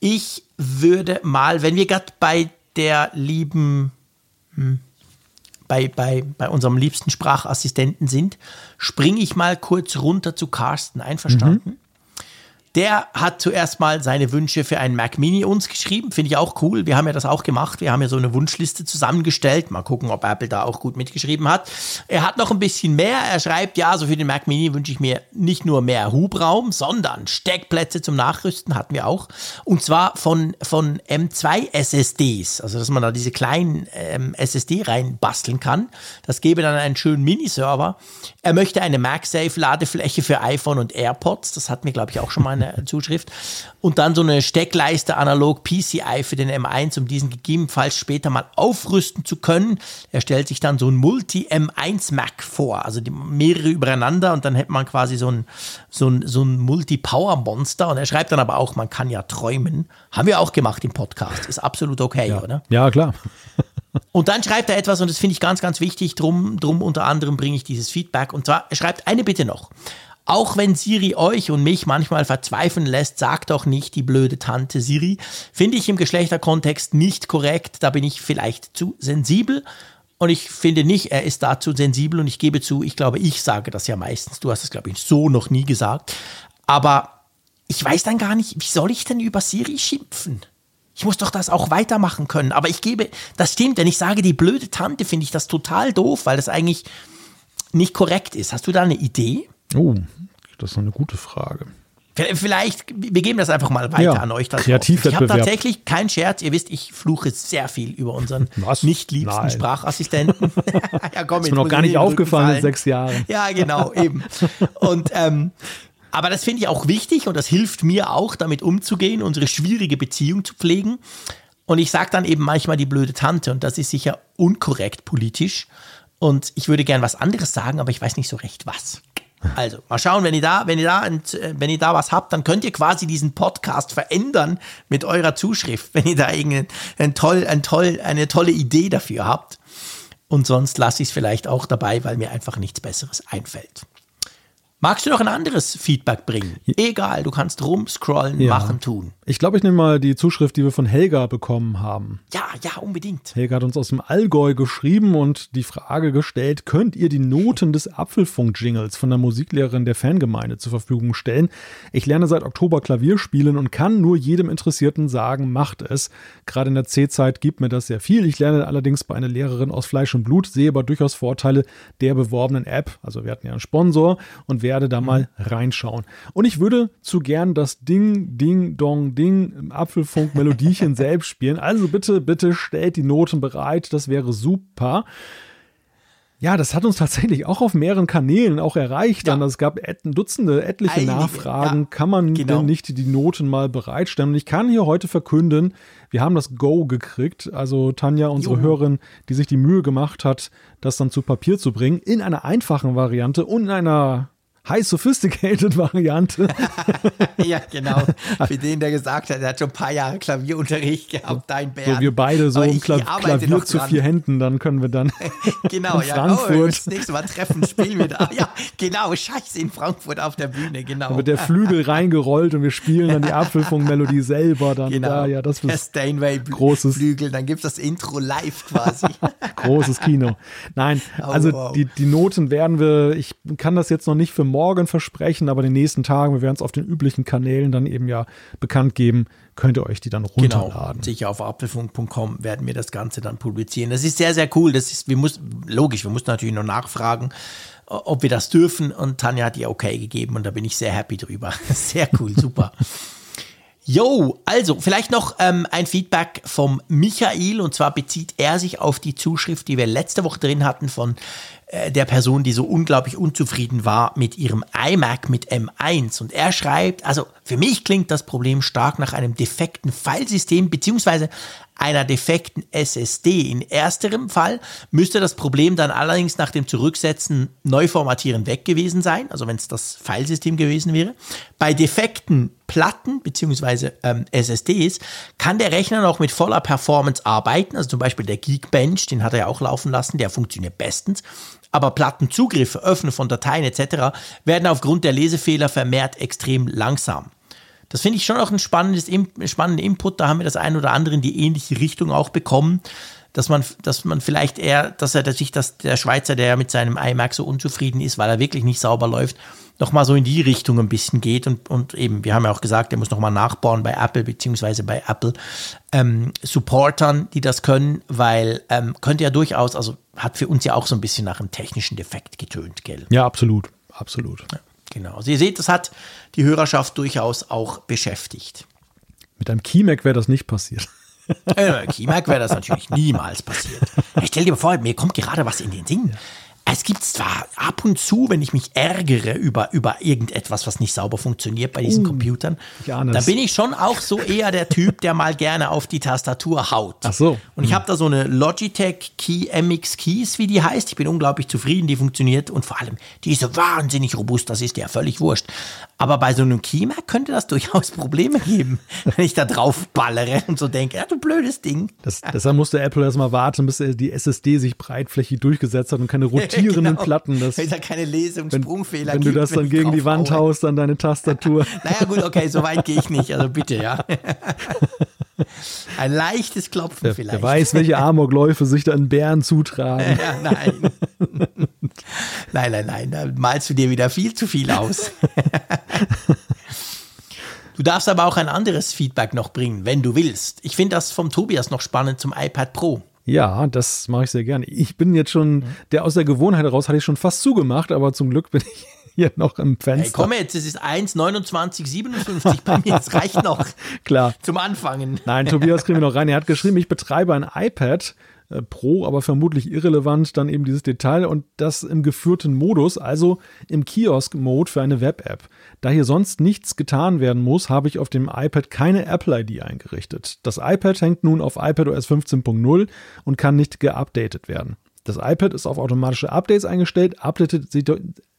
ich würde mal, wenn wir gerade bei der lieben, hm, bei, bei, bei unserem liebsten Sprachassistenten sind, springe ich mal kurz runter zu Carsten. Einverstanden? Mhm. Der hat zuerst mal seine Wünsche für einen Mac Mini uns geschrieben. Finde ich auch cool. Wir haben ja das auch gemacht. Wir haben ja so eine Wunschliste zusammengestellt. Mal gucken, ob Apple da auch gut mitgeschrieben hat. Er hat noch ein bisschen mehr. Er schreibt, ja, so für den Mac Mini wünsche ich mir nicht nur mehr Hubraum, sondern Steckplätze zum Nachrüsten hatten wir auch. Und zwar von, von M2 SSDs. Also, dass man da diese kleinen ähm, SSD reinbasteln kann. Das gäbe dann einen schönen Miniserver. Er möchte eine MagSafe-Ladefläche für iPhone und AirPods. Das hat mir, glaube ich, auch schon mal eine Zuschrift. Und dann so eine Steckleiste analog PCI für den M1, um diesen gegebenenfalls später mal aufrüsten zu können. Er stellt sich dann so ein Multi-M1 Mac vor, also die, mehrere übereinander und dann hätte man quasi so ein, so ein, so ein Multi-Power-Monster. Und er schreibt dann aber auch, man kann ja träumen. Haben wir auch gemacht im Podcast. Ist absolut okay, ja. oder? Ja, klar. *laughs* Und dann schreibt er etwas, und das finde ich ganz, ganz wichtig, drum, drum unter anderem bringe ich dieses Feedback. Und zwar, er schreibt eine Bitte noch. Auch wenn Siri euch und mich manchmal verzweifeln lässt, sagt doch nicht die blöde Tante Siri. Finde ich im Geschlechterkontext nicht korrekt, da bin ich vielleicht zu sensibel. Und ich finde nicht, er ist dazu sensibel und ich gebe zu, ich glaube, ich sage das ja meistens. Du hast es, glaube ich, so noch nie gesagt. Aber ich weiß dann gar nicht, wie soll ich denn über Siri schimpfen? Ich muss doch das auch weitermachen können. Aber ich gebe, das stimmt, wenn ich sage, die blöde Tante, finde ich das total doof, weil das eigentlich nicht korrekt ist. Hast du da eine Idee? Oh, das ist eine gute Frage. Vielleicht, wir geben das einfach mal weiter ja, an euch. Kreativwettbewerb. Ich habe tatsächlich keinen Scherz. Ihr wisst, ich fluche sehr viel über unseren *laughs* Was? nicht liebsten Nein. Sprachassistenten. *laughs* ja, komm, ist mir noch gar nicht aufgefallen in sechs Jahren. Ja, genau, eben. Und ähm, aber das finde ich auch wichtig und das hilft mir auch, damit umzugehen, unsere schwierige Beziehung zu pflegen. Und ich sage dann eben manchmal die blöde Tante und das ist sicher unkorrekt politisch. Und ich würde gern was anderes sagen, aber ich weiß nicht so recht was. Also, mal schauen, wenn ihr da, wenn ihr da, wenn ihr da was habt, dann könnt ihr quasi diesen Podcast verändern mit eurer Zuschrift, wenn ihr da irgendein ein toll, ein toll, eine tolle Idee dafür habt. Und sonst lasse ich es vielleicht auch dabei, weil mir einfach nichts Besseres einfällt. Magst du noch ein anderes Feedback bringen? Egal, du kannst rumscrollen, ja. machen, tun. Ich glaube, ich nehme mal die Zuschrift, die wir von Helga bekommen haben. Ja, ja, unbedingt. Helga hat uns aus dem Allgäu geschrieben und die Frage gestellt, könnt ihr die Noten des Apfelfunk-Jingles von der Musiklehrerin der Fangemeinde zur Verfügung stellen? Ich lerne seit Oktober Klavier spielen und kann nur jedem Interessierten sagen, macht es. Gerade in der C-Zeit gibt mir das sehr viel. Ich lerne allerdings bei einer Lehrerin aus Fleisch und Blut, sehe aber durchaus Vorteile der beworbenen App. Also wir hatten ja einen Sponsor und werde da mal reinschauen. Und ich würde zu gern das Ding, Ding, Dong, Ding im Apfelfunk Melodiechen *laughs* selbst spielen. Also bitte, bitte stellt die Noten bereit. Das wäre super. Ja, das hat uns tatsächlich auch auf mehreren Kanälen auch erreicht. Ja. Dann es gab et Dutzende, etliche Einige, Nachfragen. Ja, Kann man genau. denn nicht die Noten mal bereitstellen? Und ich kann hier heute verkünden, wir haben das Go gekriegt. Also Tanja, unsere jo. Hörerin, die sich die Mühe gemacht hat, das dann zu Papier zu bringen, in einer einfachen Variante und in einer High Sophisticated *laughs* Variante. *laughs* ja, genau. *laughs* Für den, der gesagt hat, er hat schon ein paar Jahre Klavierunterricht gehabt, dein Bär. So, wir beide so im Kla Klavier zu vier Händen, dann können wir dann genau, ja. Frankfurt. Oh, das nächste Mal treffen, spielen wir da. Ja, genau, scheiße, in Frankfurt auf der Bühne, genau. Dann wird der Flügel reingerollt und wir spielen dann die Apfelfunk-Melodie selber dann genau. da. Ja, das ist Steinway großes Flügel, dann gibt es das Intro live quasi. großes Kino. Nein, oh, also wow. die, die Noten werden wir, ich kann das jetzt noch nicht für morgen morgen versprechen, aber in den nächsten Tagen, wir werden es auf den üblichen Kanälen dann eben ja bekannt geben, könnt ihr euch die dann genau, runterladen. Genau, sicher auf apfelfunk.com werden wir das Ganze dann publizieren. Das ist sehr, sehr cool. Das ist, wir muss, logisch, wir mussten natürlich noch nachfragen, ob wir das dürfen und Tanja hat ihr okay gegeben und da bin ich sehr happy drüber. *laughs* Sehr cool, super. Jo, also vielleicht noch ähm, ein Feedback vom Michael und zwar bezieht er sich auf die Zuschrift, die wir letzte Woche drin hatten von äh, der Person, die so unglaublich unzufrieden war mit ihrem iMac mit M1. Und er schreibt, also für mich klingt das Problem stark nach einem defekten Filesystem beziehungsweise einer defekten SSD. In ersterem Fall müsste das Problem dann allerdings nach dem Zurücksetzen, Neuformatieren weg gewesen sein, also wenn es das Filesystem gewesen wäre. Bei defekten Platten bzw. Ähm, SSDs kann der Rechner noch mit voller Performance arbeiten, also zum Beispiel der Geekbench, den hat er ja auch laufen lassen, der funktioniert bestens. Aber Plattenzugriffe, Öffnen von Dateien etc. werden aufgrund der Lesefehler vermehrt extrem langsam. Das finde ich schon auch ein spannendes, spannender Input. Da haben wir das ein oder andere in die ähnliche Richtung auch bekommen, dass man, dass man vielleicht eher, dass er sich, dass der Schweizer, der mit seinem iMac so unzufrieden ist, weil er wirklich nicht sauber läuft, nochmal so in die Richtung ein bisschen geht und, und eben, wir haben ja auch gesagt, er muss nochmal nachbauen bei Apple beziehungsweise bei Apple ähm, Supportern, die das können, weil ähm, könnte ja durchaus, also hat für uns ja auch so ein bisschen nach einem technischen Defekt getönt, gell? Ja, absolut, absolut. Ja. Genau. Also ihr seht, das hat die Hörerschaft durchaus auch beschäftigt. Mit einem KeyMac wäre das nicht passiert. Äh, KeyMac wäre das natürlich niemals passiert. *laughs* Ich stell dir vor, mir kommt gerade was in den Sinn. Es gibt zwar ab und zu, wenn ich mich ärgere über, über irgendetwas, was nicht sauber funktioniert bei diesen uh, Computern, dann bin ich schon auch so eher der Typ, der mal gerne auf die Tastatur haut. Ach so. Und ich hm. habe da so eine Logitech Key MX Keys, wie die heißt. Ich bin unglaublich zufrieden, die funktioniert und vor allem, die ist so wahnsinnig robust, das ist ja völlig wurscht. Aber bei so einem Kima könnte das durchaus *laughs* Probleme geben, wenn ich da drauf ballere und so denke, ja, du blödes Ding. Das, deshalb musste Apple erstmal warten, bis die SSD sich breitflächig durchgesetzt hat und keine *laughs* rotierenden genau. Platten. Das, wenn da keine und Sprungfehler Wenn, wenn du das dann gegen die Wand haust, dann deine Tastatur. *laughs* naja, gut, okay, so weit gehe ich nicht, also bitte, ja. *laughs* Ein leichtes Klopfen der, vielleicht. Wer weiß, welche *laughs* Amokläufe sich da in Bären zutragen. Ja, nein. *laughs* nein, nein, nein, da malst du dir wieder viel zu viel aus. Du darfst aber auch ein anderes Feedback noch bringen, wenn du willst. Ich finde das vom Tobias noch spannend zum iPad Pro. Ja, das mache ich sehr gerne. Ich bin jetzt schon, der aus der Gewohnheit heraus hatte ich schon fast zugemacht, aber zum Glück bin ich hier noch im Fenster. Hey, komm jetzt, es ist 1,2957 bei mir, das reicht noch. *laughs* Klar. Zum Anfangen. Nein, Tobias kriegen wir noch rein. Er hat geschrieben, ich betreibe ein iPad äh, Pro, aber vermutlich irrelevant, dann eben dieses Detail und das im geführten Modus, also im Kiosk-Mode für eine Web-App. Da hier sonst nichts getan werden muss, habe ich auf dem iPad keine Apple-ID eingerichtet. Das iPad hängt nun auf iPadOS 15.0 und kann nicht geupdatet werden. Das iPad ist auf automatische Updates eingestellt, updatet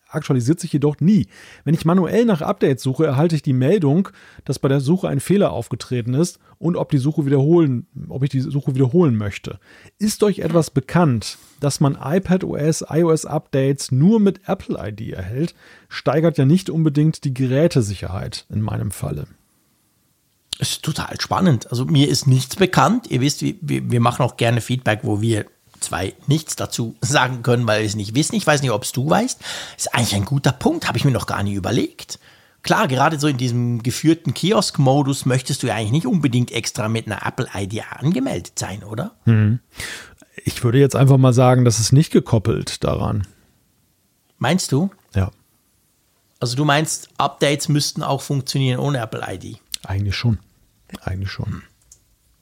aktualisiert sich jedoch nie. Wenn ich manuell nach Updates suche, erhalte ich die Meldung, dass bei der Suche ein Fehler aufgetreten ist und ob die Suche wiederholen, ob ich die Suche wiederholen möchte. Ist euch etwas bekannt, dass man iPadOS, iOS Updates nur mit Apple ID erhält, steigert ja nicht unbedingt die Gerätesicherheit in meinem Falle. Das ist total spannend. Also mir ist nichts bekannt. Ihr wisst, wir, wir machen auch gerne Feedback, wo wir zwei nichts dazu *laughs* sagen können, weil wir es nicht wissen. Ich weiß nicht, ob es du weißt. Ist eigentlich ein guter Punkt, habe ich mir noch gar nie überlegt. Klar, gerade so in diesem geführten Kiosk-Modus möchtest du ja eigentlich nicht unbedingt extra mit einer Apple-ID angemeldet sein, oder? Hm. Ich würde jetzt einfach mal sagen, das ist nicht gekoppelt daran. Meinst du? Ja. Also du meinst, Updates müssten auch funktionieren ohne Apple-ID? Eigentlich schon. Eigentlich schon. Hm.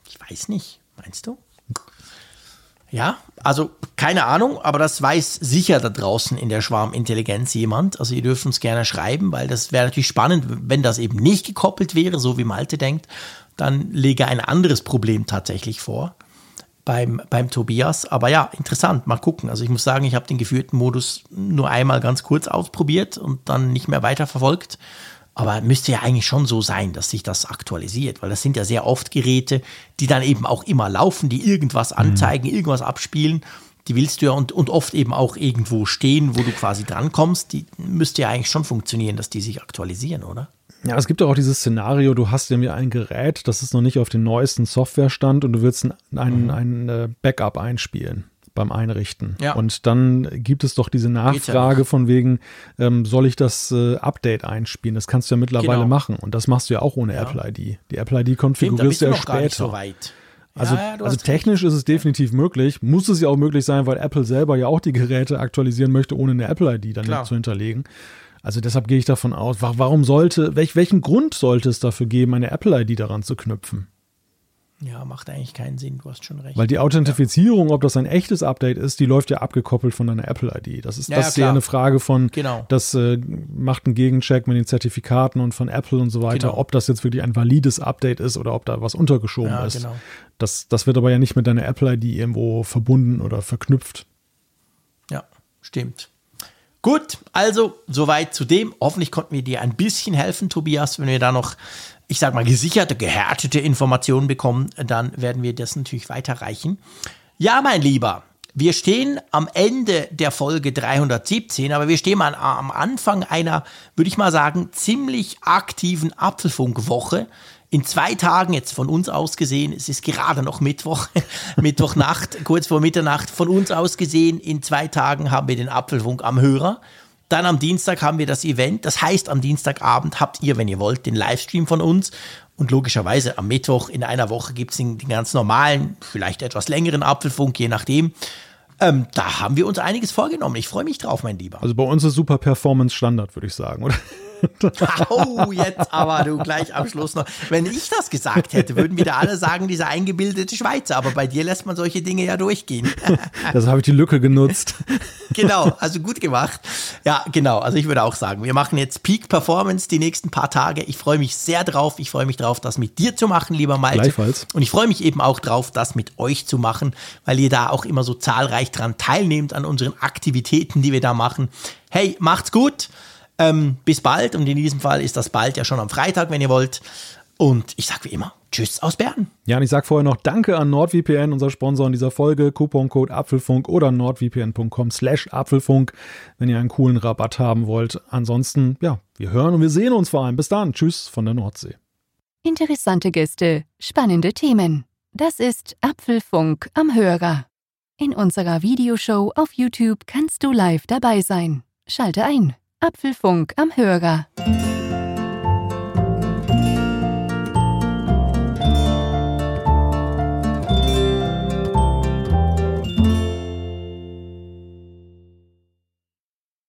Ich weiß nicht. Meinst du? Ja, also keine Ahnung, aber das weiß sicher da draußen in der Schwarmintelligenz jemand. Also ihr dürft uns gerne schreiben, weil das wäre natürlich spannend, wenn das eben nicht gekoppelt wäre, so wie Malte denkt, dann lege ein anderes Problem tatsächlich vor beim, beim Tobias. Aber ja, interessant, mal gucken. Also ich muss sagen, ich habe den geführten Modus nur einmal ganz kurz ausprobiert und dann nicht mehr weiter verfolgt. Aber müsste ja eigentlich schon so sein, dass sich das aktualisiert, weil das sind ja sehr oft Geräte, die dann eben auch immer laufen, die irgendwas mhm. anzeigen, mhm. irgendwas abspielen. Die willst du ja und, und oft eben auch irgendwo stehen, wo du quasi drankommst. Die müsste ja eigentlich schon funktionieren, dass die sich aktualisieren, oder? Ja, es gibt auch dieses Szenario, du hast irgendwie ein Gerät, das ist noch nicht auf dem neuesten Softwarestand und du willst ein, ein, mhm. ein äh, Backup einspielen beim Einrichten. Ja. Und dann gibt es doch diese Nachfrage ja von wegen, ähm, soll ich das äh, Update einspielen? Das kannst du ja mittlerweile genau. machen. Und das machst du ja auch ohne ja. Apple ID. Die Apple ID konfigurierst du ja später. so weit. Also, also technisch recht. ist es definitiv möglich. Muss es ja auch möglich sein, weil Apple selber ja auch die Geräte aktualisieren möchte, ohne eine Apple ID dann zu hinterlegen. Also deshalb gehe ich davon aus, warum sollte, welch, welchen Grund sollte es dafür geben, eine Apple ID daran zu knüpfen? Ja, macht eigentlich keinen Sinn, du hast schon recht. Weil die Authentifizierung, ob das ein echtes Update ist, die läuft ja abgekoppelt von deiner Apple-ID. Das ist, Ja, das ja, ja eine Frage von, Genau. das äh, macht einen Gegencheck mit den Zertifikaten und von Apple und so weiter, Genau. ob das jetzt wirklich ein valides Update ist oder ob da was untergeschoben Ja, ist. genau. Das, das wird aber ja nicht mit deiner Apple-ID irgendwo verbunden oder verknüpft. Ja, stimmt. Gut, also soweit zu dem. Hoffentlich konnten wir dir ein bisschen helfen, Tobias. Wenn wir da noch, ich sag mal, gesicherte, gehärtete Informationen bekommen, dann werden wir das natürlich weiterreichen. Ja, mein Lieber, wir stehen am Ende der Folge 317, aber wir stehen am Anfang einer, würde ich mal sagen, ziemlich aktiven Apfelfunkwoche. In zwei Tagen jetzt von uns aus gesehen, es ist gerade noch Mittwoch, *laughs* Mittwochnacht, kurz vor Mitternacht, von uns aus gesehen, in zwei Tagen haben wir den Apfelfunk am Hörer. Dann am Dienstag haben wir das Event. Das heißt, am Dienstagabend habt ihr, wenn ihr wollt, den Livestream von uns. Und logischerweise am Mittwoch in einer Woche gibt es den, den ganz normalen, vielleicht etwas längeren Apfelfunk, je nachdem. Ähm, da haben wir uns einiges vorgenommen. Ich freue mich drauf, mein Lieber. Also bei uns ist Super Performance Standard, würde ich sagen, oder? *laughs* Oh, jetzt aber du gleich am Schluss noch. Wenn ich das gesagt hätte, würden wieder alle sagen, dieser eingebildete Schweizer. Aber bei dir lässt man solche Dinge ja durchgehen. Das *laughs* habe ich die Lücke genutzt. *laughs* genau, also gut gemacht. Ja, genau. Also ich würde auch sagen, wir machen jetzt Peak Performance die nächsten paar Tage. Ich freue mich sehr drauf. Ich freue mich drauf, das mit dir zu machen, lieber Malte. Gleichfalls. Und ich freue mich eben auch drauf, das mit euch zu machen, weil ihr da auch immer so zahlreich dran teilnehmt an unseren Aktivitäten, die wir da machen. Hey, macht's gut. Ähm, bis bald. Und in diesem Fall ist das bald ja schon am Freitag, wenn ihr wollt. Und ich sage wie immer, Tschüss aus Bern. Ja, und ich sage vorher noch Danke an NordVPN, unser Sponsor in dieser Folge. Couponcode Apfelfunk oder nordvpn.com slash Apfelfunk, wenn ihr einen coolen Rabatt haben wollt. Ansonsten, ja, wir hören und wir sehen uns vor allem. Bis dann. Tschüss von der Nordsee. Interessante Gäste, spannende Themen. Das ist Apfelfunk am Hörer. In unserer Videoshow auf YouTube kannst du live dabei sein. Schalte ein. Apfelfunk am Hörer.